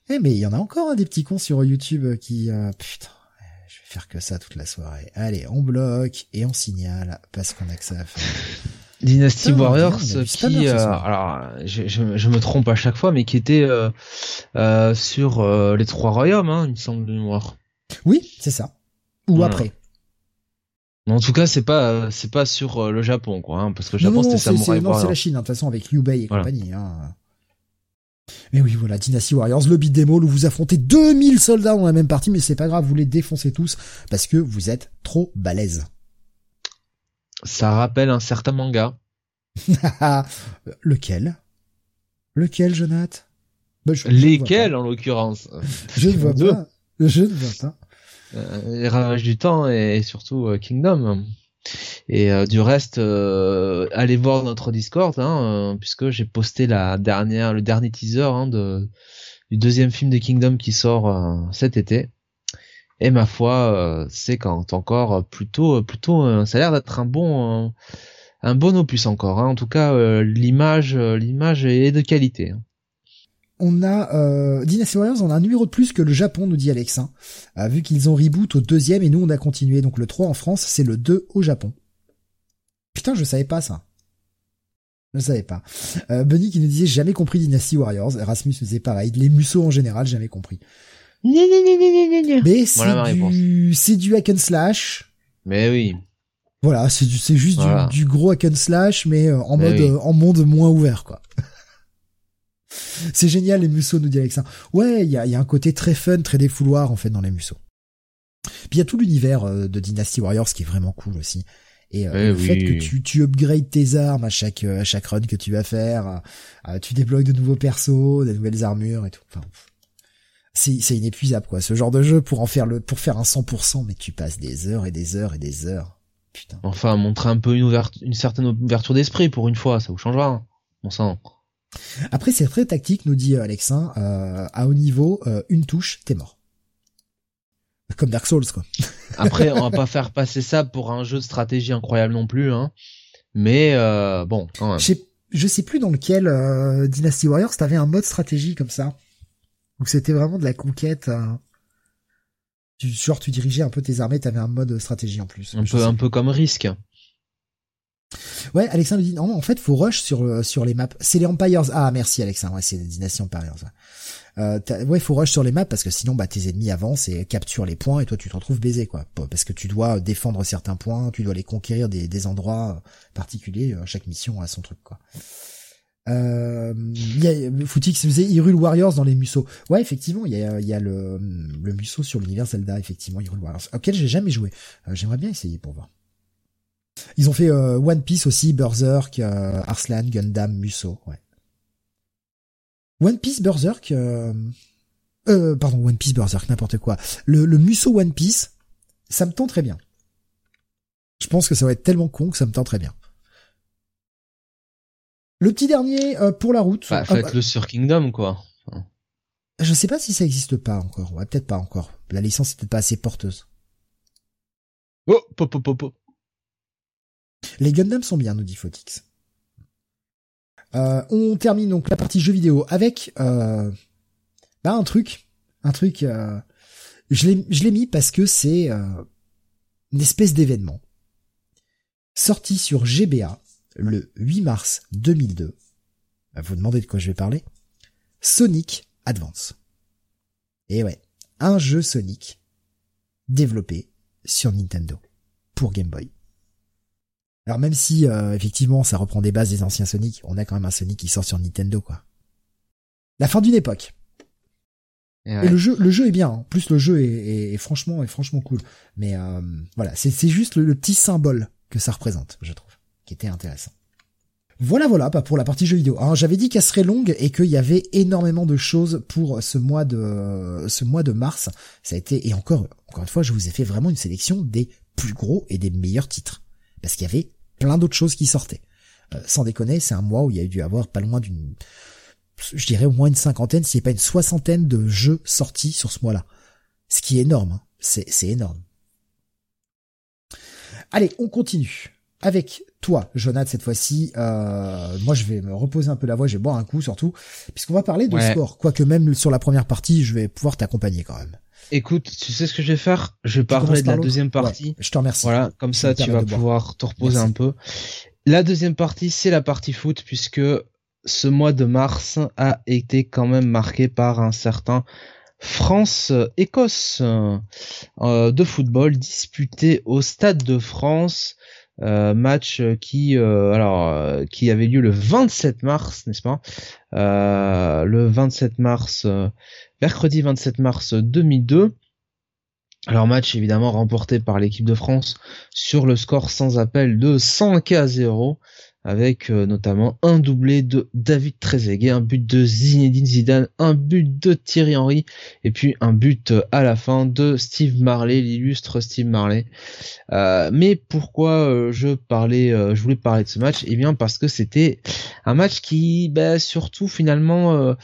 Eh mais il y en a encore hein, des petits cons sur YouTube qui... euh, putain, je vais faire que ça toute la soirée. Allez, on bloque et on signale parce qu'on a que ça à faire. Dynasty Warriors qui, euh, alors je, je, je me trompe à chaque fois, mais qui était euh, euh, sur euh, les trois royaumes, hein, il me semble de mémoire. Oui, c'est ça. Ou Voilà. après. En tout cas, c'est pas euh, c'est pas sur euh, le Japon, quoi, hein, parce que le Japon c'était Samurai non, c'est la Chine, hein, de toute façon, avec Liu Bei et Voilà. compagnie. Hein. Mais oui, voilà, Dynasty Warriors, le beat démo où vous affrontez 2000 soldats dans la même partie, mais c'est pas grave, vous les défoncez tous parce que vous êtes trop balèzes. Ça rappelle un certain manga. <laughs> Lequel? Lequel, Jonath? Bah, je- je Lesquels, en l'occurrence? Je ne vois Deux. pas. Je ne vois pas. Euh, Les Ravages du Temps et surtout euh, Kingdom. Et euh, du reste, euh, allez voir notre Discord, hein, euh, puisque j'ai posté la dernière, le dernier teaser hein, du deuxième film de Kingdom qui sort cet été. Et ma foi, c'est quand encore plutôt, plutôt, ça a l'air d'être un bon, un bon opus encore. Hein. En tout cas, l'image, l'image est de qualité. On a euh, Dynasty Warriors, on a un numéro de plus que le Japon, nous dit Alex. hein. Euh, vu qu'ils ont reboot au deuxième et nous on a continué. Donc le 3 en France, c'est le 2 au Japon. Putain, je savais pas ça. Je savais pas. Euh, Bunny qui nous disait jamais compris Dynasty Warriors. Erasmus faisait pareil. Les musos en général, jamais compris. Mais Voilà ma c'est réponse. du, c'est du hack and slash. Mais oui. Voilà, c'est du, c'est juste du- Voilà. du, gros hack and slash, mais euh, en Mais mode, oui. euh, en monde moins ouvert, quoi. <laughs> c'est génial les musos, nous dit Alexa. Ouais, il y a, y a un côté très fun, très défouloir en fait dans les musos. Puis il y a tout l'univers euh, de Dynasty Warriors qui est vraiment cool aussi. Et euh, Eh le fait que tu, tu upgrades tes armes à chaque euh, à chaque run que tu vas faire, euh, tu débloques de nouveaux persos, des nouvelles armures et tout. Enfin, c'est c'est inépuisable quoi. Ce genre de jeu pour en faire le pour faire un 100%, mais tu passes des heures et des heures et des heures. Putain. Enfin, montrer un peu une, une certaine ouverture d'esprit pour une fois, ça vous changera. hein. Bon sang. Après, c'est très tactique, nous dit euh, Alexin. Euh, à haut niveau, euh, une touche, t'es mort. Comme Dark Souls, quoi. <laughs> Après, on va pas faire passer ça pour un jeu de stratégie incroyable non plus, hein. Mais euh, bon, quand même. Je sais, je sais plus dans lequel Dynasty Warriors, t'avais un mode stratégie comme ça. Donc c'était vraiment de la conquête. tu, genre, tu dirigeais un peu tes armées, t'avais un mode stratégie en plus. Un peu, sais un peu comme risque. Ouais, Alexin nous dit non, en fait, faut rush sur euh, sur les maps. C'est les Empires. Ah, merci. Ouais, c'est les Dynasty Empires. Euh, ouais, faut rush sur les maps parce que sinon, bah, tes ennemis avancent et capturent les points et toi, tu te retrouves baisé, quoi. Parce que tu dois défendre certains points, tu dois les conquérir des, des endroits euh, particuliers. euh, Chaque mission a son truc, quoi. Euh, il y a Footix faisait Hyrule Warriors dans les Musos. Ouais, effectivement, il y a, il y a le, le Muso sur l'univers Zelda, effectivement, Hyrule Warriors, auquel j'ai jamais joué. J'aimerais bien essayer pour voir. Ils ont fait euh, One Piece aussi, Berserk, euh, Arslan, Gundam, Muso, ouais. One Piece, Berserk, euh, euh, pardon, One Piece, Berserk, n'importe quoi. Le, le Muso One Piece, ça me tend très bien. Je pense que ça va être tellement con que ça me tend très bien. Le petit dernier euh, pour la route. Bah, Ah, faites-le sur Kingdom, quoi. je sais pas si ça existe pas encore. Ouais, peut-être pas encore. La licence est peut-être pas assez porteuse. Oh, pop, pop, pop, pop. Les Gundam sont bien, nous dit Fotix. Euh, on termine donc la partie jeux vidéo avec euh, bah, un truc, un truc. euh, je l'ai, mis parce que c'est euh, une espèce d'événement sorti sur GBA le 8 mars 2002. Bah, vous demandez de quoi je vais parler Sonic Advance. Et ouais, un jeu Sonic développé sur Nintendo pour Game Boy. Alors même si euh, effectivement ça reprend des bases des anciens Sonic, on a quand même un Sonic qui sort sur Nintendo quoi. La fin d'une époque. Et le jeu, le jeu est bien. En plus le jeu est, est- est franchement, est franchement cool. Mais euh, voilà, c'est juste le, le petit symbole que ça représente, je trouve, qui était intéressant. Voilà, voilà, pas pour la partie jeux vidéo. Alors, j'avais dit qu'elle serait longue et qu'il y avait énormément de choses pour ce mois de ce mois de mars. Ça a été et encore, encore une fois, je vous ai fait vraiment une sélection des plus gros et des meilleurs titres parce qu'il y avait plein d'autres choses qui sortaient. Euh, sans déconner, c'est un mois où il y a dû avoir pas loin d'une, je dirais au moins une cinquantaine, si pas une soixantaine de jeux sortis sur ce mois-là. Ce qui est énorme, hein. c'est c'est énorme. Allez, on continue avec toi, Jonathan, cette fois-ci. Euh, moi, je vais me reposer un peu la voix, je vais boire un coup surtout, puisqu'on va parler de sport. Quoique même sur la première partie, je vais pouvoir t'accompagner quand même. Écoute, tu sais ce que je vais faire? Je vais parler de la deuxième partie. je te remercie. Voilà, comme ça, tu vas pouvoir te reposer un peu. La deuxième partie, c'est la partie foot, puisque ce mois de mars a été quand même marqué par un certain France-Écosse euh, de football disputé au Stade de France. Euh, match qui euh, alors qui avait lieu le 27 mars n'est-ce pas? Le 27 mars mercredi 27 mars 2002 alors match évidemment remporté par l'équipe de France sur le score sans appel de 100 à 0 avec euh, notamment un doublé de David Trezeguet, un but de Zinedine Zidane, un but de Thierry Henry et puis un but euh, à la fin de Steve Marley, l'illustre Steve Marley. Euh, mais pourquoi je parlais, je voulais parler de ce match? Eh bien parce que c'était un match qui, bah, surtout finalement,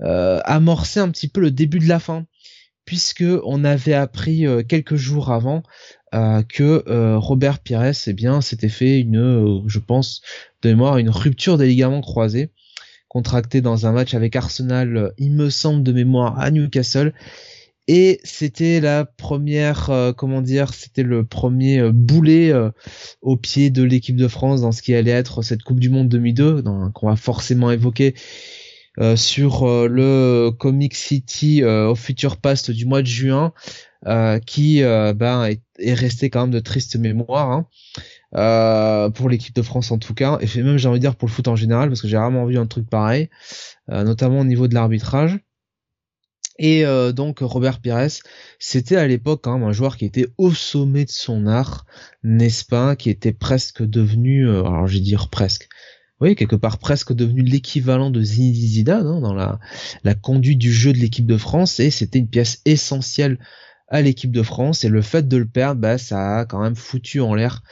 amorçait un petit peu le début de la fin puisque on avait appris quelques jours avant euh, que euh, Robert Pires eh bien s'était fait une euh, je pense de mémoire une rupture des ligaments croisés contracté dans un match avec Arsenal il me semble de mémoire à Newcastle. Et c'était la première comment dire c'était le premier boulet au pied de l'équipe de France dans ce qui allait être cette Coupe du monde 2002 qu'on va forcément évoquer sur le Comic City au Future Past du mois de juin euh, qui euh, ben, est, resté quand même de triste mémoire hein. euh, pour l'équipe de France en tout cas, et même j'ai envie de dire pour le foot en général, parce que j'ai vraiment vu un truc pareil, notamment au niveau de l'arbitrage. Et donc Robert Pires, c'était à l'époque quand même un joueur qui était au sommet de son art, n'est-ce pas, qui était presque devenu, alors je vais dire presque, oui, quelque part presque devenu l'équivalent de Zinedine Zidane hein, dans la, la conduite du jeu de l'équipe de France, et c'était une pièce essentielle à l'équipe de France. Et le fait de le perdre, bah, ça a quand même foutu en l'air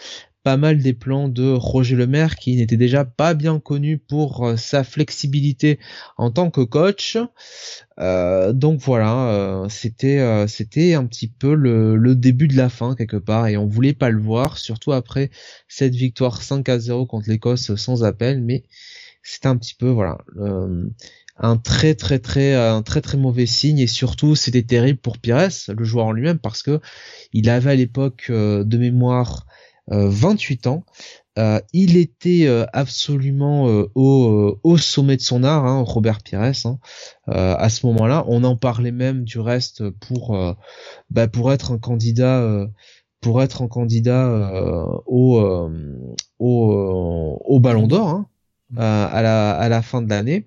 pas mal des plans de Roger Lemaire qui n'était déjà pas bien connu pour euh, sa flexibilité en tant que coach. Euh, donc voilà, euh, c'était c'était un petit peu le, début de la fin quelque part et on voulait pas le voir, surtout après cette victoire 5 à 0 contre l'Écosse sans appel, mais c'était un petit peu voilà un très très très un très très mauvais signe et surtout c'était terrible pour Pires le joueur en lui-même parce que il avait à l'époque de mémoire 28 euh, ans euh, il était absolument au, au, sommet de son art, hein, Robert Pires. Hein. à ce moment-là, on en parlait même du reste pour bah, pour être un candidat pour être un candidat au, au, au Ballon d'Or hein, à la à la fin de l'année.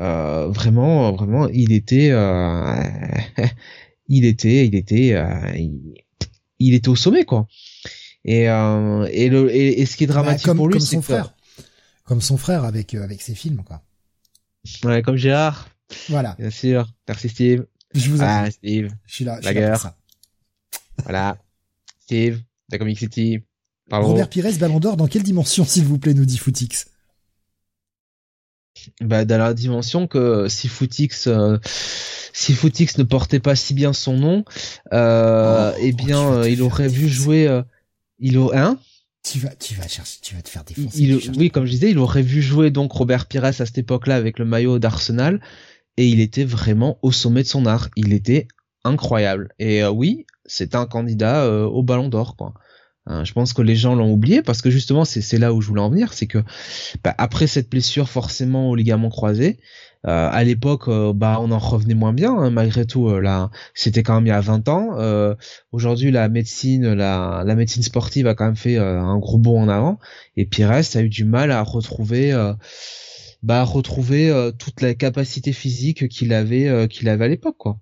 Euh, vraiment, vraiment, il était, euh, <laughs> il était, il était, euh, il, était au sommet quoi. Et et, le, et, ce qui est bah, dramatique comme, pour lui, comme son frère, comme son frère avec avec ses films quoi. Ouais, comme Gérard. Voilà. Bien sûr. Merci Steve. Je vous ah, Steve. Je suis là. Je suis là pour ça. Voilà. Steve, de Comic City. Robert Pires, Ballon d'Or, dans quelle dimension, s'il vous plaît, nous dit Footix? Bah, dans la dimension que si Footix euh, si Footix ne portait pas si bien son nom euh, oh, eh bien euh, il aurait vu jouer euh, il aurait hein tu vas tu vas chercher tu vas te faire défoncer il, oui comme je disais il aurait vu jouer donc Robert Pires à cette époque-là avec le maillot d'Arsenal et il était vraiment au sommet de son art. Il était incroyable. Et oui c'est un candidat au Ballon d'Or quoi. Hein, je pense que les gens l'ont oublié parce que justement c'est là où je voulais en venir, c'est que bah, après cette blessure forcément au ligament croisé, euh, à l'époque euh, bah on en revenait moins bien hein, malgré tout euh, là c'était quand même il y a 20 ans. Aujourd'hui la médecine la, la médecine sportive a quand même fait un gros bond en avant et Pires a eu du mal à retrouver bah retrouver toute la capacité physique qu'il avait qu'il avait à l'époque quoi.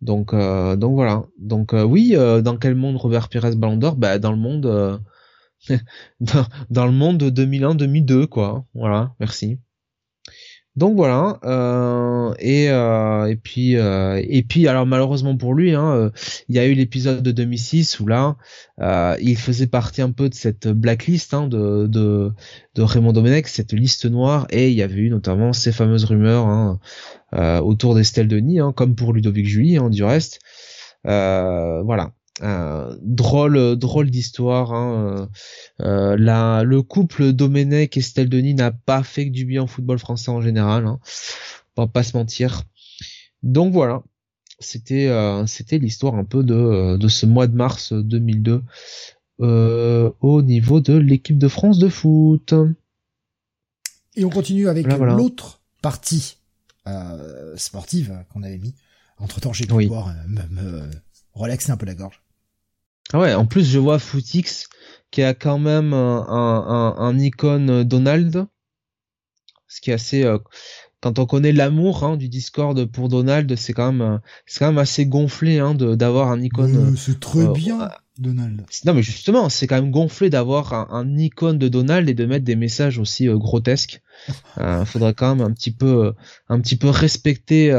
Donc, euh, donc voilà. Donc euh, oui, euh, dans quel monde Robert Pires Ballon d'Or? Bah dans le monde, <laughs> dans, dans, le monde 2001-2002 quoi. Voilà, merci. Donc voilà, euh, et, euh, et puis euh, et puis alors malheureusement pour lui, hein, il y a eu l'épisode de 2006 où là, il faisait partie un peu de cette blacklist hein, de, de, de Raymond Domenech, cette liste noire, et il y avait eu notamment ces fameuses rumeurs hein, autour d'Estelle Denis, hein, comme pour Ludovic Julie, hein, du reste, voilà. Drôle, drôle d'histoire. Hein, le couple Domenech et Estelle Denis n'a pas fait que du bien au football français en général. Hein, on va pas se mentir. Donc voilà, c'était c'était l'histoire un peu de de ce mois de mars 2002 au niveau de l'équipe de France de foot. Et on continue avec l'autre partie euh, sportive qu'on avait mis. Entre temps, j'ai pouvoir euh, me, relaxer un peu la gorge. Ah ouais, en plus je vois Footix qui a quand même un, un, un, icône Donald, ce qui est assez. Euh, quand on connaît l'amour hein, du Discord pour Donald, c'est quand même c'est quand même assez gonflé hein, d'avoir un icône. c'est très bien. Donald. Non mais justement, c'est quand même gonflé d'avoir un, icône de Donald et de mettre des messages aussi euh, grotesques. Il euh, faudrait quand même un petit peu, euh, un petit peu respecter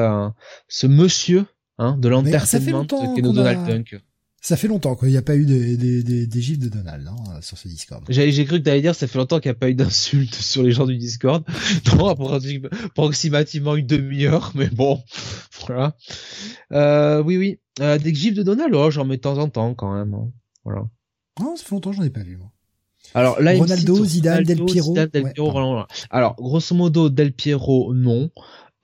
ce monsieur hein, de l'entertainment qu'est nos Donald Duck. Ça fait longtemps qu'il n'y a pas eu des, des, des, des gifs de Donald hein, sur ce Discord. J'ai cru que t'allais dire ça fait longtemps qu'il n'y a pas eu d'insultes <laughs> sur les gens du Discord. <laughs> Non, approximativement une demi-heure, mais bon, <laughs> voilà. Euh, oui, oui. Euh, des gifs de Donald, oh, j'en mets de temps en temps quand même. Hein. Voilà. Non, ça fait longtemps que j'en ai pas vu moi. Alors là, Ronaldo, Zidane, Del Piero. Del Piero Alors grosso modo, Del Piero, non.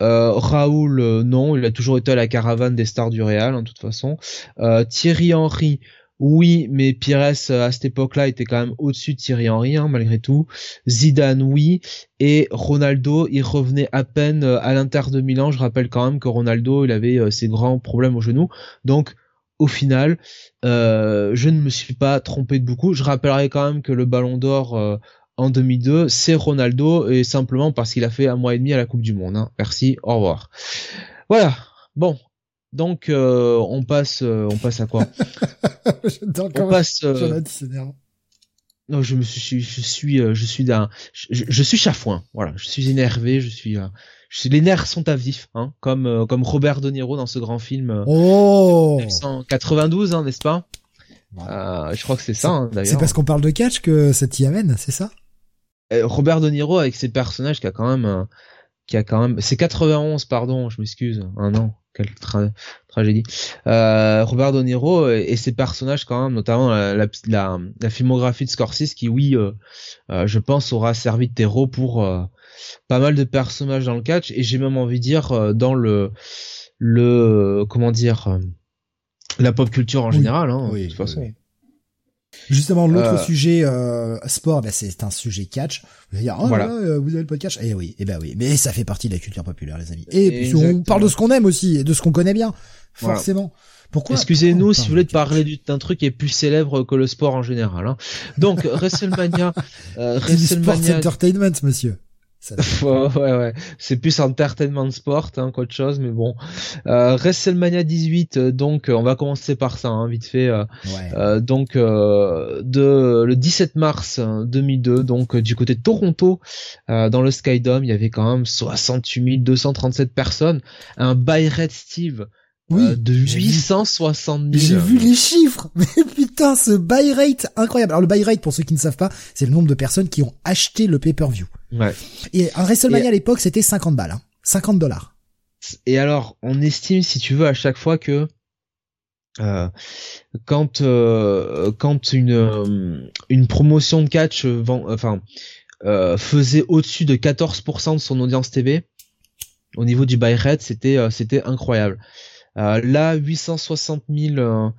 Euh, Raoul, euh, non, il a toujours été à la caravane des stars du Real, en toute façon. Euh, Thierry Henry, oui, mais Pires à cette époque-là était quand même au-dessus de Thierry Henry, hein, malgré tout. Zidane, oui, et Ronaldo, il revenait à peine à l'Inter de Milan. Je rappelle quand même que Ronaldo, il avait ses grands problèmes au genou, donc au final, je ne me suis pas trompé de beaucoup. Je rappellerai quand même que le Ballon d'Or en 2002, c'est Ronaldo et simplement parce qu'il a fait un mois et demi à la Coupe du Monde. Hein. Merci, au revoir. Voilà. Bon, donc euh, on passe, euh, on passe à quoi? <laughs> On passe. Euh... Non, je me suis, je suis, je suis d'un, je, suis chafouin. Voilà, je suis énervé, je suis, je suis les nerfs sont à vif, hein, comme comme Robert De Niro dans ce grand film. Oh 1992, hein, n'est-ce pas? Je crois que c'est ça, hein, d'ailleurs. C'est parce qu'on parle de catch que ça t'y amène, c'est ça? Robert De Niro avec ses personnages qui a quand même qui a quand même c'est 91 pardon je m'excuse un an quelle tragédie. Euh, Robert De Niro et, ses personnages quand même notamment la, la, la, filmographie de Scorsese qui oui euh, euh, je pense aura servi de terreau pour pas mal de personnages dans le catch et j'ai même envie de dire dans le le comment dire la pop culture en général hein, de toute façon Justement, l'autre euh. sujet euh, sport, bah, c'est un sujet catch. Vous allez dire, oh, voilà. Euh, vous avez le podcast Eh oui, eh ben oui. Mais ça fait partie de la culture populaire, les amis. Et on parle de ce qu'on aime aussi, et de ce qu'on connaît bien, forcément. Pourquoi Excusez-nous si vous voulez parler d'un truc qui est plus célèbre que le sport en général. Hein. Donc <laughs> WrestleMania, euh, WrestleMania. Entertainment, monsieur. <laughs> ouais, ouais, c'est plus entertainment sport hein, qu'autre chose, mais bon. Euh, WrestleMania 18, euh, donc euh, on va commencer par ça, hein, vite fait. Euh, euh donc de le 17 mars 2002, donc du côté de Toronto, dans le Skydome, il y avait quand même 68 237 personnes. Un By Red Steve oui, euh, de 860 000. J'ai vu les chiffres, <laughs> mais putain, ce buy rate incroyable. Alors le buy rate, pour ceux qui ne savent pas, c'est le nombre de personnes qui ont acheté le pay-per-view. Ouais. Et un WrestleMania à l'époque, c'était 50 balles, hein. 50 dollars. Et alors, on estime, si tu veux, à chaque fois que euh, quand euh, quand une euh, une promotion de catch vend, enfin faisait au-dessus de 14% de son audience TV au niveau du buy rate, c'était c'était incroyable. Euh, là, 860 000 euh,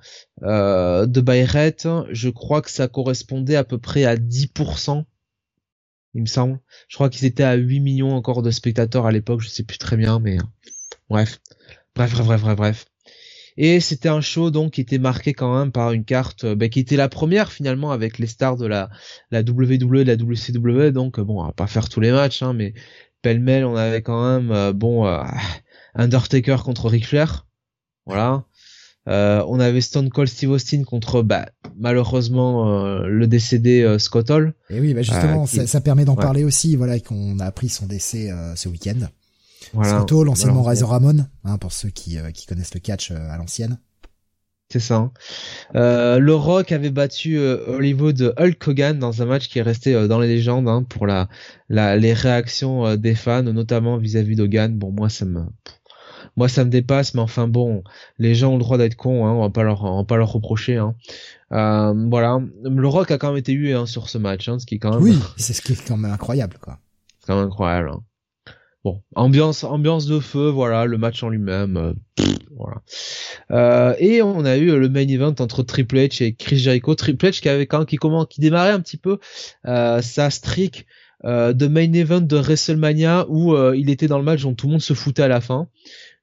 euh, de buy rate, je crois que ça correspondait à peu près à 10%, il me semble. Je crois qu'ils étaient à 8 millions encore de spectateurs à l'époque, je sais plus très bien, mais bref. Bref, bref, bref, bref, bref. Et c'était un show donc qui était marqué quand même par une carte bah, qui était la première finalement avec les stars de la, la WWE et la WCW. Donc bon, on va pas faire tous les matchs, hein, mais pêle-mêle, on avait quand même bon Undertaker contre Ric Flair. Voilà. Euh, on avait Stone Cold Steve Austin contre bah, malheureusement euh, le décédé euh, Scott Hall. Et oui, bah justement, ça, permet d'en parler aussi. Voilà, qu'on a appris son décès ce week-end. Scott Hall, anciennement Razor Ramon, hein, pour ceux qui, qui connaissent le catch à l'ancienne. C'est ça. Hein. le Rock avait battu Hollywood Hulk Hogan dans un match qui est resté dans les légendes hein, pour la, la, les réactions des fans, notamment vis-à-vis d'Hogan. Bon, moi, ça me moi ça me dépasse, mais enfin bon, les gens ont le droit d'être cons, hein, on va pas leur, on va pas leur reprocher. Hein. Euh, voilà, le Rock a quand même été hué hein, sur ce match, hein, ce qui est quand même. Oui, c'est ce qui est quand même incroyable, quoi. C'est quand même incroyable. Hein. Bon, ambiance, ambiance de feu, voilà, le match en lui-même, euh, voilà. Euh, et on a eu le main event entre Triple H et Chris Jericho. Triple H qui avait quand qui comment, qui démarrait un petit peu sa streak de main event de WrestleMania où il était dans le match dont tout le monde se foutait à la fin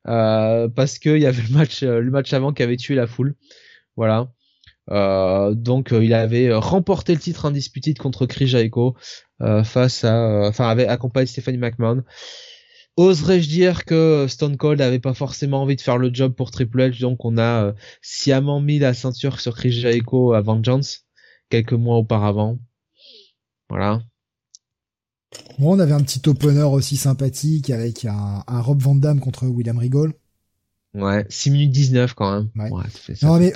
parce qu'il y avait le match le match avant qui avait tué la foule voilà donc il avait remporté le titre indisputé contre Chris Jericho face à enfin avec accompagné Stephanie McMahon Oserais-je dire que Stone Cold n'avait pas forcément envie de faire le job pour Triple H, donc on a sciemment mis la ceinture sur Chris Jericho à Vengeance quelques mois auparavant. Voilà. Bon, on avait un petit opener aussi sympathique avec un, un Rob Van Damme contre William Regal. Ouais, 6 minutes 19 quand même. Ouais. ouais ça non mais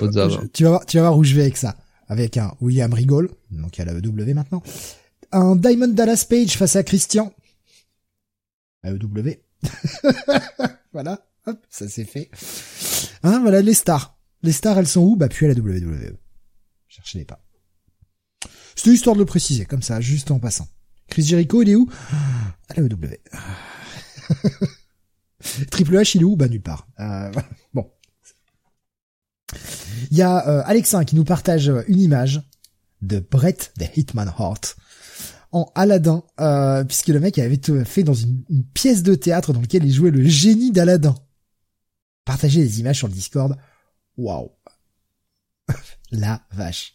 tu vas voir, tu vas voir où je vais avec ça. Avec un William Regal, donc à la EW maintenant. Un Diamond Dallas Page face à Christian. À EW. <laughs> voilà, hop, ça c'est fait. Hein, voilà les stars. Les stars, elles sont où? Bah, puis à la WWE. Cherchez-les pas. C'était histoire de le préciser, comme ça, juste en passant. Chris Jericho, il est où? À la EW. <laughs> Triple H, il est où? Bah nulle part. Euh, <laughs> bon. Il y a euh, Alexin qui nous partage une image de Brett the Hitman Hart en Aladdin, euh, puisque le mec avait fait dans une, une, pièce de théâtre dans laquelle il jouait le génie d'Aladin. Partager les images sur le Discord. Waouh. <laughs> La vache.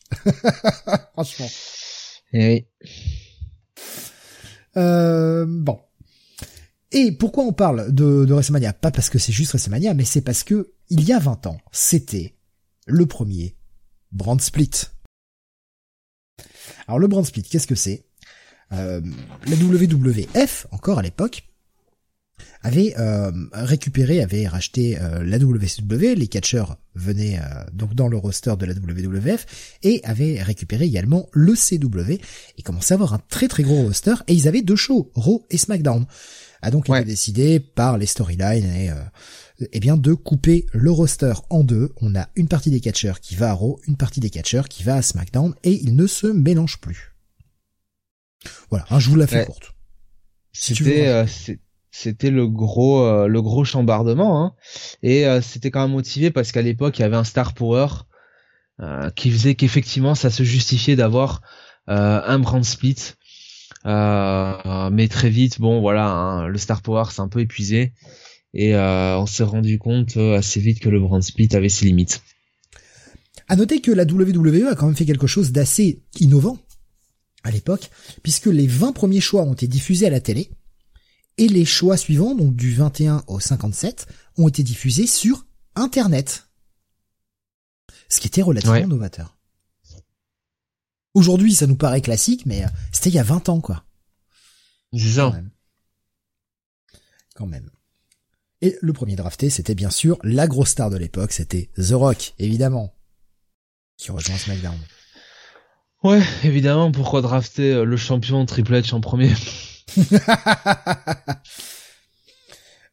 Franchement. Et oui. Euh, bon. Et pourquoi on parle de, de WrestleMania? Pas parce que c'est juste WrestleMania, mais c'est parce que il y a 20 ans, c'était le premier brand split. Alors le brand split, qu'est-ce que c'est? Euh, La WWF, encore à l'époque, avait euh, récupéré, avait racheté euh, la WCW, les catcheurs venaient euh, donc dans le roster de la WWF et avait récupéré également le CW et commençait à avoir un très très gros roster et ils avaient deux shows, Raw et SmackDown. A donc Ouais. été décidé par les storylines et eh bien de couper le roster en deux. On a une partie des catcheurs qui va à Raw, une partie des catcheurs qui va à SmackDown et ils ne se mélangent plus. Voilà, hein, je vous la fais Ouais. courte. Si C'était euh, c'est- c'était le gros euh, le gros chambardement hein. et euh, c'était quand même motivé parce qu'à l'époque il y avait un star power euh, qui faisait qu'effectivement ça se justifiait d'avoir un brand split. Mais très vite bon voilà hein, le star power s'est un peu épuisé. Et on s'est rendu compte assez vite que le brand split avait ses limites. À noter que la WWE a quand même fait quelque chose d'assez innovant à l'époque, puisque les 20 premiers choix ont été diffusés à la télé, et les choix suivants, donc du 21 au 57, ont été diffusés sur Internet. Ce qui était relativement Ouais. novateur. Aujourd'hui, ça nous paraît classique, mais euh, c'était il y a 20 ans, quoi. c'est Quand ça même. Quand même. Et le premier drafté, c'était bien sûr la grosse star de l'époque, c'était The Rock, évidemment. Qui rejoint SmackDown. ouais évidemment pourquoi drafter euh, le champion Triple H en premier? <laughs>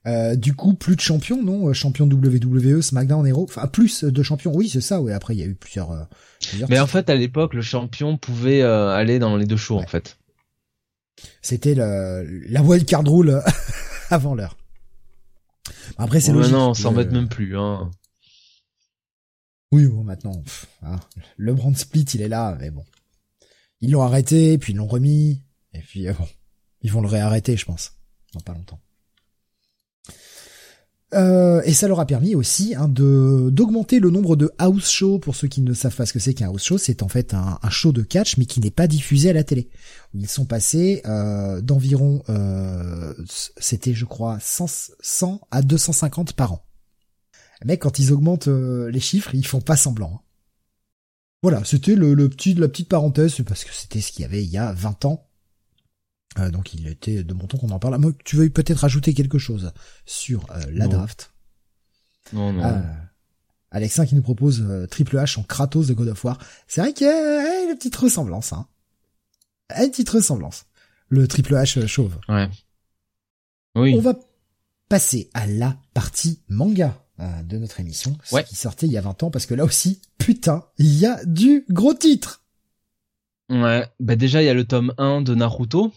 Euh, du coup, plus de champions, non Euh, Champion WWE, SmackDown, Hero. Enfin, plus de champions. Oui, c'est ça. Oui, après, il y a eu plusieurs. euh, plusieurs mais en fait à l'époque le champion pouvait euh, aller dans les deux shows Ouais. en fait c'était la wild card rule <laughs> avant l'heure. Après, c'est Bon, logique. maintenant on s'en Le- même plus hein Oui, bon, maintenant, pff, hein, le brand split, il est là, mais bon. Ils l'ont arrêté, puis ils l'ont remis, et puis bon, ils vont le réarrêter, je pense, dans pas longtemps. Euh, et ça leur a permis aussi hein, de d'augmenter le nombre de house shows. Pour ceux qui ne savent pas ce que c'est qu'un house show, c'est en fait un, un show de catch, mais qui n'est pas diffusé à la télé. Ils sont passés euh, d'environ, euh, c'était je crois 100, 100 à 250 par an. Mais quand ils augmentent euh, les chiffres, ils font pas semblant. hein. Voilà, c'était le, le petit, la petite parenthèse, parce que c'était ce qu'il y avait il y a 20 ans. Euh, donc il était de bon ton qu'on en parle. Moi, tu veux peut-être rajouter quelque chose sur euh, la Non. draft? Non non ah, Alexin qui nous propose euh, Triple H en Kratos de God of War. C'est vrai qu'il y a une petite ressemblance. Hein. Une petite ressemblance. Le Triple H euh, chauve. ouais oui On va passer à la partie manga euh, de notre émission, ce qui sortait il y a 20 ans, parce que là aussi, putain, il y a du gros titre. Ouais, bah déjà il y a le tome 1 de Naruto,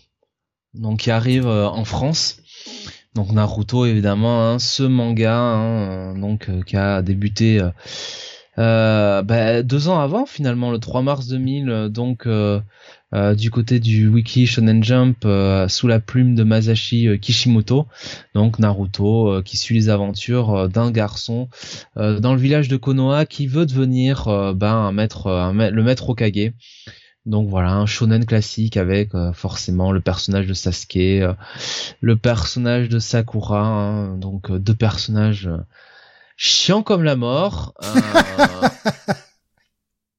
donc qui arrive euh, en France. Donc Naruto évidemment, hein, ce manga, hein, euh, donc qui a débuté bah, deux ans avant finalement, le 3 mars 2000, donc euh, du côté du wiki Shonen Jump euh, sous la plume de Masashi euh, Kishimoto, donc Naruto qui suit les aventures d'un garçon dans le village de Konoha qui veut devenir maître, le maître Okage. Donc voilà, un shonen classique avec forcément le personnage de Sasuke, le personnage de Sakura, hein, donc deux personnages chiants comme la mort. <laughs>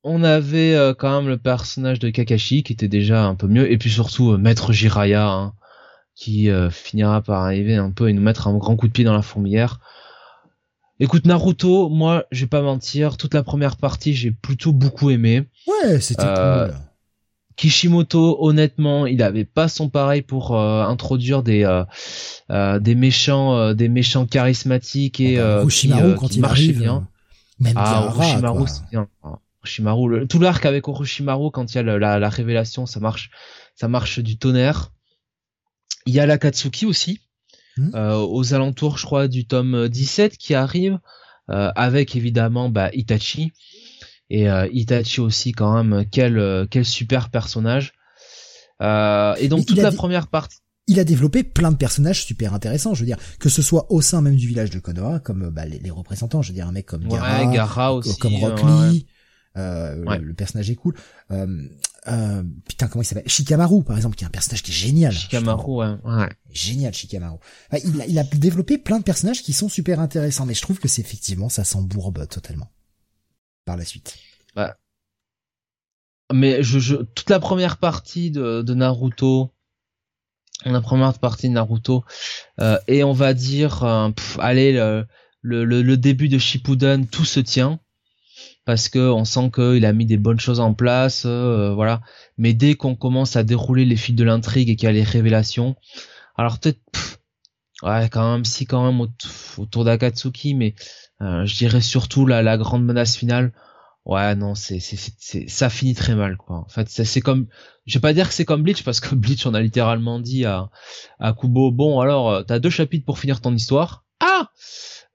on avait euh, quand même le personnage de Kakashi qui était déjà un peu mieux et puis surtout euh, Maître Jiraya hein, qui euh, finira par arriver un peu et nous mettre un grand coup de pied dans la fourmilière. Écoute Naruto, moi je vais pas mentir, toute la première partie j'ai plutôt beaucoup aimé. Ouais, c'était cool. Kishimoto, honnêtement, il avait pas son pareil pour introduire des des méchants, des méchants charismatiques et ah bah, qui, quand il arrive, bien. Même ah, c'est bien. Orochimaru, tout l'arc avec Orochimaru quand il y a la, révélation, ça marche, ça marche du tonnerre. Il y a la Katsuki aussi, hmm. euh, aux alentours, je crois, du tome 17 qui arrive, euh, avec évidemment bah, Itachi. Et euh, Itachi aussi quand même, quel quel super personnage. et donc toute la première partie il a développé plein de personnages super intéressants. Je veux dire, que ce soit au sein même du village de Konoha, comme bah, les, représentants, je veux dire un mec comme Gara, aussi, comme Rock Lee, euh, le, personnage est cool. Euh, euh, putain, comment il s'appelle? Shikamaru, par exemple, qui est un personnage qui est génial. Shikamaru, ouais. ouais. Génial, Shikamaru. il, a, il a développé plein de personnages qui sont super intéressants, mais je trouve que c'est effectivement, ça s'embourbe totalement. Par la suite. Bah. Mais je, je, toute la première partie de, de Naruto, la première partie de Naruto, euh, et on va dire, euh, allez, le, début de Shippuden, tout se tient parce que on sent qu'il a mis des bonnes choses en place, euh, voilà. Mais dès qu'on commence à dérouler les fils de l'intrigue et qu'il y a les révélations, alors peut-être, ouais, quand même, si quand même autour d'Akatsuki, mais je dirais surtout la, la grande menace finale. Ouais, non, c'est, c'est, ça finit très mal, quoi. En fait, c'est comme, je vais pas dire que c'est comme Bleach parce que <laughs> Bleach, on a littéralement dit à, à Kubo, bon, alors, euh, t'as deux chapitres pour finir ton histoire. Ah!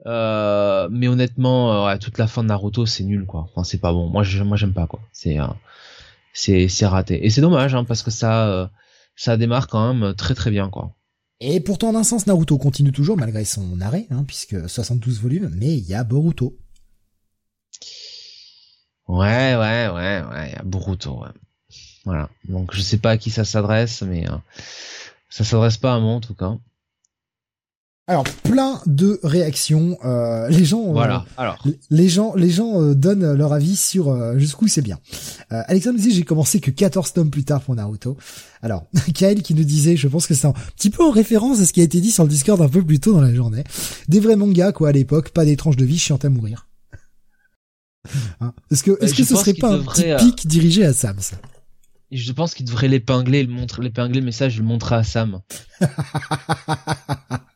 Euh, mais honnêtement, euh, toute la fin de Naruto, c'est nul, quoi. Enfin, c'est pas bon. Moi, moi, j'aime pas, quoi. C'est, euh, c'est, c'est raté. Et c'est dommage, hein, parce que ça, ça démarre quand même très, très bien, quoi. Et pourtant, en un sens, Naruto continue toujours malgré son arrêt, hein, puisque 72 volumes, mais il y a Boruto. Ouais, ouais, ouais, ouais, il y a Boruto, ouais. Voilà. Donc, je sais pas à qui ça s'adresse, mais ça s'adresse pas à moi, en tout cas. Alors plein de réactions. Euh, les gens, euh, voilà. alors les gens, les gens euh, donnent leur avis sur jusqu'où c'est bien. Alexandre nous dit j'ai commencé que 14 tomes plus tard pour Naruto. Alors <laughs> Kael qui nous disait, je pense que c'est un petit peu en référence à ce qui a été dit sur le Discord un peu plus tôt dans la journée. Des vrais mangas quoi à l'époque, pas des tranches de vie chiantes à mourir. <laughs> Hein est-ce que est-ce que ce serait pas un petit pic dirigé à Sam ça? Je pense qu'il devrait l'épingler, le montrer, l'épingler le message, le montrer à Sam. <laughs>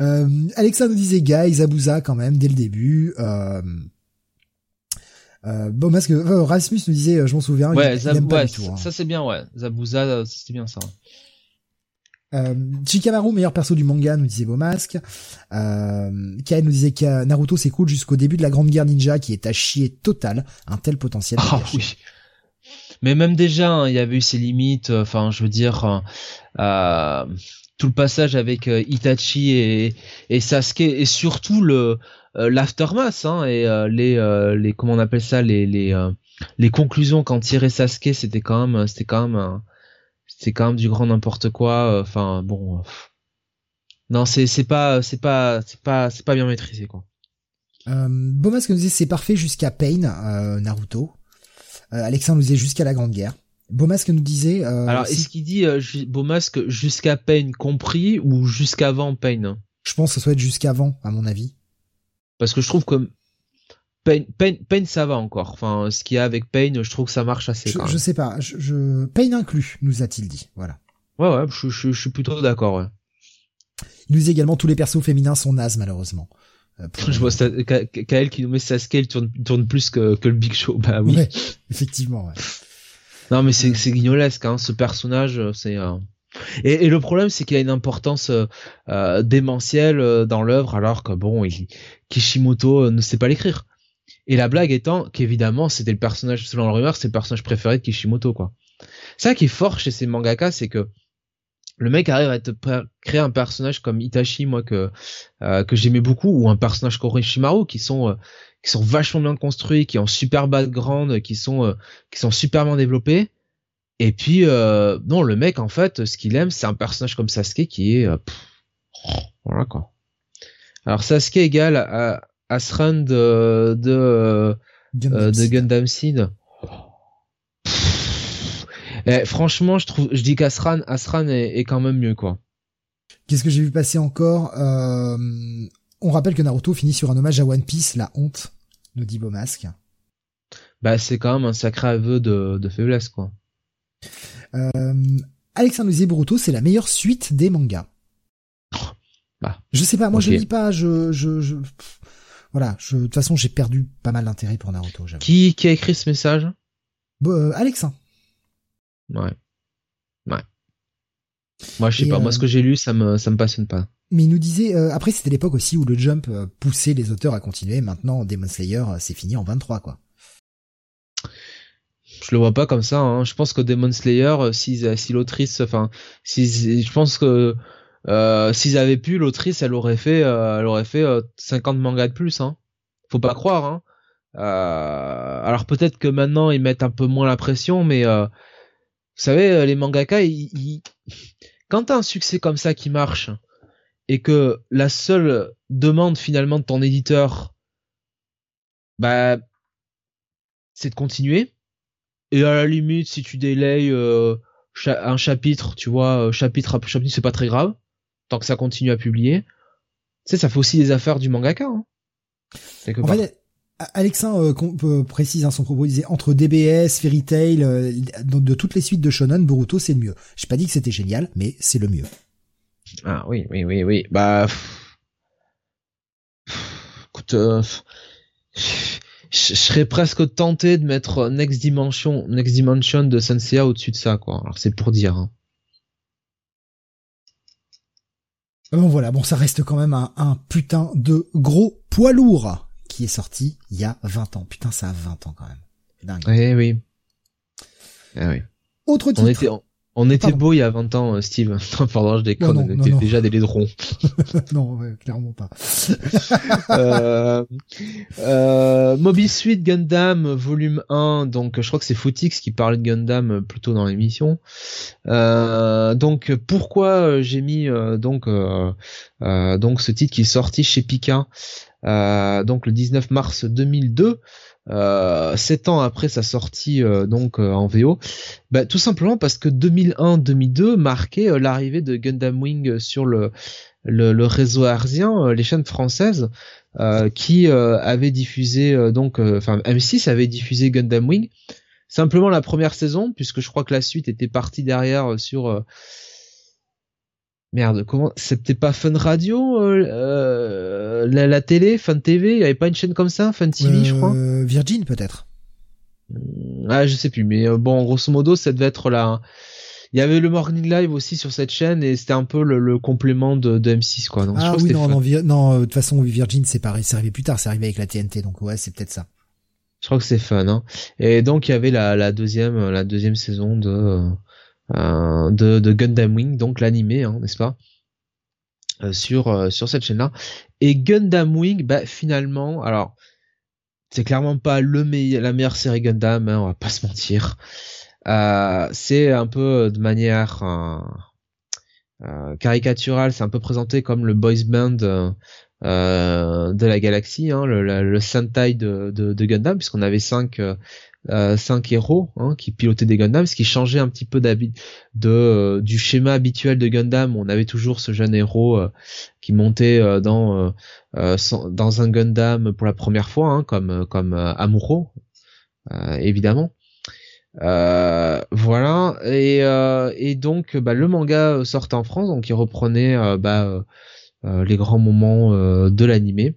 euh, Alexa nous disait Guy, Zabuza quand même dès le début. Euh, euh, bon, parce que euh, Rasmus nous disait, euh, je m'en souviens, ouais, il, pas tout, hein. ça c'est bien, ouais. Zabuza, c'était bien ça. Euh, Chikamaru, meilleur perso du manga, nous disait Beaumasque. Euh, Kai nous disait que Naruto c'est cool jusqu'au début de la Grande Guerre Ninja qui est à chier total, un tel potentiel. Ah oui. Mais même déjà, hein, il y avait eu ses limites. Enfin, je veux dire, euh, tout le passage avec euh, Itachi et, et, Sasuke et surtout le euh, l'aftermath hein, et euh, les les comment on appelle ça les les les conclusions quand tirait Sasuke c'était quand même c'était quand même c'était quand même du grand n'importe quoi enfin bon non c'est c'est pas c'est pas c'est pas c'est pas bien maîtrisé quoi. Euh, Bomas nous disait c'est parfait jusqu'à Pain Naruto. Alexandre nous disait jusqu'à la Grande Guerre Beaumasque nous disait. Euh, Alors, est-ce qu'il dit euh, Beaumasque jusqu'à Pain compris ou jusqu'avant Pain Je pense que ça doit être jusqu'avant, à mon avis. Parce que je trouve que Pain, ça va encore. Enfin, ce qu'il y a avec Pain, je trouve que ça marche assez. Je, je sais pas. Je, je... Pain inclus, nous a-t-il dit. Voilà. Ouais, ouais, je, je, je suis plutôt d'accord. Ouais. Il nous dit également tous les persos féminins sont nazes malheureusement. Euh, <laughs> je vois Kael qui nous met Sasuke, il tourne, tourne plus que, que le Big Show. Bah oui. effectivement. Ouais. Non mais c'est guignolesque hein, ce personnage, c'est. Euh... Et, et, le problème, c'est qu'il a une importance euh, démentielle euh, dans l'œuvre, alors que bon, Kishimoto euh, ne sait pas l'écrire. Et la blague étant qu'évidemment, c'était le personnage, selon le rumeur, c'est le personnage préféré de Kishimoto, quoi. Ça qui est fort chez ces mangaka, c'est que le mec arrive à te créer un personnage comme Itachi, moi que euh, que j'aimais beaucoup, ou un personnage comme Orochimaru, qui sont euh, qui sont vachement bien construits, qui ont super background, qui sont euh, qui sont super bien développés. Et puis non, le mec en fait, ce qu'il aime, c'est un personnage comme Sasuke qui est voilà quoi. Alors Sasuke égale à Asran de de, de Gundam Seed. Eh, franchement, je trouve, je dis qu'Asran, Asran est, quand même mieux, quoi. Qu'est-ce que j'ai vu passer encore euh, On rappelle que Naruto finit sur un hommage à One Piece, la honte, nous dit Beaumasque. Bah, c'est quand même un sacré aveu de, faiblesse, quoi. Euh, Alexandre Boruto, c'est la meilleure suite des mangas. Bah, je sais pas, moi je lis pas, je, je, je... voilà, je, de toute façon j'ai perdu pas mal d'intérêt pour Naruto. Qui, qui a écrit ce message? Euh, Alexin. Ouais. Ouais. Moi, je sais pas. Moi, ce que euh, j'ai lu, ça me, ça me passionne pas. Mais il nous disait, euh, après, c'était l'époque aussi où le jump euh, poussait les auteurs à continuer. Maintenant, Demon Slayer, c'est fini en 23, quoi. Je le vois pas comme ça. Hein. Je pense que Demon Slayer, si, si l'autrice, enfin, si, je pense que euh, s'ils avaient pu, l'autrice, elle aurait fait, elle aurait fait 50 mangas de plus. Hein. Faut pas croire. Hein. alors peut-être que maintenant ils mettent un peu moins la pression, mais vous savez, euh, les mangaka, ils, quand t'as un succès comme ça qui marche et que la seule demande finalement de ton éditeur, bah, c'est de continuer. Et à la limite, si tu délayes euh, un chapitre, tu vois, euh, chapitre après chapitre, c'est pas très grave, tant que ça continue à publier. Tu sais, ça fait aussi des affaires du mangaka. Hein, Alexin euh, précise hein, son propos, il disait entre DBS, Fairy Tail, euh, de, toutes les suites de Shonen, Boruto c'est le mieux. J'ai pas dit que c'était génial, mais c'est le mieux. Ah oui, oui, oui, oui. Bah, écoute, euh, je serais presque tenté de mettre Next Dimension, Next Dimension de Sensei au-dessus de ça, quoi. Alors c'est pour dire. Hein. Bon voilà, bon ça reste quand même un, un putain de gros poids lourd qui est sorti il y a 20 ans. Putain, ça a 20 ans quand même. Dingue. Eh oui. Eh oui. Autre titre. On était, on était beau il y a 20 ans, euh, Steve. <laughs> Pardon, je déconne, on était déjà des laidrons. <laughs> non, clairement pas. <laughs> euh, euh, Moby Suite Gundam volume 1, donc je crois que c'est Footix qui parlait de Gundam plutôt dans l'émission. Euh, donc pourquoi j'ai mis euh, donc euh, donc ce titre qui est sorti chez Pika euh, donc le 19 mars 2002, euh, sept ans après sa sortie euh, donc en VO, bah, tout simplement parce que 2001-2002 marquait l'arrivée de Gundam Wing sur le réseau arsien, les chaînes françaises qui avaient diffusé donc, enfin M6 avait diffusé Gundam Wing. Simplement la première saison puisque je crois que la suite était partie derrière sur Merde, comment C'était pas Fun Radio euh, euh, la, télé, Fun TV, il y avait pas une chaîne comme ça, Fun TV, je crois? Euh, Virgin peut-être. Hmm, ah, je sais plus, mais bon, grosso modo, ça devait être là. Il y avait le Morning Live aussi sur cette chaîne et c'était un peu le, complément de, M6 quoi. Donc, ah oui, non, non, non, de toute façon, Virgin c'est pareil, c'est arrivé plus tard, c'est arrivé avec la TNT, donc ouais, c'est peut-être ça. Je crois que c'est fun, hein. Et donc il y avait la, la deuxième, la deuxième saison de euh, de, de, Gundam Wing, donc l'animé, hein, n'est-ce pas? euh, sur euh, sur cette chaîne-là. Et Gundam Wing, bah finalement, alors c'est clairement pas le la meilleure série Gundam, hein, on va pas se mentir. c'est un peu de manière caricaturale, c'est un peu présenté comme le boys band de la galaxie, hein, le, le, Sentai de, de, de Gundam, puisqu'on avait cinq euh, cinq héros hein, qui pilotaient des Gundam, ce qui changeait un petit peu de euh, du schéma habituel de Gundam. on avait toujours ce jeune héros euh, qui montait euh, dans dans un Gundam pour la première fois, hein, comme comme Amuro, évidemment. Voilà et, et donc bah, le manga sortait en France donc il reprenait euh, bah, les grands moments de l'animé.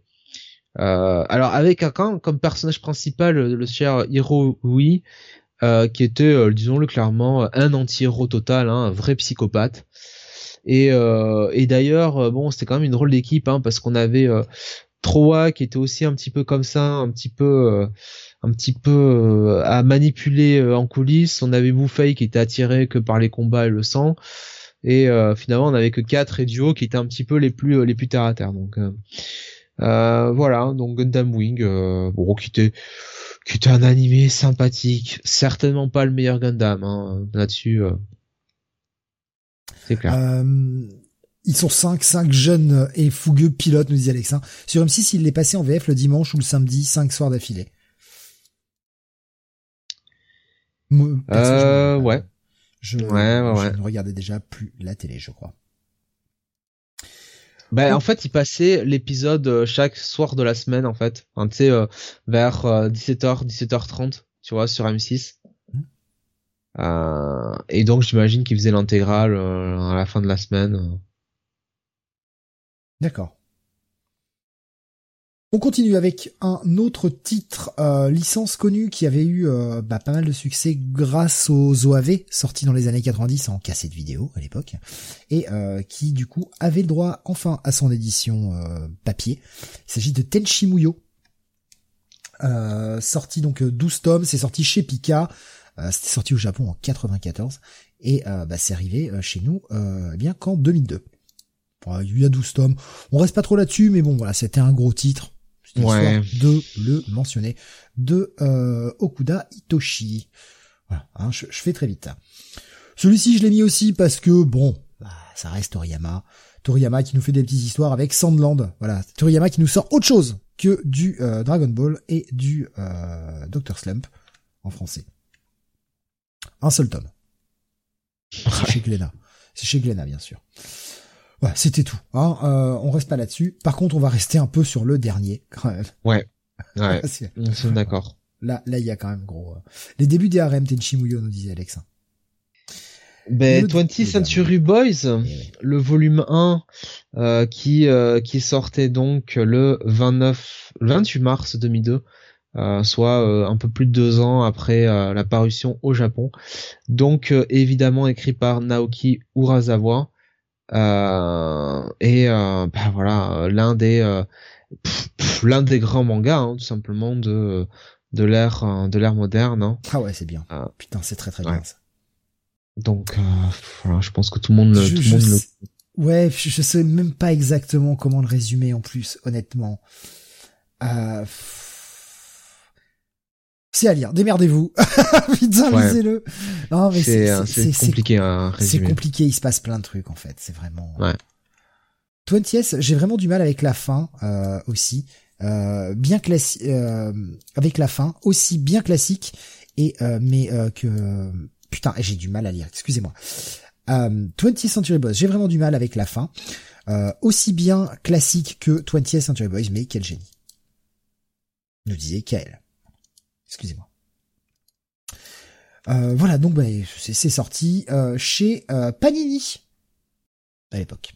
Alors avec un comme personnage principal le cher Hiro oui qui était disons-le clairement un anti-héros total hein, un vrai psychopathe et, et d'ailleurs bon c'était quand même une drôle d'équipe hein, parce qu'on avait Troa qui était aussi un petit peu comme ça un petit peu un petit peu euh, à manipuler euh, en coulisses. On avait Bouffay qui était attiré que par les combats et le sang. Et euh, finalement, on avait que 4 et Duo qui étaient un petit peu les plus les plus terre à terre. Donc voilà, donc Gundam Wing, bon, qui était qui était un animé sympathique, certainement pas le meilleur Gundam hein, là-dessus. c'est clair. Ils sont 5, 5 jeunes et fougueux pilotes, nous dit Alex. Sur M6, il est passé en VF le dimanche ou le samedi, 5 soirs d'affilée. Euh, ouais. Je, ouais, ouais, ne regardais déjà plus la télé, je crois. Ben, en fait, il passait l'épisode euh, chaque soir de la semaine, en fait. tu sais, euh, vers 17h, 17h30, tu vois, sur M6. Mmh. Euh, et donc, j'imagine qu'il faisait l'intégrale à la fin de la semaine. D'accord. On continue avec un autre titre, euh, licence connue qui avait eu euh, bah, pas mal de succès grâce aux OAV sortis dans les années 90 en cassette vidéo à l'époque et euh, qui du coup avait le droit enfin à son édition papier. Il s'agit de Tenchi Muyo. sorti donc 12 tomes, c'est sorti chez Pika, c'était sorti au Japon en 94 et bah, c'est arrivé chez nous eh bien qu'en 2002. il y a 12 tomes. On reste pas trop là-dessus, mais bon voilà, c'était un gros titre ouais. de le mentionner, de euh, Okuda Itoshi. Voilà, hein, je, fais très vite. Celui-ci, je l'ai mis aussi parce que, bon, bah, ça reste Toriyama. Toriyama qui nous fait des petites histoires avec Sandland. Voilà, Toriyama qui nous sort autre chose que du euh, Dragon Ball et du euh, Dr. Slump en français. Un seul tome. C'est chez Glénat. C'est chez Glénat, bien sûr. C'était tout. Hein. Euh, on reste pas là-dessus. Par contre, on va rester un peu sur le dernier, quand même. Ouais. <laughs> Ouais. d'accord. Là, là, il y a quand même gros. Euh, les débuts des RM Tenchi Muyo, nous disait Alex. Ben, 20th Century Boys, eh le volume 1, euh, qui, euh, qui sortait donc le 29, 28 mars 2002, euh, soit un peu plus de deux ans après la parution au Japon. Donc, évidemment écrit par Naoki Urasawa, et euh, bah voilà, l'un des euh, l'un des grands mangas, hein, tout simplement de de l'ère de l'ère moderne. Hein. Ah ouais, c'est bien. Putain, c'est très très bien ça. Donc voilà, je pense que tout le monde, le, tout le monde le... Ouais, je, je sais même pas exactement comment le résumer en plus, honnêtement. Euh, c'est à lire. Démerdez-vous. <laughs> Putain, lisez-le. Non, mais c'est compliqué à C'est compliqué. Il se passe plein de trucs en fait. C'est vraiment. Ouais. 20 j'ai vraiment du mal avec la fin euh, aussi. Euh, bien classique, euh, avec la fin aussi bien classique et euh, mais euh, que putain, j'ai du mal à lire. Excusez-moi. 20th Century Boys, j'ai vraiment du mal avec la fin. aussi bien classique que 20th Century Boys, mais quel génie. Nous disait Kael. Excusez-moi. Euh, voilà, donc bah, c'est sorti euh, chez euh, Panini à l'époque.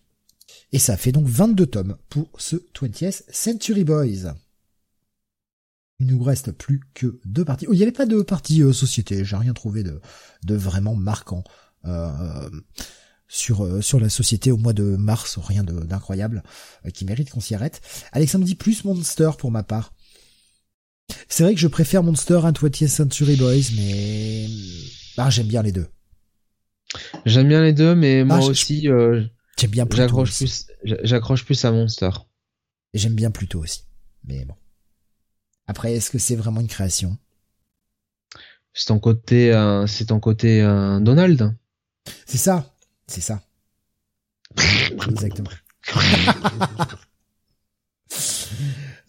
Et ça fait donc 22 tomes pour ce 20th Century Boys. Il nous reste plus que deux parties. Oh, il n'y avait pas de partie société, j'ai rien trouvé de, de vraiment marquant sur sur la société au mois de mars, rien d'incroyable qui mérite qu'on s'y arrête. Alexandre dit plus Monster pour ma part. C'est vrai que je préfère Monster à 20th Century Boys, mais ah, j'aime bien les deux. J'aime bien les deux, mais moi ah, aussi, euh, j'aime bien J'accroche plus, j'accroche plus à Monster. J'aime bien plutôt aussi, mais bon. Après, est-ce que c'est vraiment une création? C'est ton côté, euh, c'est ton côté euh, Donald. C'est ça, c'est ça. <laughs> Exactement. <laughs>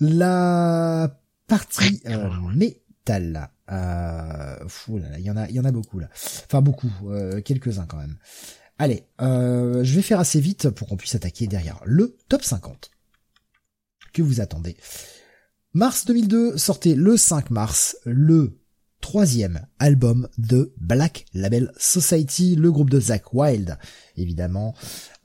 La partie euh, métal. Euh, il y en a, il y en a beaucoup là. Enfin beaucoup, euh, quelques-uns quand même. Allez, euh, je vais faire assez vite pour qu'on puisse attaquer derrière le top 50 que vous attendez. Mars 2002 sortait le 5 mars le troisième album de Black Label Society, le groupe de Zach Wild, évidemment,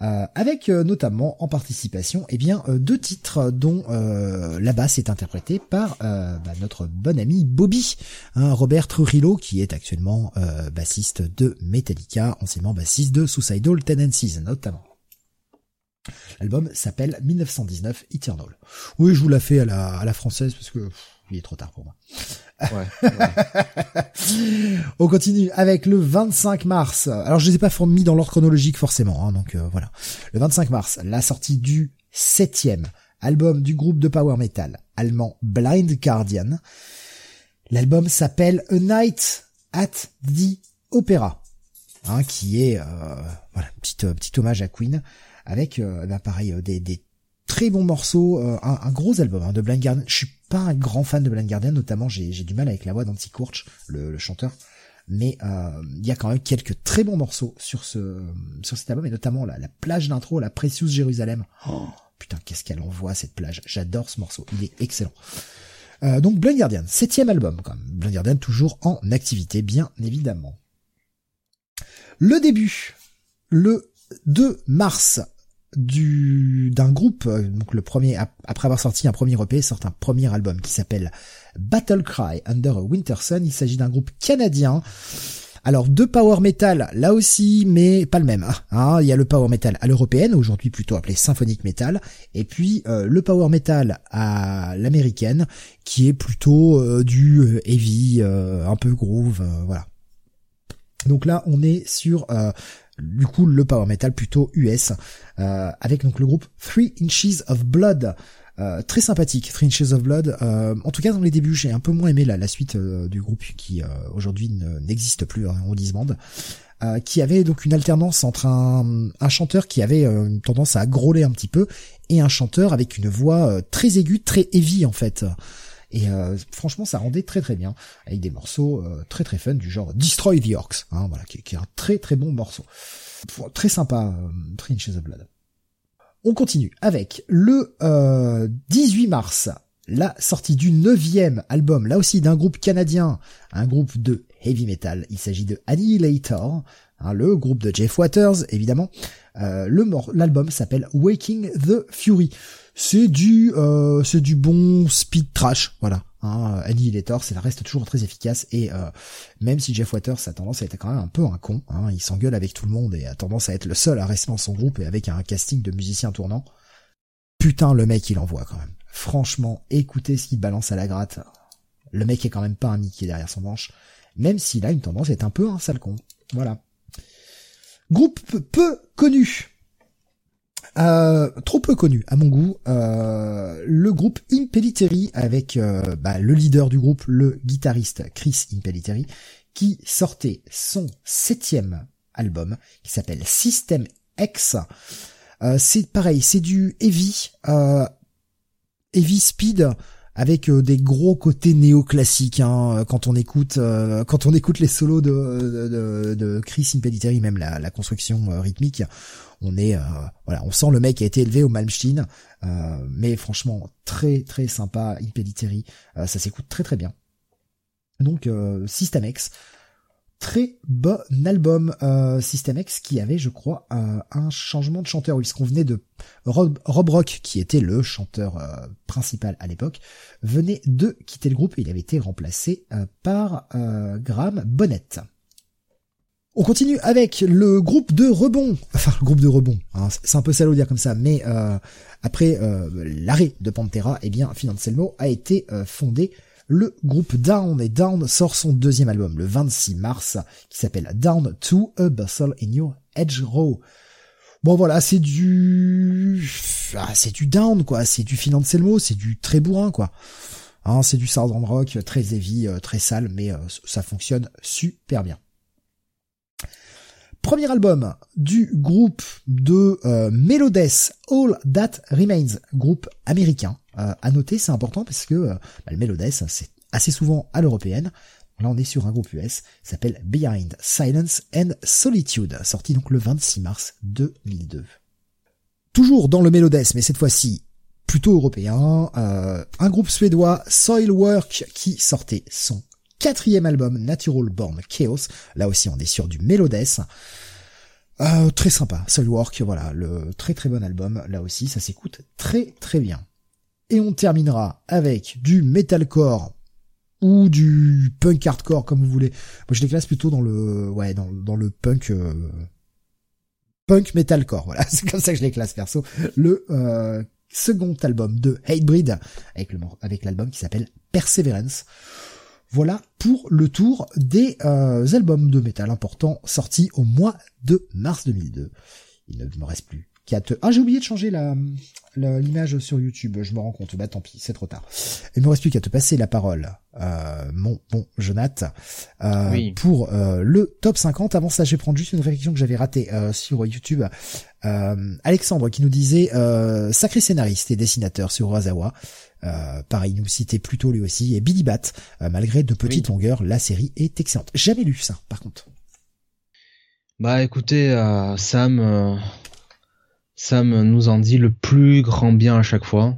euh, avec euh, notamment en participation eh bien euh, deux titres dont la basse est interprétée par bah, notre bon ami Bobby, hein, Robert Trujillo, qui est actuellement bassiste de Metallica, anciennement bassiste de Suicidal Tendencies notamment. L'album s'appelle 1919 Eternal. Oui, je vous la fais à la, à la française parce que il est trop tard pour moi. <laughs> On continue avec le 25 mars. Alors je les ai pas mis dans l'ordre chronologique forcément, hein, donc euh, voilà. Le 25 mars, la sortie du septième album du groupe de power metal allemand Blind Guardian. L'album s'appelle A Night at the Opera, hein, qui est euh, voilà petit euh, petit hommage à Queen avec bah, pareil des, des très bons morceaux, un, un, gros album hein, de Blind Guardian. Je suis pas un grand fan de Blind Guardian, notamment j'ai du mal avec la voix d'Anti Kurch, le, chanteur. Mais euh, il y a quand même quelques très bons morceaux sur ce sur cet album, et notamment la, plage d'intro, la Precious Jérusalem. Oh, putain, qu'est-ce qu'elle envoie cette plage. J'adore ce morceau, il est excellent. Euh, donc Blind Guardian, septième album quand même. Blind Guardian toujours en activité, bien évidemment. Le début, le 2 mars du d'un groupe euh, donc le premier après avoir sorti un premier EP sort un premier album qui s'appelle Battle Cry Under a il s'agit d'un groupe canadien. Alors de power metal là aussi mais pas le même hein. il y a le power metal à l'européenne aujourd'hui plutôt appelé symphonique metal et puis euh, le power metal à l'américaine qui est plutôt euh, du heavy un peu groove voilà. Donc là on est sur du coup le power metal plutôt US euh, avec donc le groupe Three Inches of Blood. Euh, très sympathique Three Inches of Blood. Euh, en tout cas dans les débuts j'ai un peu moins aimé la, la suite du groupe qui aujourd'hui n'existe plus hein, en disband qui avait donc une alternance entre un, un chanteur qui avait une tendance à grôler un petit peu et un chanteur avec une voix très aiguë très heavy en fait et euh, franchement, ça rendait très très bien, avec des morceaux euh, très très fun du genre Destroy the Orcs, hein, voilà, qui, est un très très bon morceau. Très sympa, euh, Trenches of Blood. On continue avec le 18 mars, la sortie du neuvième album, là aussi d'un groupe canadien, un groupe de heavy metal. Il s'agit de Annihilator, hein, le groupe de Jeff Waters, évidemment. Euh, L'album s'appelle Waking the Fury c'est du euh, c'est du bon speed trash, voilà. Hein, Annihilator, ça reste toujours très efficace et euh, même si Jeff Waters a tendance à être quand même un peu un con, hein, il s'engueule avec tout le monde et a tendance à être le seul à rester dans son groupe et avec un casting de musiciens tournants. Putain, le mec il envoie quand même. Franchement, écoutez ce qu'il balance à la gratte. Le mec est quand même pas un Mickey derrière son manche, même s'il a une tendance à être un peu un sale con. Voilà. Groupe peu connu. Euh, trop peu connu à mon goût, euh, le groupe Impellitteri avec euh, bah, le leader du groupe, le guitariste Chris Impellitteri, qui sortait son septième album qui s'appelle System X. c'est pareil, c'est du heavy, heavy speed avec des gros côtés néoclassiques hein, quand on écoute quand on écoute les solos de, Chris Impellitteri, même la, construction rythmique on est euh, voilà, on sent le mec a été élevé au Malmsteen, euh, mais franchement très très sympa, Impellitteri, euh, ça s'écoute très très bien. Donc System très bon album euh, System X qui avait, je crois, un changement de chanteur. Puisqu'on venait de Rob, Rock, qui était le chanteur principal à l'époque, venait de quitter le groupe. Et il avait été remplacé par Graham Bonnet. On continue avec le groupe de rebond, enfin le groupe de rebond, hein, c'est un peu salaud de dire comme ça, mais euh, après euh, l'arrêt de Pantera, eh bien Financelmo a été euh, fondé le groupe Down, et Down sort son deuxième album le 26 mars, qui s'appelle Down to a Bustle in Your Edge Row. Bon voilà, c'est du... Ah, c'est du down quoi, c'est du Financelmo, c'est du très bourrin quoi. Hein, c'est du southern rock, très heavy, très sale, mais ça fonctionne super bien. Premier album du groupe de euh, Melodeth, All That Remains, groupe américain. Euh, à noter, c'est important parce que euh, bah, le Melodeth, c'est assez souvent à l'européenne. Là, on est sur un groupe US, s'appelle Behind Silence and Solitude, sorti donc le 26 mars 2002. Toujours dans le Melodeth, mais cette fois-ci plutôt européen, euh, un groupe suédois, Soilwork, qui sortait son quatrième album, Natural Born Chaos. Là aussi, on est sur du Melodès. Euh, très sympa, Soulwork, voilà, le très très bon album. Là aussi, ça s'écoute très très bien. Et on terminera avec du metalcore ou du punk hardcore comme vous voulez. Moi je les classe plutôt dans le ouais dans, le punk euh, punk metalcore. Voilà, <laughs> c'est comme ça que je les classe perso. Le euh, second album de Hatebreed avec l'album qui s'appelle Perseverance. Voilà pour le tour des euh, albums de métal importants sortis au mois de mars 2002. Il ne me reste plus ah, j'ai oublié de changer la, l'image sur YouTube. Je me rends compte. Bah, tant pis, c'est trop tard. Il me reste plus qu'à te passer la parole, euh, mon bon Jonath, euh, pour euh, le top 50. Avant ça, je vais prendre juste une réflexion que j'avais ratée euh, sur YouTube. Alexandre qui nous disait sacré scénariste et dessinateur sur Urasawa. pareil, il nous citait plutôt lui aussi. Et Billy Bat, malgré de petites longueurs, la série est excellente. Jamais lu ça, par contre. Bah écoutez, Sam, Sam nous en dit le plus grand bien à chaque fois.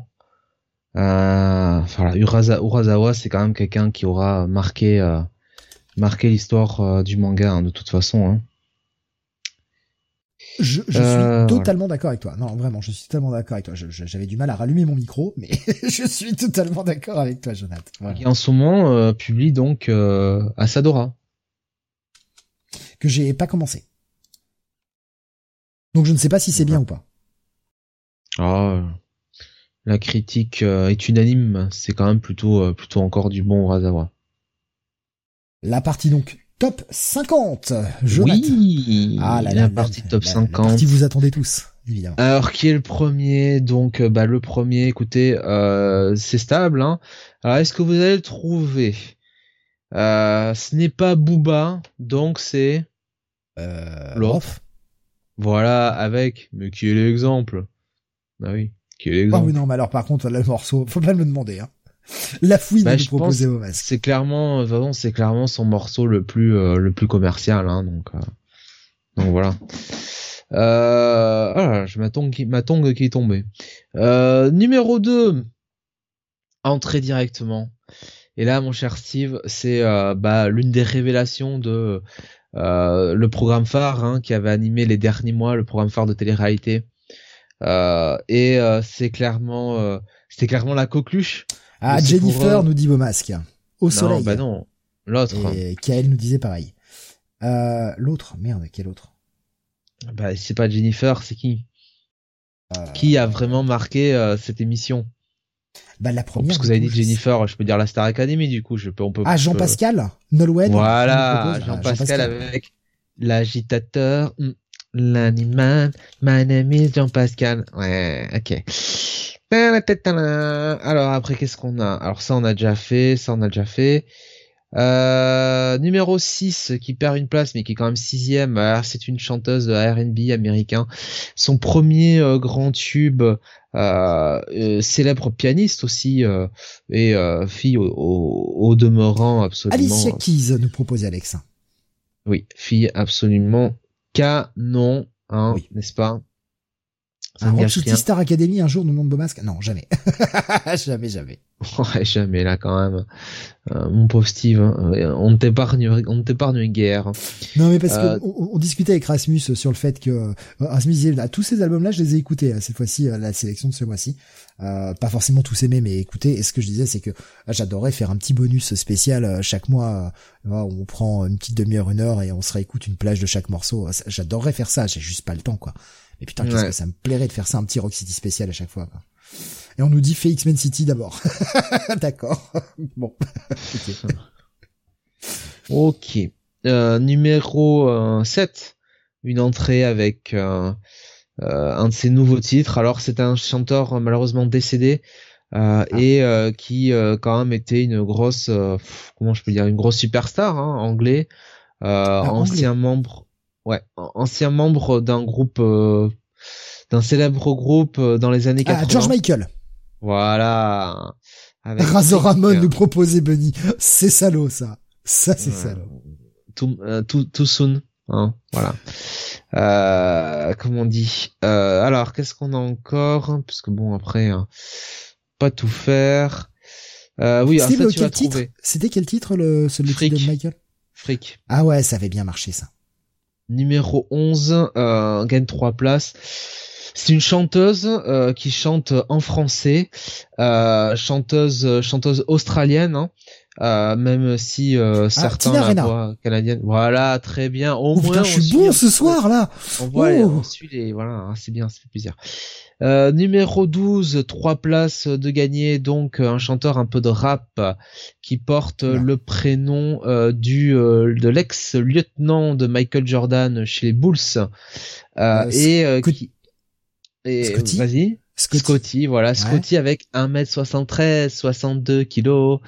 Euh, enfin, Urasawa, c'est quand même quelqu'un qui aura marqué, euh, marqué l'histoire euh, du manga hein, de toute façon. Hein. Je, je suis totalement d'accord avec toi. Non, vraiment, je suis totalement d'accord avec toi. J'avais du mal à rallumer mon micro, mais <laughs> je suis totalement d'accord avec toi, Jonathan. Qui en ce moment publie donc Asadora. Que j'ai pas commencé. Donc je ne sais pas si c'est bien ou pas. Ah, la critique euh, est unanime, c'est quand même plutôt euh, plutôt encore du bon Urasawa. La partie donc top 50. Oui, ah, la, partie top 50. La partie vous attendez tous. Évidemment. Alors qui est le premier? Donc euh, bah le premier, écoutez, c'est stable. Hein. Alors est-ce que vous allez le trouver? Ce n'est pas Booba, donc c'est euh, Voilà, avec. Mais qui est l'exemple? Bah oui. Ah oui, non, mais alors par contre, le morceau, faut pas me demander, hein. La fouille bah, de proposer au masque. C'est clairement, c'est clairement son morceau le plus, euh, le plus commercial, hein, donc, euh, donc voilà. Euh, voilà, ma tongue qui, ma tongue qui est tombée. Euh, numéro 2. Entrer directement. Et là, mon cher Steve, c'est euh, bah, l'une des révélations de le programme phare hein, qui avait animé les derniers mois, le programme phare de télé-réalité euh, et euh, c'est clairement, euh, c'était clairement la coqueluche. Ah, Jennifer nous dit vos masques. Au soleil. Non, bah non. L'autre. Et Kael nous disait pareil. l'autre, merde, quel autre? Bah, c'est pas Jennifer, c'est qui? Qui a vraiment marqué cette émission? Bah la première. parce que vous avez dit Jennifer, je peux dire la Star Academy du coup, je peux on peut. Ah Jean-Pascal, Nolwenn? Voilà, Jean-Pascal avec l'agitateur. Hmm. L'animal, my name is Jean-Pascal. Ouais, ok. Alors après, qu'est-ce qu'on a? Alors ça, on a déjà fait, ça, on a déjà fait. Euh, numéro 6 qui perd une place mais qui est quand même sixième. C'est une chanteuse de R&B américain. Son premier euh, grand tube, euh, euh, célèbre pianiste aussi et fille au, au, demeurant absolument. Alicia Keys nous propose Alex. Oui, fille absolument canon, hein, n'est-ce pas? Un Rock Star Academy un jour nous demande masque Non, jamais. <laughs> jamais, jamais. Ouais, jamais là quand même. Euh, mon pauvre Steve, hein, on ne t'épargne, on ne t'épargne guerre. Non mais parce que euh, on, discutait avec Rasmus sur le fait que euh, Rasmus disait ah, tous ces albums-là, je les ai écoutés cette fois-ci, la sélection de ce mois-ci. pas forcément tous aimés, mais écoutez. Et ce que je disais, c'est que j'adorerais faire un petit bonus spécial chaque mois. on prend une petite demi-heure, une heure et on se réécoute une plage de chaque morceau. J'adorerais faire ça. J'ai juste pas le temps, quoi. Mais putain, qu'est-ce que ça me plairait de faire ça un petit Rock City spécial à chaque fois. Quoi. Et on nous dit fait X-Men City d'abord. <laughs> D'accord. <laughs> bon. <laughs> ok. Euh, numéro 7. Euh, Une entrée avec euh, euh, un de ses nouveaux titres. Alors c'est un chanteur malheureusement décédé. Ah. et qui quand même était une grosse comment je peux dire une grosse superstar hein, anglais ah, ancien membre Ouais, ancien membre d'un groupe, euh, d'un célèbre groupe euh, dans les années 80. Ah, George Michael. Voilà. Razor Ramon nous proposait Bunny. C'est salaud, ça. Ça, c'est salaud. Tout, euh, soon. Hein, voilà. Euh, comment on dit euh, Alors, qu'est-ce qu'on a encore Parce que bon, après, hein, pas tout faire. Euh, oui, C'était alors ça, tu vas titre. C'était quel titre le celui Frick. de Michael? Frick. Ah ouais, ça avait bien marché ça. Numéro 11, euh, gagne 3 places. C'est une chanteuse euh, qui chante en français, euh, chanteuse chanteuse australienne, hein, euh, même si euh, certains Ah, Tina la Arena. voient canadienne. Voilà, très bien. Au Oh moins, putain, je suis bon ce soir là. On voit, Oh. on suit les, voilà, hein, c'est bien, ça fait plaisir. Euh, numéro 12, trois places de gagner, donc euh, un chanteur un peu de rap euh, qui porte euh, le prénom euh, du euh, de l'ex-lieutenant de Michael Jordan chez les Bulls et euh, qui et Scotty vas-y Scotty. Scotty, voilà Scotty avec 1m73 62 kilos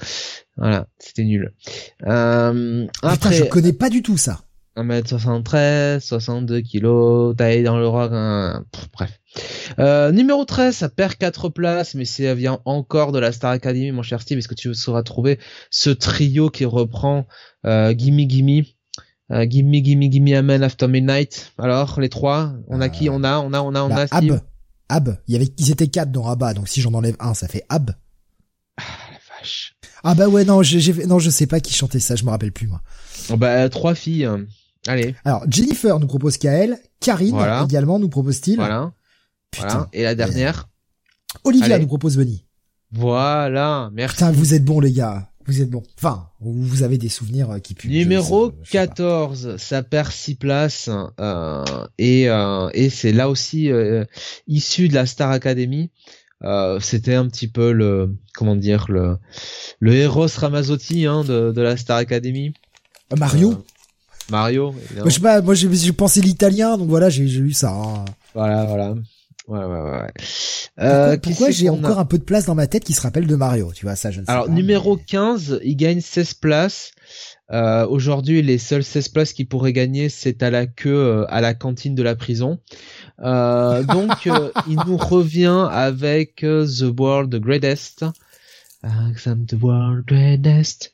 voilà c'était nul euh, Putain, après je connais pas du tout ça. 1m73, 62 kilos, taillé dans le rock, hein, pff, bref. Euh, numéro 13, ça perd 4 places, mais ça vient encore de la Star Academy, mon cher Steve. Est-ce que tu sauras trouver ce trio qui reprend euh, Gimme Gimme euh, Gimme Gimme Gimme Amen After Midnight? Alors, les trois, on a qui? On a, on a, on a, on Bah, a Steve Ab. Ab. Il y avait, ils étaient quatre dans Abba, donc si j'en enlève un, ça fait Ab. Ah, la vache. Ah bah ouais, non, j'ai, non, je sais pas qui chantait ça, je me rappelle plus moi. Bon, bah, trois filles. Allez, Alors, Jennifer nous propose Kael, Karine Voilà. également nous propose-t-il? voilà. Voilà. Et la dernière Olivia Allez. nous propose Bunny. Voilà, merci. Putain, vous êtes bons les gars, vous êtes bons. Enfin, vous avez des souvenirs euh, qui puent. Numéro je- je sais pas. 14, ça perd 6 places euh, et, euh, et c'est là aussi euh, issu de la Star Academy. C'était un petit peu le comment dire le le Eros Ramazzotti hein, de, de la Star Academy. Mario. Mario. Moi, je sais pas, moi j'ai, pensé l'italien, donc voilà, j'ai, j'ai eu ça. hein. Voilà voilà. Ouais ouais ouais. Pourquoi, Euh, pourquoi j'ai qu'on a encore un peu de place dans ma tête qui se rappelle de Mario, tu vois ça, je ne sais Alors pas. numéro mais- 15, il gagne 16 places. Euh, Aujourd'hui, les seules 16 places qu'il pourrait gagner, c'est à la queue euh, à la cantine de la prison. Euh, donc, euh, <laughs> il nous revient avec euh, The World Greatest. I'm the world greatest.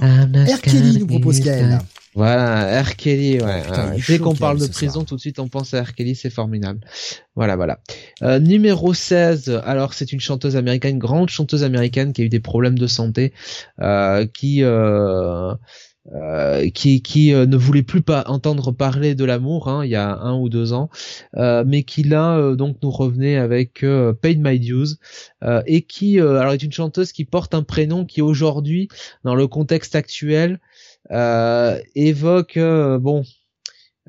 I'm R. Kelly nous propose kind. Voilà, R. Kelly, ouais. putain, Dès qu'on parle de prison, soir. tout de suite on pense à R. Kelly, c'est formidable. Voilà, voilà. Euh, numéro 16, alors c'est une chanteuse américaine, grande chanteuse américaine qui a eu des problèmes de santé, euh, qui euh, euh, qui qui euh, ne voulait plus pas entendre parler de l'amour, hein, il y a un ou deux ans, euh, mais qui là euh, donc nous revenait avec euh, Paid My Dues euh, et qui euh, alors est une chanteuse qui porte un prénom qui aujourd'hui dans le contexte actuel évoque euh, bon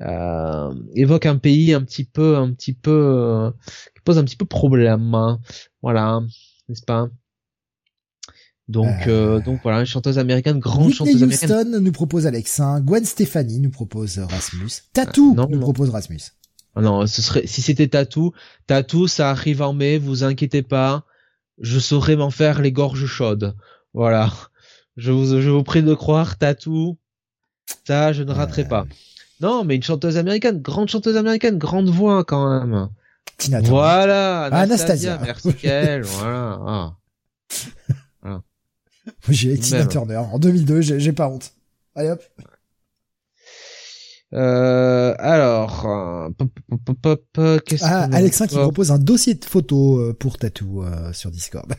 euh, évoque un pays un petit peu un petit peu euh, qui pose un petit peu problème hein. voilà n'est-ce pas? Donc Euh, euh, donc voilà une chanteuse américaine grande Whitney chanteuse américaine Houston nous propose Alexin, Gwen Stefani nous propose Rasmus, Tattoo Ah, non, nous non. propose Rasmus. Ah non ce serait si c'était Tatou Tatou ça arrive en mai vous inquiétez pas je saurais m'en faire les gorges chaudes voilà je vous je vous prie de croire Tatou ça je ne raterai pas non mais une chanteuse américaine grande chanteuse américaine grande voix quand même Tina. Voilà, Ah, Anastasia, Anastasia. merci <laughs> qu'elle, voilà. Ah. J'ai avec Tina Même. Turner en 2002, j'ai j'ai pas honte. Allez hop. Euh, alors, euh, qu'est-ce Ah, Alexin qui propose un dossier de photos euh, pour Tattoo euh, sur Discord.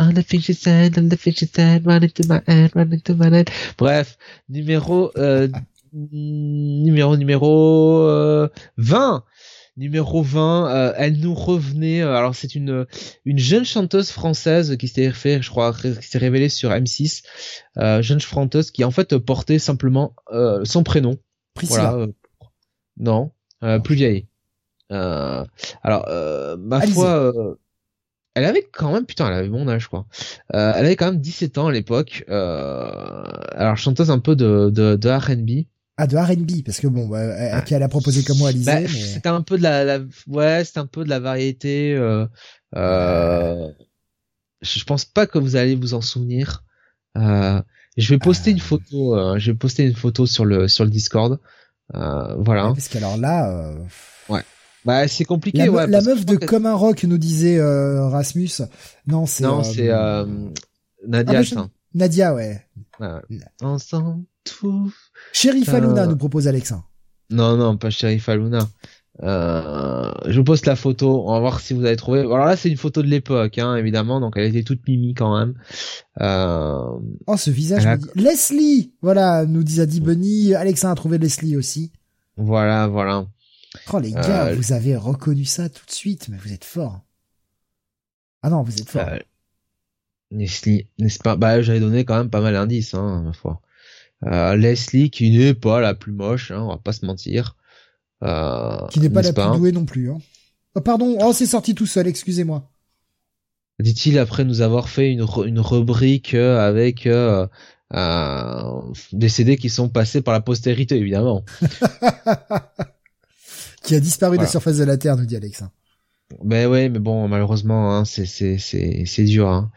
I'm the fish said, I'm the fish said, run into my head, run into my head. Bref, numéro, euh, numéro, numéro, euh, 20. Numéro 20, euh, elle nous revenait, euh, alors c'est une, une jeune chanteuse française qui s'est fait, je crois, qui s'est révélée sur M6, euh, jeune chanteuse qui en fait portait simplement, euh, son prénom. Priscilla. Voilà. euh, non, euh, plus vieille. Euh, alors, euh, ma Alizée. foi, euh, elle avait quand même, putain, elle avait mon âge, quoi. Euh, elle avait quand même 17 ans à l'époque. Euh, alors, chanteuse un peu de, de, de R&B. Ah, de R&B, parce que bon, bah, elle, Ah. qu'elle a proposé comme moi, Alizé, Bah, mais... C'était un peu de la, la ouais, c'était un peu de la variété. Euh, euh, je pense pas que vous allez vous en souvenir. Euh, je vais poster une photo. je vais poster une photo sur le sur le Discord. Voilà. Ouais, parce qu'alors là, Bah, c'est compliqué. la, me- ouais, la meuf de que- Comme un rock nous disait euh, Rasmus. Non, c'est... Non, euh, c'est euh, Nadia. Ah, je-. Nadia, ouais. Ouais, ouais. Ensemble, tout. Sheriff Aluna nous propose Alexin. Non, non, pas Sheriff Aluna. Je vous poste la photo, on va voir si vous avez trouvé. Alors là, c'est une photo de l'époque, hein, évidemment, donc elle était toute mimi quand même. Oh, ce visage. A- dit- Leslie, voilà, nous dit Adi Bunny. Alexa a trouvé Leslie aussi. Voilà, voilà. Oh les gars, Euh, vous avez reconnu ça tout de suite, mais vous êtes fort. Ah non, vous êtes fort. Euh, Leslie, n'est-ce pas? Bah, j'avais donné quand même pas mal d'indices, hein, ma foi. Euh, Leslie, qui n'est pas la plus moche, hein, on va pas se mentir. Qui n'est pas la plus douée non plus. Hein. Oh, pardon, oh c'est sorti tout seul, excusez-moi. Dit-il après nous avoir fait une, une rubrique avec des CD qui sont passés par la postérité, évidemment. <laughs> qui a disparu de la surface de la Terre, nous dit Alexa. Ben ouais, mais bon, malheureusement, hein, c'est c'est c'est c'est dur. Hein.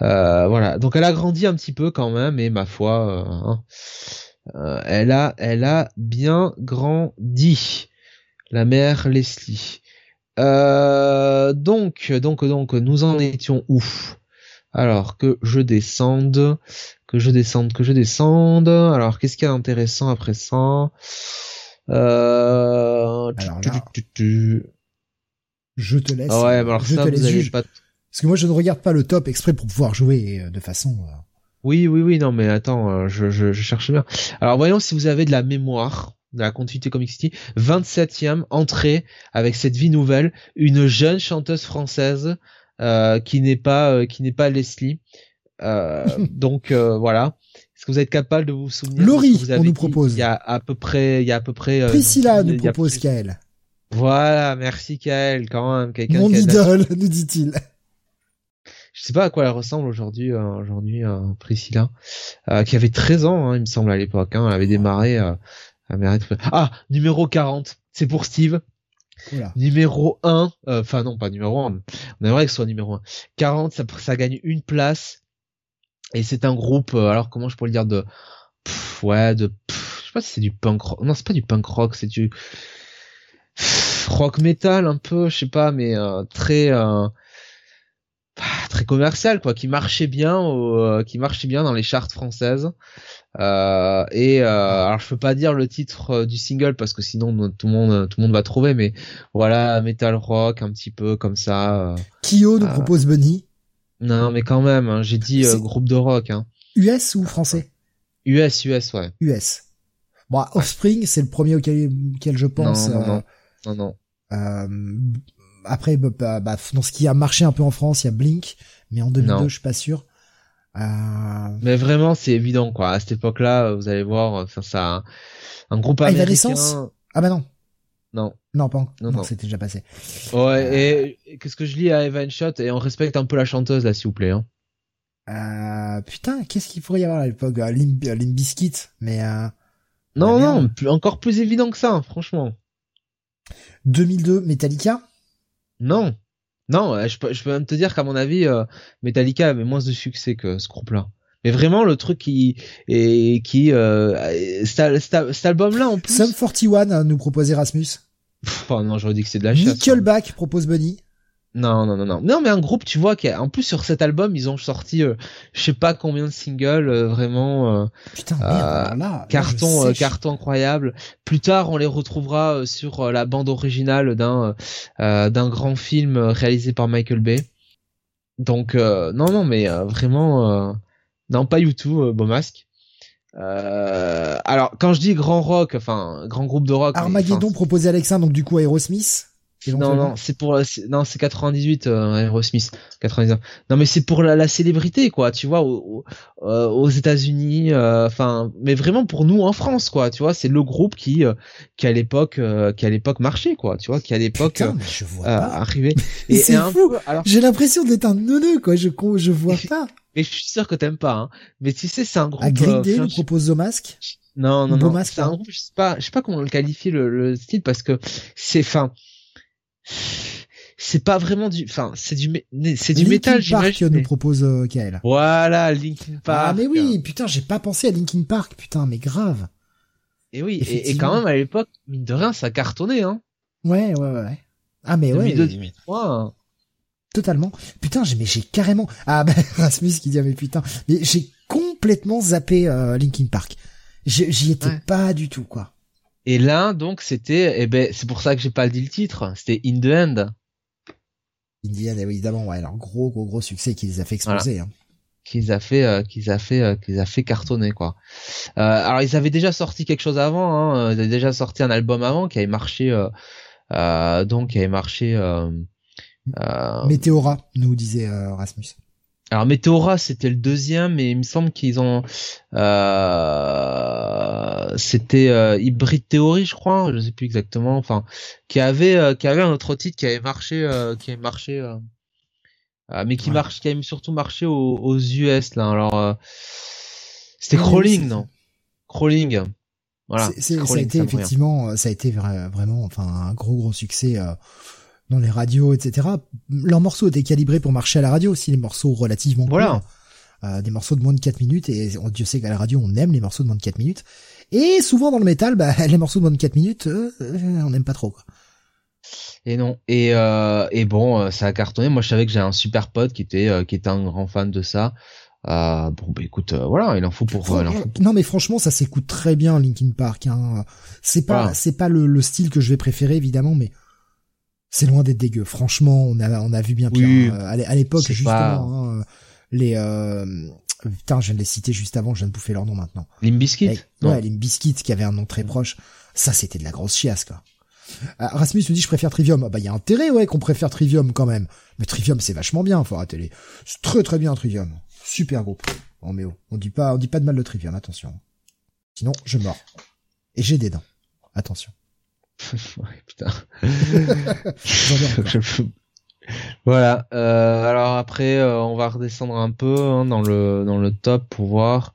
Euh, voilà. Donc elle a grandi un petit peu quand même, et ma foi, euh, hein, euh, elle a elle a bien grandi. La mère Leslie. Euh, donc donc donc nous en étions où? Alors que je descende, que je descende, que je descende. Alors qu'est-ce qu'il y a d'intéressant après ça? Euh... Alors là- tu- tu- tu- Je te laisse. ah ouais, mais alors je ça, te vous laisse allez juge. pas... Parce que moi, je ne regarde pas le top exprès pour pouvoir jouer euh, de façon. euh, Oui, oui, oui, non, mais attends, euh, je, je, je cherche bien. Alors, voyons si vous avez de la mémoire de la continuité Comic City. 27e entrée avec cette vie nouvelle, une jeune chanteuse française euh, qui n'est pas euh, qui n'est pas Leslie. Euh, <laughs> donc voilà. Est-ce que vous êtes capable de vous souvenir Laurie, vous avez on nous propose. Il y a à peu près, il y a à peu près. euh, Priscilla il nous propose Kael. Voilà, merci Kael, quand même, quelqu'un Mon idole, <laughs> nous dit-il. je sais pas à quoi elle ressemble aujourd'hui euh, aujourd'hui euh, Priscilla euh, qui avait 13 ans hein, il me semble à l'époque hein, elle avait démarré euh, ah numéro 40 c'est pour Steve numéro 1 euh, enfin non pas numéro 1 on aimerait que ce soit numéro 1 40 ça, ça gagne une place et c'est un groupe euh, alors comment je pourrais le dire de pff, ouais de pff, je sais pas si c'est du punk rock non c'est pas du punk rock c'est du pff, rock metal un peu je sais pas mais euh, très euh, ah, très commercial quoi qui marchait bien au, euh, qui marchait bien dans les charts françaises euh, et euh, alors je peux pas dire le titre euh, du single parce que sinon no- tout le monde tout le monde va trouver mais voilà metal rock un petit peu comme ça euh. Kyo nous propose Bunny. Non mais quand même hein, j'ai dit euh, groupe de rock hein. US ou français? US US ouais US. Bon, Offspring, c'est le premier auquel, auquel je pense. non, euh, non, non non euh, après, bah, bah, bah, dans ce qui a marché un peu en France, il y a Blink, mais en 2002, Non. je suis pas sûr. Euh, mais vraiment c'est évident quoi à cette époque là vous allez voir enfin ça un groupe Ah, américain Evanescence Ah bah non, non non, pas en- Non, non, c'était déjà passé. ouais et, et qu'est-ce que je lis à Evan Shot et on respecte un peu la chanteuse là s'il vous plaît hein. Euh, putain, qu'est-ce qu'il pourrait y avoir à l'époque euh, Limp, euh, Limp Bizkit, mais euh, non non plus, encore plus évident que ça franchement 2002, Metallica? Non, non, euh, je peux, je peux même te dire qu'à mon avis, euh, Metallica avait moins de succès que ce groupe-là. Mais vraiment, le truc qui et qui euh, cet, album-là en plus. Sum 41 euh, nous propose Erasmus. Pff, oh non, j'aurais dit que c'est de la chasse. Nickelback propose Bunny. Non, non, non, non. Non, mais un groupe, tu vois, qui a- en plus sur cet album, ils ont sorti, euh, je sais pas combien de singles, euh, vraiment. euh, Putain, merde, Euh, là, carton carton incroyable plus tard on les retrouvera sur la bande originale d'un d'un grand film réalisé par Michael Bay donc non non mais vraiment non pas YouTube euh, Beau Masque Euh, alors quand je dis grand rock enfin grand groupe de rock mais, Armageddon enfin, proposé Alexa, donc du coup Aerosmith. non non c'est pour non c'est 98 euh, Aerosmith 99 non mais c'est pour la, la célébrité quoi tu vois au- au- euh, aux États-Unis euh, enfin mais vraiment pour nous en France quoi tu vois c'est le groupe qui euh, qui à l'époque euh, qui à l'époque marchait quoi tu vois qui à l'époque mais arrivait Mais c'est un fou. peu- alors J'ai l'impression d'être un neuneu, quoi. Je, je vois <laughs> pas. Mais je suis sûr que t'aimes pas hein mais tu sais c'est un groupe À Green euh, Day nous propose The Mask. non non non c'est un groupe je sais pas je sais pas comment le qualifier le, le style parce que c'est fin c'est pas vraiment du enfin c'est du c'est du Linkin métal Park nous propose euh, Kael. Voilà, Linkin Park. Ah mais oui, putain, j'ai pas pensé à Linkin Park, putain, mais grave. Et oui, et, quand même à l'époque, mine de rien, ça cartonnait, hein. Ouais, ouais, ouais. Ah mais ouais, 2002, 2003. Totalement. Putain, j'ai mais j'ai carrément. Ah bah <laughs> Rasmus qui dit ah, mais putain, mais j'ai complètement zappé euh, Linkin Park. J'y étais Ouais. pas du tout quoi. Et là, donc, c'était, eh ben, c'est pour ça que j'ai pas dit le titre. C'était In the End. In the End, évidemment, ouais, alors gros, gros, gros succès qui les a fait exploser. Hein. Qu'ils a fait, euh, qu'ils a fait, euh, qu'ils a fait cartonner quoi. Euh, alors ils avaient déjà sorti quelque chose avant. Hein. Ils avaient déjà sorti un album avant qui avait marché, euh, donc qui avait marché. Météora, nous disait Rasmus. Alors Meteora c'était le deuxième, mais il me semble qu'ils ont euh, c'était euh, Hybrid Theory, je crois, je sais plus exactement. Enfin, qui avait euh, qui avait un autre titre qui avait marché, euh, qui avait marché, euh, mais qui marche, qui avait surtout marché aux, aux US là. Alors c'était Crawling, non? Crawling. Voilà. C'est, ça a été effectivement, ça a été vraiment, enfin un gros gros succès dans les radios, etc. Leurs morceaux étaient calibrés pour marcher à la radio aussi, les morceaux relativement voilà. Euh, des morceaux de moins de 4 minutes, et on, Dieu sait qu'à la radio, on aime les morceaux de moins de 4 minutes. Et souvent dans le métal, bah, <laughs> les morceaux de moins de 4 minutes, euh, on n'aime pas trop. Quoi. Et non. Et, euh, et bon, ça a cartonné. Moi, je savais que j'ai un super pote qui était qui était un grand fan de ça. Euh, bon, bah écoute, voilà, il en faut pour. non, mais franchement, ça s'écoute très bien, Linkin Park. Hein. C'est pas, c'est pas le, le, style que je vais préférer évidemment, mais c'est loin d'être dégueu. Franchement, on a on a vu bien pire. Hein. à l'époque justement, hein, les euh... putain, je viens de les citer juste avant, je viens de bouffer leur nom maintenant. Limbiskit. Ouais, Limbiskit qui avait un nom très proche. Ça, c'était de la grosse chiasse quoi. Euh, Rasmus me dit je préfère Trivium. Ah, bah il y a intérêt ouais qu'on préfère Trivium quand même. Mais Trivium c'est vachement bien, faut arrêter les. C'est très très bien Trivium. Super groupe. Oh mais oh, on dit pas on dit pas de mal de Trivium, attention. Sinon je mors. Et j'ai des dents. Attention. <laughs> putain. <laughs> voilà. Euh, alors après, euh, on va redescendre un peu hein, dans le dans le top pour voir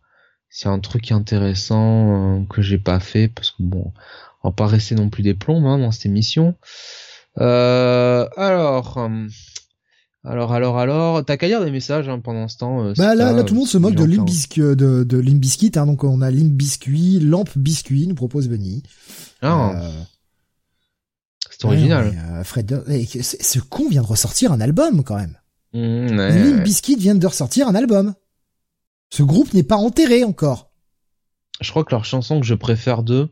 s'il y a un truc intéressant euh, que j'ai pas fait parce que bon, on va pas rester non plus des plombs hein, dans cette émission. alors. Alors, alors, alors, t'as qu'à lire des messages hein, pendant ce temps. bah là, là, tout le monde se moque de Limbiskit, de, de Limbiskit. Hein, donc on a Limbiscuit, Lampe Biscuit, nous propose Benny. Ah. C'est original. Euh, Fred, ce con vient de ressortir un album quand même. Mmh, ouais, Biscuit vient de ressortir un album. Ce groupe n'est pas enterré encore. Je crois que leur chanson que je préfère d'eux,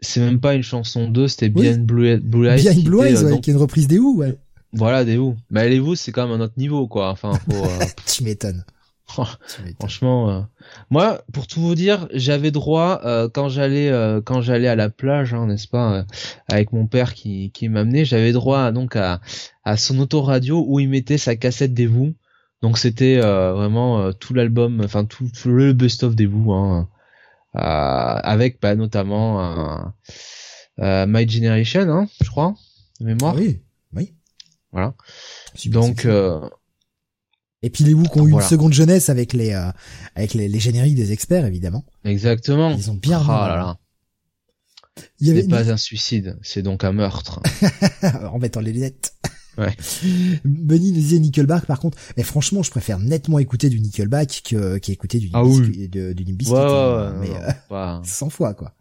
c'est même pas une chanson d'eux, c'était Bien Blue, Blue Eyes. Bien Blue Eyes, euh, qui est une reprise des Who, ouais. Voilà, des Who. Mais les Who, c'est quand même un autre niveau, quoi. Enfin, faut, euh, <laughs> tu m'étonnes. <laughs> franchement, euh, moi, pour tout vous dire, j'avais droit euh, quand j'allais euh, quand j'allais à la plage, hein, n'est-ce pas, avec mon père qui qui m'amenait, j'avais droit donc à à son autoradio où il mettait sa cassette des vous. Donc c'était vraiment tout l'album, enfin tout, le best-of des vous, hein, avec bah, notamment My Generation, hein, je crois, de mémoire. oui, oui. Voilà. Donc et puis les Who qui ont eu une seconde jeunesse avec les euh, avec les, les, génériques des experts évidemment. Exactement. Ils ont bien. Ah là là. Il y avait... pas un suicide, c'est donc un meurtre. <laughs> en mettant les lunettes. Ouais. <laughs> Benny nous disait Nickelback par contre. Mais franchement, je préfère nettement écouter du Nickelback que qu'écouter du ah oui. de, du Limp ouais, ouais, mais euh, 100 <laughs> fois quoi.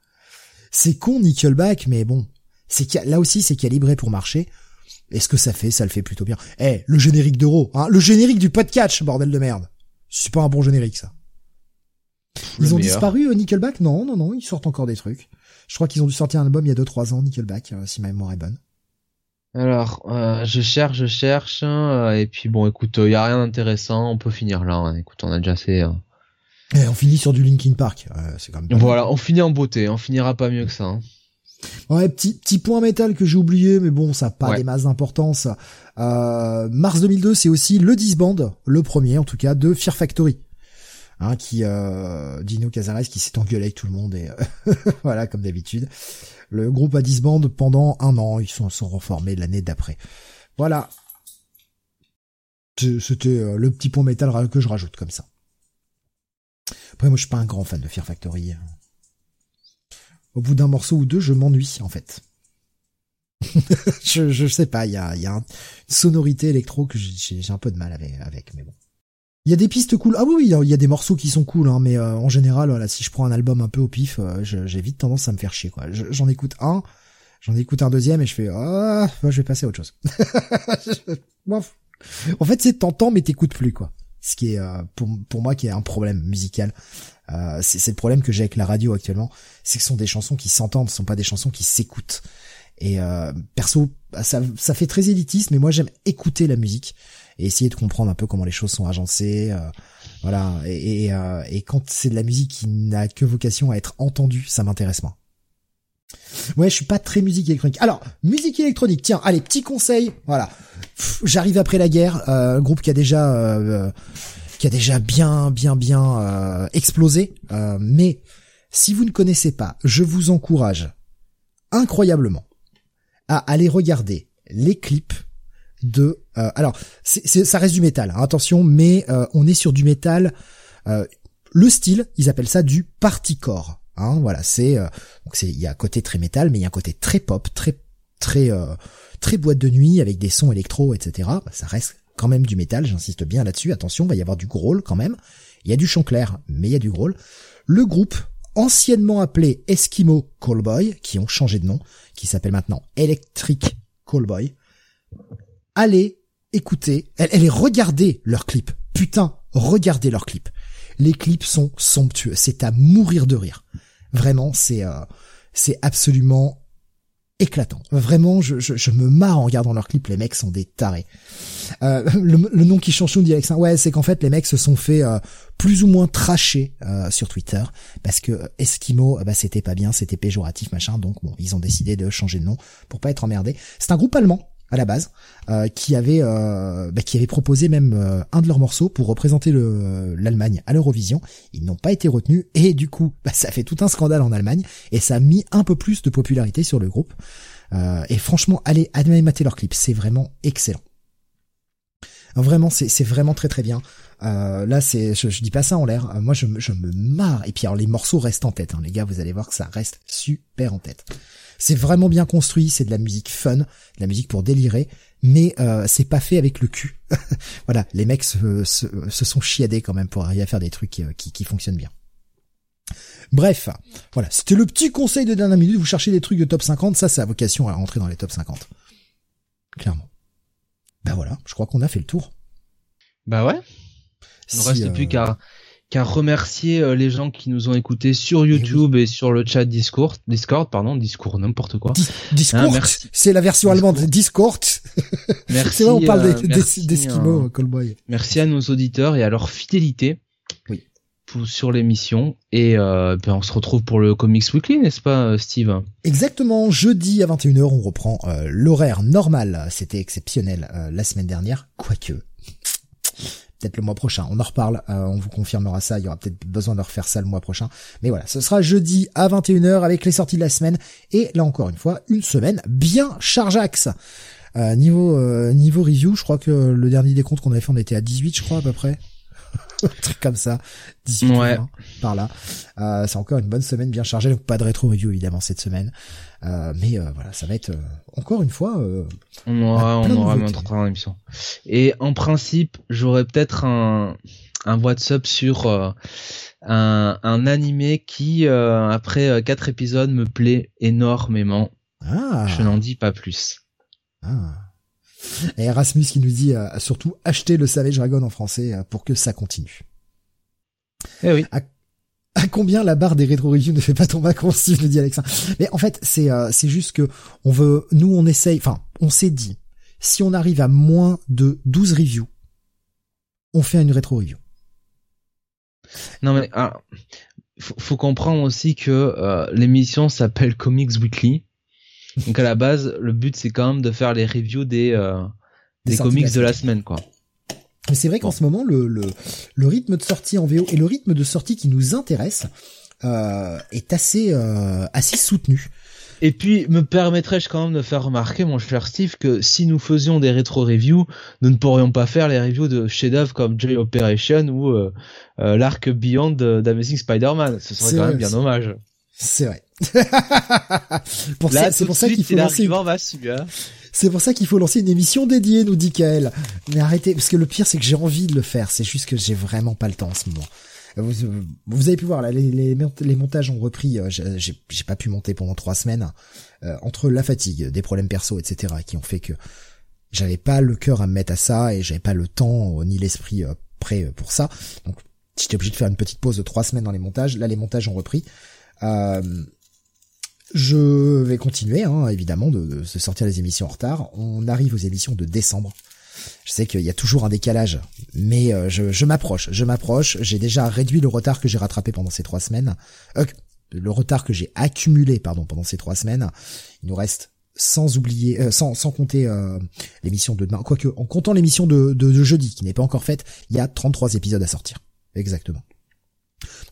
C'est con Nickelback, mais bon, c'est là aussi c'est calibré pour marcher. Et ce que ça fait, ça le fait plutôt bien? Eh, le générique d'Euro, hein, le générique du podcast, bordel de merde. C'est pas un bon générique, ça. Ils ont disparu, euh, Nickelback? Non, non, non, ils sortent encore des trucs. Je crois qu'ils ont dû sortir un album il y a 2-3 ans, Nickelback, euh, si ma mémoire est bonne. Alors, euh, je cherche, je cherche, hein, et puis bon, écoute, il y a rien d'intéressant, on peut finir là. Hein. Écoute, on a déjà fait. Eh, on finit sur du Linkin Park, c'est quand même. Voilà, on finit en beauté, on finira pas mieux que ça. Hein. Ouais, petit petit point métal que j'ai oublié, mais bon, ça n'a pas des masses d'importance. Euh, mars 2002, c'est aussi le disband, le premier en tout cas, de Fear Factory. Hein, qui euh, Dino Cazares qui s'est engueulé avec tout le monde et euh, <laughs> voilà comme d'habitude. Le groupe a disband pendant un an, ils sont, sont reformés l'année d'après. Voilà. C'était euh, le petit point métal que je rajoute comme ça. Après moi je suis pas un grand fan de Fear Factory. Au bout d'un morceau ou deux, je m'ennuie en fait. <laughs> je, je sais pas, il y a, y a une sonorité électro que j'ai un peu de mal avec, avec mais bon. Il y a des pistes cool. Ah oui, il y a des morceaux qui sont cool, hein, mais euh, en général, voilà, si je prends un album un peu au pif, euh, j'ai vite tendance à me faire chier, quoi. J'en écoute un, j'en écoute un deuxième et je fais, ah, je vais passer à autre chose. <laughs> en fait, c'est tentant, mais t'écoutes plus, quoi. Ce qui est, euh, pour, pour moi, qui est un problème musical Euh, c'est le problème que j'ai avec la radio actuellement, c'est que ce sont des chansons qui s'entendent, ce sont pas des chansons qui s'écoutent. Et euh, perso, bah, ça, ça fait très élitiste, mais moi j'aime écouter la musique et essayer de comprendre un peu comment les choses sont agencées. Euh, voilà. Et, et, euh, et quand c'est de la musique qui n'a que vocation à être entendue, ça m'intéresse moins. Ouais, je suis pas très musique électronique. Alors, musique électronique, tiens, allez, petit conseil, voilà. J'arrive après la guerre, euh, groupe qui a déjà euh, qui a déjà bien bien bien euh, explosé, euh, mais si vous ne connaissez pas, je vous encourage incroyablement à aller regarder les clips de euh, alors c'est, ça reste du métal, hein, attention, mais on est sur du métal le style, ils appellent ça du partycore. Hein, voilà, c'est c'est il y a un côté très métal, mais il y a un côté très pop, très très très boîte de nuit avec des sons électro, etc. Ça reste quand même du métal, j'insiste bien là-dessus. Attention, il va y avoir du growl quand même. Il y a du chant clair, mais il y a du growl. Le groupe anciennement appelé Eskimo Callboy, qui ont changé de nom, qui s'appelle maintenant Electric Callboy. Allez écouter, allez regarder leurs clips. Putain, regardez leurs clips. Les clips sont somptueux, c'est à mourir de rire. Vraiment, c'est euh, c'est absolument éclatant. Vraiment, je, je, je, me marre en regardant leurs clips. Les mecs sont des tarés. Euh, le, nom qui change nous dit ouais, c'est qu'en fait les mecs se sont fait euh, plus ou moins tracher euh, sur Twitter parce que Eskimo, bah c'était pas bien, c'était péjoratif machin. Donc ils ont décidé de changer de nom pour pas être emmerdés. C'est un groupe allemand à la base, qui avait bah, qui avait proposé même un de leurs morceaux pour représenter l'Allemagne à l'Eurovision. Ils n'ont pas été retenus et du coup, <laughs> bah, ça fait tout un scandale en Allemagne et ça a mis un peu plus de popularité sur le groupe. et franchement, allez, allez mater leur clip, c'est vraiment excellent. Vraiment, c'est vraiment très très bien. là, c'est, je, dis pas ça en l'air. moi, je, je, me marre. Et puis, alors, les morceaux restent en tête. Hein, les gars, vous allez voir que ça reste super en tête. C'est vraiment bien construit, c'est de la musique fun, de la musique pour délirer, mais euh, c'est pas fait avec le cul. <laughs> voilà, les mecs se, se, sont chiadés quand même pour arriver à faire des trucs qui, qui, fonctionnent bien. Bref, voilà, c'était le petit conseil de dernière minute, vous cherchez des trucs de top 50, ça, ça a vocation à rentrer dans les top 50. Clairement. Ben voilà, je crois qu'on a fait le tour. Bah ouais. Il ne reste plus euh, qu'à qu'à remercier euh, les gens qui nous ont écoutés sur eh YouTube et, sur le chat Discord, Discord, pardon, Discord, n'importe quoi. Discord, hein, c'est la version allemande, Discord. <laughs> Merci. c'est vrai, on parle euh, d'Eskimo, Callboy. Merci à nos auditeurs et à leur fidélité. Sur l'émission et euh, ben on se retrouve pour le Comics Weekly, n'est-ce pas, Steve? Exactement. Jeudi à 21h, on reprend l'horaire normal. C'était exceptionnel la semaine dernière, quoique peut-être le mois prochain. On en reparle, euh, on vous confirmera ça. Il y aura peut-être besoin de refaire ça le mois prochain. Mais voilà, ce sera jeudi à 21h avec les sorties de la semaine. Et là encore une fois, une semaine bien chargeax. Euh, niveau euh, niveau review, je crois que le dernier décompte qu'on avait fait, on était à 18, je crois à peu près. <laughs> un truc comme ça, 18 ouais. par là. Euh, c'est encore une bonne semaine bien chargée, donc pas de rétro review évidemment cette semaine. Euh, mais euh, voilà, ça va être encore une fois. on aura, on aura notre émission. Et en principe, j'aurais peut-être un un WhatsApp sur un, un animé qui après quatre épisodes me plaît énormément. Ah. Je n'en dis pas plus. Ah. Et Erasmus qui nous dit euh, surtout acheter le Savage Dragon en français euh, pour que ça continue. Eh oui. À, combien la barre des rétro reviews ne fait pas tomber à Steve nous dit Alexa? Mais en fait, c'est euh, c'est juste que on veut nous on essaye enfin, on s'est dit si on arrive à moins de 12 reviews, on fait une rétro review. Non mais ah, faut, faut, comprendre aussi que l'émission s'appelle Comics Weekly donc à la base, le but c'est quand même de faire les reviews des euh, des, comics de la semaine, quoi. Mais c'est vrai qu'en ce moment, le, le, le rythme de sortie en VO et le rythme de sortie qui nous intéresse euh, est assez euh, assez soutenu. Et puis, me permettrais-je quand même de faire remarquer, mon cher Steve, que si nous faisions des rétro-reviews, nous ne pourrions pas faire les reviews de chefs-d'œuvre comme Joy Operation ou euh, euh l'arc Beyond d'Amazing Spider-Man. Ce serait quand même bien dommage. C'est vrai. <laughs> pour ça, c'est pour ça qu'il faut lancer. C'est pour ça qu'il faut lancer une émission dédiée, nous dit Kael. Mais arrêtez, parce que le pire, c'est que j'ai envie de le faire. C'est juste que j'ai vraiment pas le temps en ce moment. Vous, vous avez pu voir là, les, les, les montages ont repris. Euh, j'ai pas pu monter pendant trois semaines euh, entre la fatigue, des problèmes perso, etc., qui ont fait que j'avais pas le cœur à me mettre à ça et j'avais pas le temps ni l'esprit euh, prêt pour ça. Donc j'étais obligé de faire une petite pause de trois semaines dans les montages. Là, les montages ont repris. Euh, je vais continuer, hein, évidemment, de, de, sortir les émissions en retard. On arrive aux émissions de décembre. Je sais qu'il y a toujours un décalage, mais euh, je, je m'approche, je m'approche. J'ai déjà réduit le retard que j'ai rattrapé pendant ces trois semaines. Euh, le retard que j'ai accumulé, pardon, pendant ces trois semaines. Il nous reste sans oublier, euh, sans, sans compter euh, l'émission de demain, quoique en comptant l'émission de, de, de, jeudi qui n'est pas encore faite, il y a 33 épisodes à sortir. Exactement.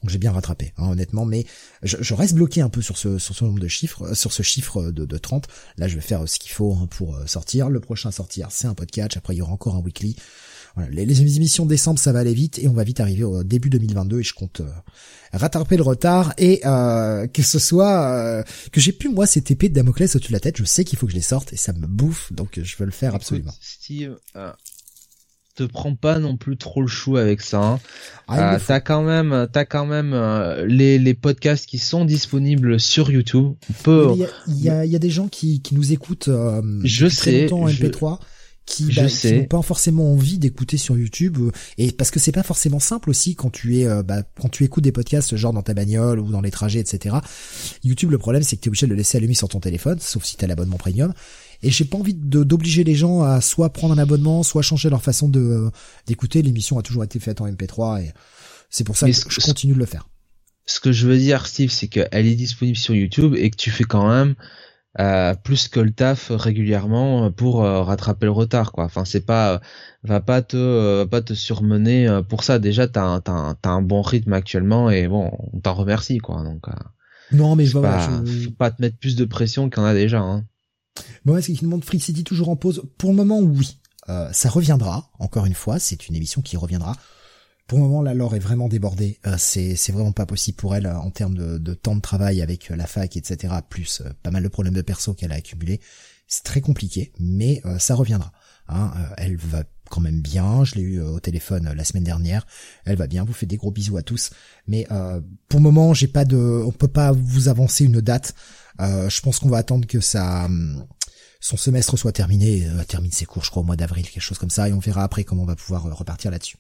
Donc j'ai bien rattrapé, hein, honnêtement, mais je, je, reste bloqué un peu sur ce, sur ce nombre de chiffres, euh, sur ce chiffre de, de 30. Là, je vais faire ce qu'il faut hein, pour sortir. Le prochain à sortir, c'est un podcast. Après, il y aura encore un weekly. Voilà, les, les, émissions de décembre, ça va aller vite et on va vite arriver au début 2022 et je compte euh, rattraper le retard et euh, que ce soit euh, que j'ai pu moi cette épée de Damoclès au-dessus de la tête. Je sais qu'il faut que je les sorte et ça me bouffe donc je veux le faire absolument. Steve, te prends pas non plus trop le chou avec ça. Hein. Ah, t'as quand même, t'as quand même les, les podcasts qui sont disponibles sur YouTube. Il y, a, il, y a, y a, des gens qui, qui nous écoutent. je sais. Longtemps en MP3 qui, bah, n'ont pas forcément envie d'écouter sur YouTube euh, et parce que c'est pas forcément simple aussi quand tu es euh, bah, quand tu écoutes des podcasts genre dans ta bagnole ou dans les trajets etc. YouTube le problème c'est que tu es obligé de le laisser allumé sur ton téléphone sauf si tu as l'abonnement premium et j'ai pas envie d'obliger les gens à soit prendre un abonnement soit changer leur façon de euh, d'écouter l'émission a toujours été faite en MP3 et c'est pour ça que je continue de le faire. Ce que je veux dire Steve c'est qu'elle est disponible sur YouTube et que tu fais quand même euh, plus que le taf régulièrement pour euh, rattraper le retard quoi enfin c'est pas va pas te va pas te surmener pour ça déjà t'as un, t'as as un bon rythme actuellement et bon on t'en remercie quoi donc non mais je vois pas, faut pas te mettre plus de pression qu'il y en a déjà hein. Bon est-ce qu'il demande Free City toujours en pause pour le moment oui euh, ça reviendra encore une fois c'est une émission qui reviendra pour le moment, la Laure est vraiment débordée. Euh, c'est vraiment pas possible pour elle euh, en termes de, de, temps de travail avec euh, la fac, etc. Plus pas mal de problèmes de perso qu'elle a accumulés. C'est très compliqué, mais ça reviendra. Hein. elle va quand même bien. Je l'ai eu au téléphone la semaine dernière. Elle va bien. Vous faites des gros bisous à tous. Mais pour le moment, j'ai pas de, on peut pas vous avancer une date. Je pense qu'on va attendre que ça hum, son semestre soit terminé, termine ses cours, je crois au mois d'avril, quelque chose comme ça, et on verra après comment on va pouvoir repartir là-dessus.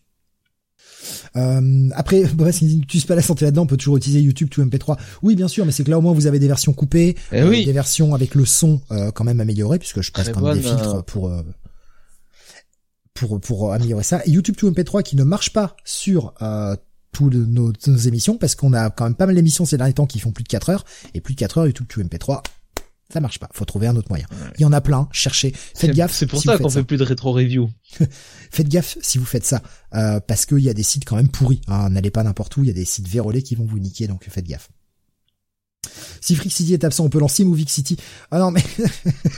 Euh, après, <laughs> bref, si tu n'utilises pas la santé là-dedans, on peut toujours utiliser YouTube to MP3. Oui, bien sûr, mais c'est que là au moins vous avez des versions coupées, eh euh, des versions avec le son euh, quand même amélioré, puisque je passe quand même des filtres pour pour pour améliorer ça. Et YouTube to MP3 qui ne marche pas sur toutes nos, nos, émissions, parce qu'on a quand même pas mal d'émissions ces derniers temps qui font plus de 4 heures, et plus de 4 heures YouTube to MP3, ça marche pas. Faut trouver un autre moyen. Il y en a plein. Cherchez. Faites gaffe. C'est pour ça qu'on fait plus de rétro review. <laughs> faites gaffe si vous faites ça, euh, parce qu'il y a des sites quand même pourris. Hein. N'allez pas n'importe où. Il y a des sites vérolés qui vont vous niquer, donc faites gaffe. Si Freak City est absent, on peut lancer Movie City. Ah non mais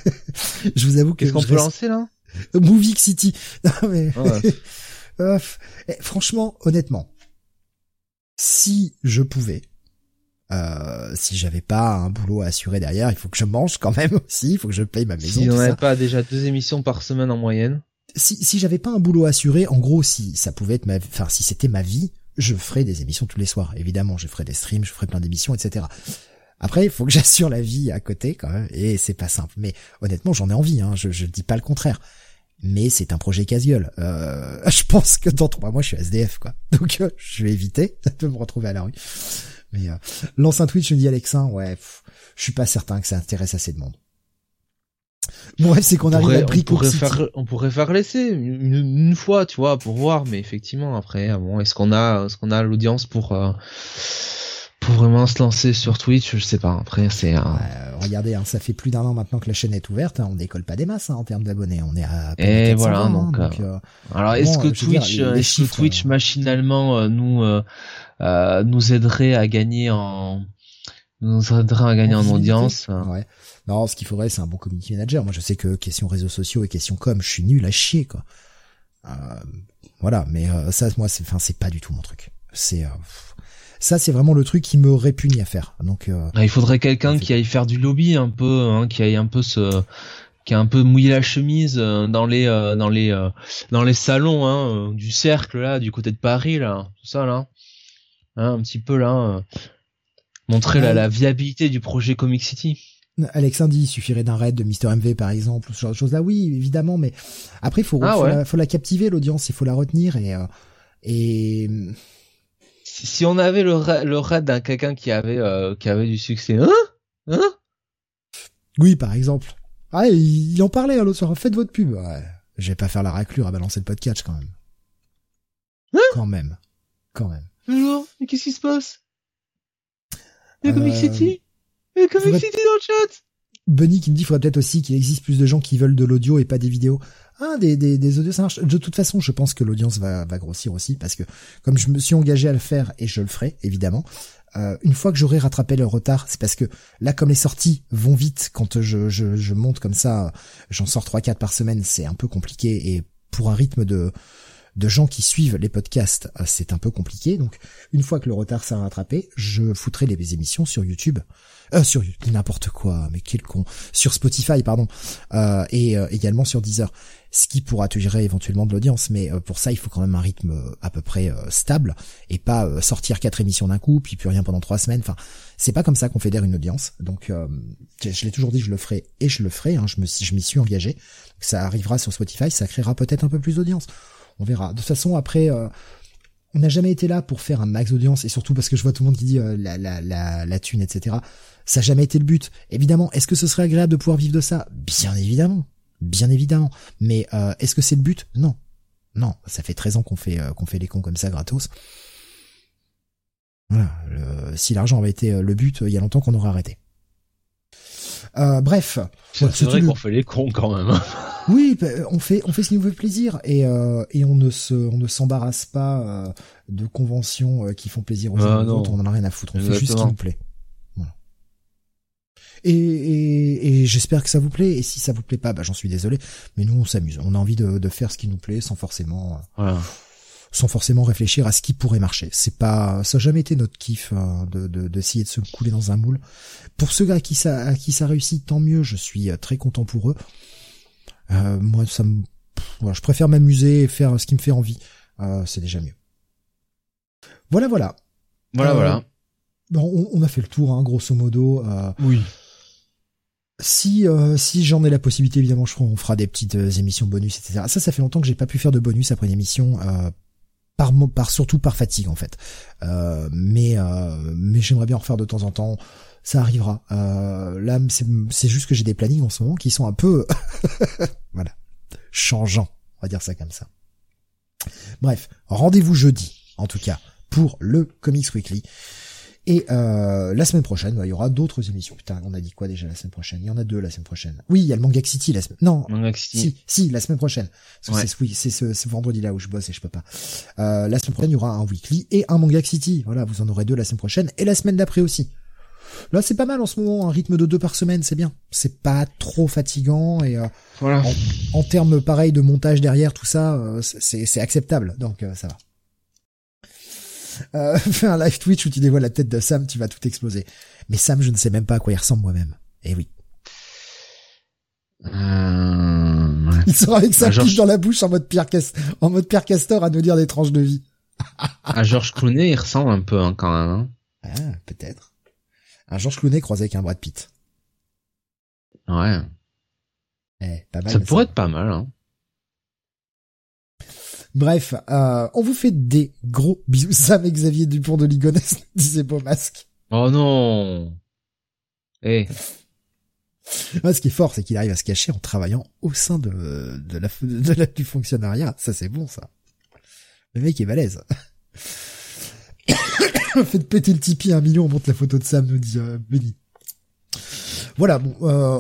<laughs> je vous avoue que qu'est-ce qu'on peut lancer là? Movie City. <laughs> Non mais euh, eh, franchement, honnêtement, si je pouvais, euh, si j'avais pas un boulot à assurer derrière, il faut que je mange quand même aussi, il faut que je paye ma maison. Si on n'avait pas déjà deux émissions par semaine en moyenne. Si, si j'avais pas un boulot à assurer, en gros, si ça pouvait être ma, enfin, si c'était ma vie, je ferais des émissions tous les soirs. Évidemment, je ferais des streams, je ferais plein d'émissions, etc. Après, il faut que <laughs> j'assure la vie à côté quand même, et c'est pas simple. Mais honnêtement, j'en ai envie, hein, je, je dis pas le contraire. Mais c'est un projet casse-gueule. Euh, <laughs> je pense que dans trois mois, je suis SDF, quoi. <laughs> Donc, euh, je vais éviter <laughs> de me retrouver à la rue. Mais euh, lance un Twitch, me dit Alexin, ouais, je suis pas certain que ça intéresse assez de monde. Bon, c'est qu'on arrive à on pourrait faire, on pourrait faire laisser une, fois, tu vois, pour voir, mais effectivement, après, bon, est-ce qu'on a, est-ce qu'on a l'audience pour, euh, pour vraiment se lancer sur Twitch, je sais pas. Après, c'est. Euh... regardez, hein, ça fait plus d'un an maintenant que la chaîne est ouverte. Hein, on décolle pas des masses hein, en termes d'abonnés. On est à. Et voilà. donc, euh, euh, alors, est-ce que Twitch, est-ce que Twitch machinalement nous nous aiderait à gagner en nous aiderait à gagner en, audience Ouais. Non, ce qu'il faudrait, c'est un bon community manager. Moi, je sais que question réseaux sociaux et question com, je suis nul à chier, quoi. voilà, mais ça, moi, c'est, enfin, c'est pas du tout mon truc. C'est ça, c'est vraiment le truc qui me répugne à faire. Donc, euh, il faudrait quelqu'un qui aille faire du lobby un peu, hein, qui aille un peu se qui a un peu mouillé la chemise euh, dans les euh, dans les dans les salons hein, du cercle là du côté de Paris là tout ça là. Hein, un petit peu là montrer la, la, viabilité du projet Comic City. Alex dit il suffirait d'un raid de Mister MV par exemple ce genre de choses là oui évidemment mais après il faut, ah faut, la, faut, la, captiver l'audience il faut la retenir et et si, on avait le, le raid d'un quelqu'un qui avait euh, qui avait du succès, hein, hein? Oui, par exemple. Ah, il, en parlait l'autre soir. Faites votre pub. Ouais. Je vais pas faire la raclure à balancer le podcast quand même. Hein? Quand même. Quand même. Alors, mais qu'est-ce qui se passe? Il y a Comic City? Il y a Comic City dans le chat? Bunny qui me dit qu'il faudrait peut-être aussi qu'il existe plus de gens qui veulent de l'audio et pas des vidéos. Ah, des, des, des audios, ça marche. De toute façon, je pense que l'audience va, va grossir aussi parce que comme je me suis engagé à le faire et je le ferai, évidemment, euh, une fois que j'aurai rattrapé le retard, c'est parce que là, comme les sorties vont vite, quand je, je, je monte comme ça, j'en sors 3-4 par semaine, c'est un peu compliqué et pour un rythme de de gens qui suivent les podcasts, euh, c'est un peu compliqué. Donc, une fois que le retard sera rattrapé, je foutrai les émissions sur YouTube euh, sur n'importe quoi, mais quel con, sur Spotify pardon, euh, et euh, également sur Deezer, ce qui pourra gérer éventuellement de l'audience, mais euh, pour ça il faut quand même un rythme à peu près stable et pas sortir quatre émissions d'un coup puis plus rien pendant trois semaines. Enfin, c'est pas comme ça qu'on fédère une audience. Donc je l'ai toujours dit, je le ferai et je le ferai. Hein, je me je m'y suis engagé. Ça arrivera sur Spotify, ça créera peut-être un peu plus d'audience. On verra. De toute façon après on n'a jamais été là pour faire un max d'audience et surtout parce que je vois tout le monde qui dit la, la, la, la thune, etc. Ça n'a jamais été le but. Évidemment, est-ce que ce serait agréable de pouvoir vivre de ça? Bien évidemment. Bien évidemment. Mais euh, est-ce que c'est le but? Non. Non, ça fait 13 ans qu'on fait euh, qu'on fait les cons comme ça gratos. Voilà, si l'argent avait été euh, le but, il y a longtemps qu'on aurait arrêté. bref. C'est vrai qu'on fait les cons quand même. Oui, bah, on fait on fait ce qui nous fait plaisir et et on ne se on ne s'embarrasse pas de conventions qui font plaisir aux ah, autres. On en a rien à foutre. On fait juste ce qui nous plaît. Et, et, et j'espère que ça vous plaît. Et si ça vous plaît pas, bah, j'en suis désolé. Mais nous, on s'amuse. On a envie de, de, faire ce qui nous plaît sans forcément, voilà. sans forcément réfléchir à ce qui pourrait marcher. C'est pas, ça a jamais été notre kiff hein, de d'essayer de, se couler dans un moule. Pour ceux à qui ça, à qui ça réussit, tant mieux. Je suis euh, très content pour eux. Euh, moi, ça me, voilà, je préfère m'amuser et faire ce qui me fait envie. Euh, c'est déjà mieux. Voilà, voilà. Voilà, euh, voilà. Bon, on, on, a fait le tour, hein, grosso modo. Euh, oui si euh, si j'en ai la possibilité évidemment je on fera des petites euh, émissions bonus etc ça ça fait longtemps que j'ai pas pu faire de bonus après une émission euh, par par surtout par fatigue en fait mais mais j'aimerais bien en refaire de temps en temps ça arrivera là c'est juste que j'ai des plannings en ce moment qui sont un peu <laughs> voilà changeants on va dire ça comme ça bref rendez-vous jeudi en tout cas pour le Comics Weekly et euh, la semaine prochaine, bah, il y aura d'autres émissions. Putain, on a dit quoi déjà la semaine prochaine? Il y en a deux la semaine prochaine. Oui, il y a le Manga City la semaine. Non, Manga City. Si, si, la semaine prochaine. c'est oui, c'est ce, vendredi là où je bosse et je peux pas. Euh, la semaine prochaine, il y aura un weekly et un Manga City. Voilà, vous en aurez deux la semaine prochaine et la semaine d'après aussi. Là, c'est pas mal en ce moment, un rythme de deux par semaine, c'est bien. C'est pas trop fatigant et euh, voilà. en, termes pareil de montage derrière, tout ça, euh, c'est acceptable. Donc euh, ça va euh, <laughs> fais un live Twitch où tu dévoiles la tête de Sam, tu vas tout exploser. Mais Sam, je ne sais même pas à quoi il ressemble moi-même. Eh oui. Euh. Il sera avec sa ah, dans la bouche en mode Pierre, en mode Pierre Castor à nous dire des tranches de vie. à Georges Clooney, il ressemble un peu hein, quand même. Hein. Ah, peut-être. Un Georges Clooney croisé avec un Brad Pitt. Ouais. Eh, pas mal, ça pourrait être pas mal. Hein. Bref, euh, on vous fait des gros <laughs> bisous. Sam et Xavier Dupont de Ligonnès, disait Beau Masque. Oh non Eh ce qui est fort, c'est qu'il arrive à se cacher en travaillant au sein de, de, la, de la, du fonctionnariat. Ça, c'est bon, ça. Le mec est balèze. <laughs> Faites péter le Tipeee à un million, on montre la photo de Sam, nous dit euh, Benny. Voilà, bon, euh,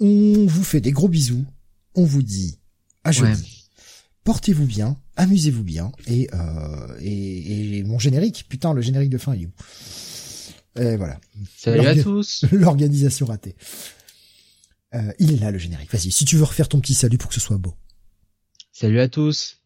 on vous fait des gros bisous. On vous dit à jeudi portez-vous bien, amusez-vous bien, et, euh, et, et, mon générique, putain, le générique de fin, il est où Et voilà. Salut à tous. <laughs> L'organisation ratée. Euh, il est là, le générique. Vas-y, si tu veux refaire ton petit salut pour que ce soit beau. Salut à tous.